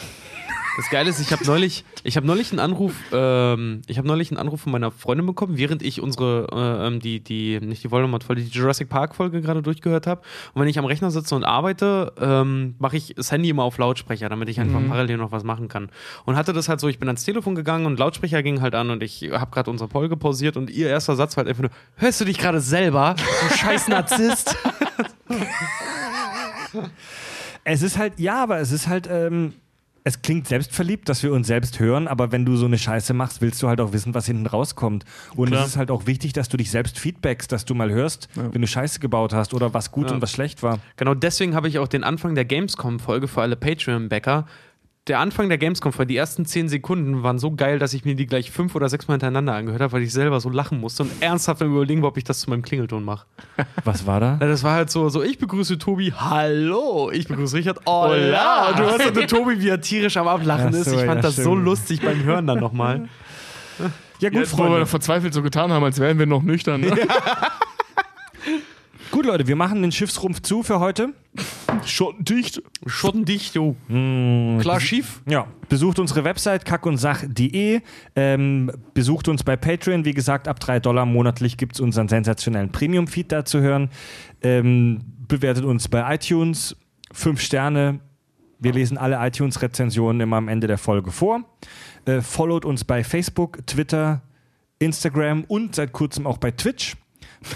Das Geile ist, ich habe neulich, ich habe neulich einen Anruf, ähm, ich habe neulich einen Anruf von meiner Freundin bekommen, während ich unsere, äh, ähm, die, die, nicht die Voldemort-Folge, die Jurassic Park-Folge gerade durchgehört habe. Und wenn ich am Rechner sitze und arbeite, ähm, mache ich das Handy immer auf Lautsprecher, damit ich einfach parallel noch was machen kann. Und hatte das halt so, ich bin ans Telefon gegangen und Lautsprecher ging halt an und ich habe gerade unsere Folge pausiert und ihr erster Satz war halt einfach nur, Hörst du dich gerade selber? Du scheiß Narzisst. [LAUGHS] Es ist halt, ja, aber es ist halt, ähm, es klingt selbstverliebt, dass wir uns selbst hören, aber wenn du so eine Scheiße machst, willst du halt auch wissen, was hinten rauskommt. Und Klar. es ist halt auch wichtig, dass du dich selbst feedbackst, dass du mal hörst, wenn du Scheiße gebaut hast oder was gut und was schlecht war. Genau deswegen habe ich auch den Anfang der Gamescom-Folge für alle Patreon-Bäcker. Der Anfang der Gamescom-Folge, die ersten zehn Sekunden waren so geil, dass ich mir die gleich fünf oder sechs Mal hintereinander angehört habe, weil ich selber so lachen musste und ernsthaft überlegen war, ob ich das zu meinem Klingelton mache. [LAUGHS] Was war da? Das war halt so, so, ich begrüße Tobi, hallo, ich begrüße Richard, hola. Und du hörst halt Tobi, wie er tierisch am Ablachen Ach ist. so, Ich fand ja, das so stimmt. lustig beim Hören dann nochmal. Ja, gut, Jetzt, wo wir Freunde. verzweifelt so getan haben, als wären wir noch nüchtern. Ne? [LAUGHS] [LAUGHS] Gut, Leute, wir machen den Schiffsrumpf zu für heute. Schottendicht. Schottendicht, du. Klar schief. Ja, besucht unsere Website kackundsach.de, ähm, besucht uns bei Patreon. Wie gesagt, ab 3 Dollar monatlich gibt es unseren sensationellen Premium-Feed da zu hören. Ähm, bewertet uns bei iTunes, 5 Sterne. Wir lesen alle iTunes-Rezensionen immer am Ende der Folge vor. Äh, followt uns bei Facebook, Twitter, Instagram und seit kurzem auch bei Twitch.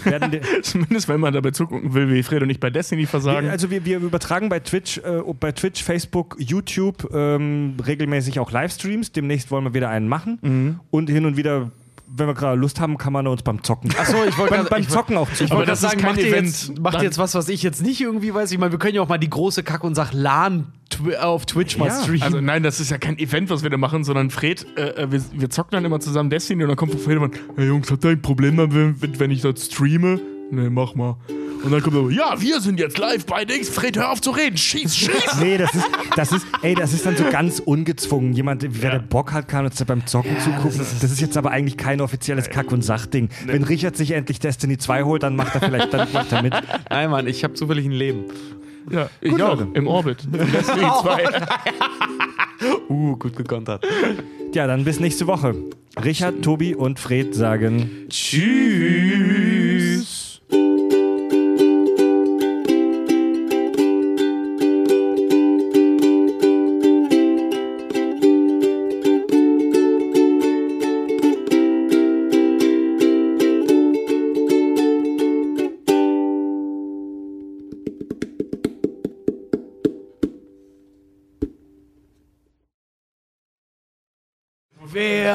[LAUGHS] Zumindest wenn man dabei zugucken will, wie Fred und ich bei Destiny versagen. Wir, also wir, wir übertragen bei Twitch, äh, bei Twitch, Facebook, YouTube ähm, regelmäßig auch Livestreams. Demnächst wollen wir wieder einen machen. Mhm. Und hin und wieder, wenn wir gerade Lust haben, kann man uns beim Zocken. Achso, ich wollte beim, beim ich Zocken auch zu. Ich Aber wollte das sagen, kein macht ihr, Event. jetzt, macht ihr jetzt was, was ich jetzt nicht irgendwie weiß? Ich meine, wir können ja auch mal die große Kack- und Sach-LAN tw auf Twitch mal Ja, streamen. Also nein, das ist ja kein Event, was wir da machen, sondern Fred, äh, äh, wir, wir zocken dann immer zusammen Destiny und dann kommt von Fred immer, hey Jungs, habt ihr ein Problem damit, wenn, ich das streame? Nee, mach mal. Und dann kommt er, ja, wir sind jetzt live bei Dings. Fred, hör auf zu reden. Schieß, schieß. Nee, das ist, das ist, ey, das ist dann so ganz ungezwungen. Jemand, wer Ja. der Bock hat, kann uns da beim Zocken zugucken. Das ist, jetzt aber eigentlich kein offizielles Kack- und Sachding. Wenn Richard sich endlich Destiny 2 holt, dann macht er vielleicht dann macht er mit. Nein, Mann, ich habe zufällig ein Leben. Ja, ich Gut, auch. Leute. Im Orbit. [LAUGHS] Destiny 2. [LAUGHS] Uh, gut gekontert. Ja, dann bis nächste Woche. Richard, Tobi und Fred sagen Tschüss.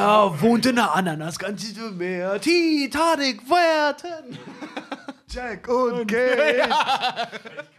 Wohnt in der Ananas ganz Meer? Titanic werden. Jack und Kate. [LAUGHS]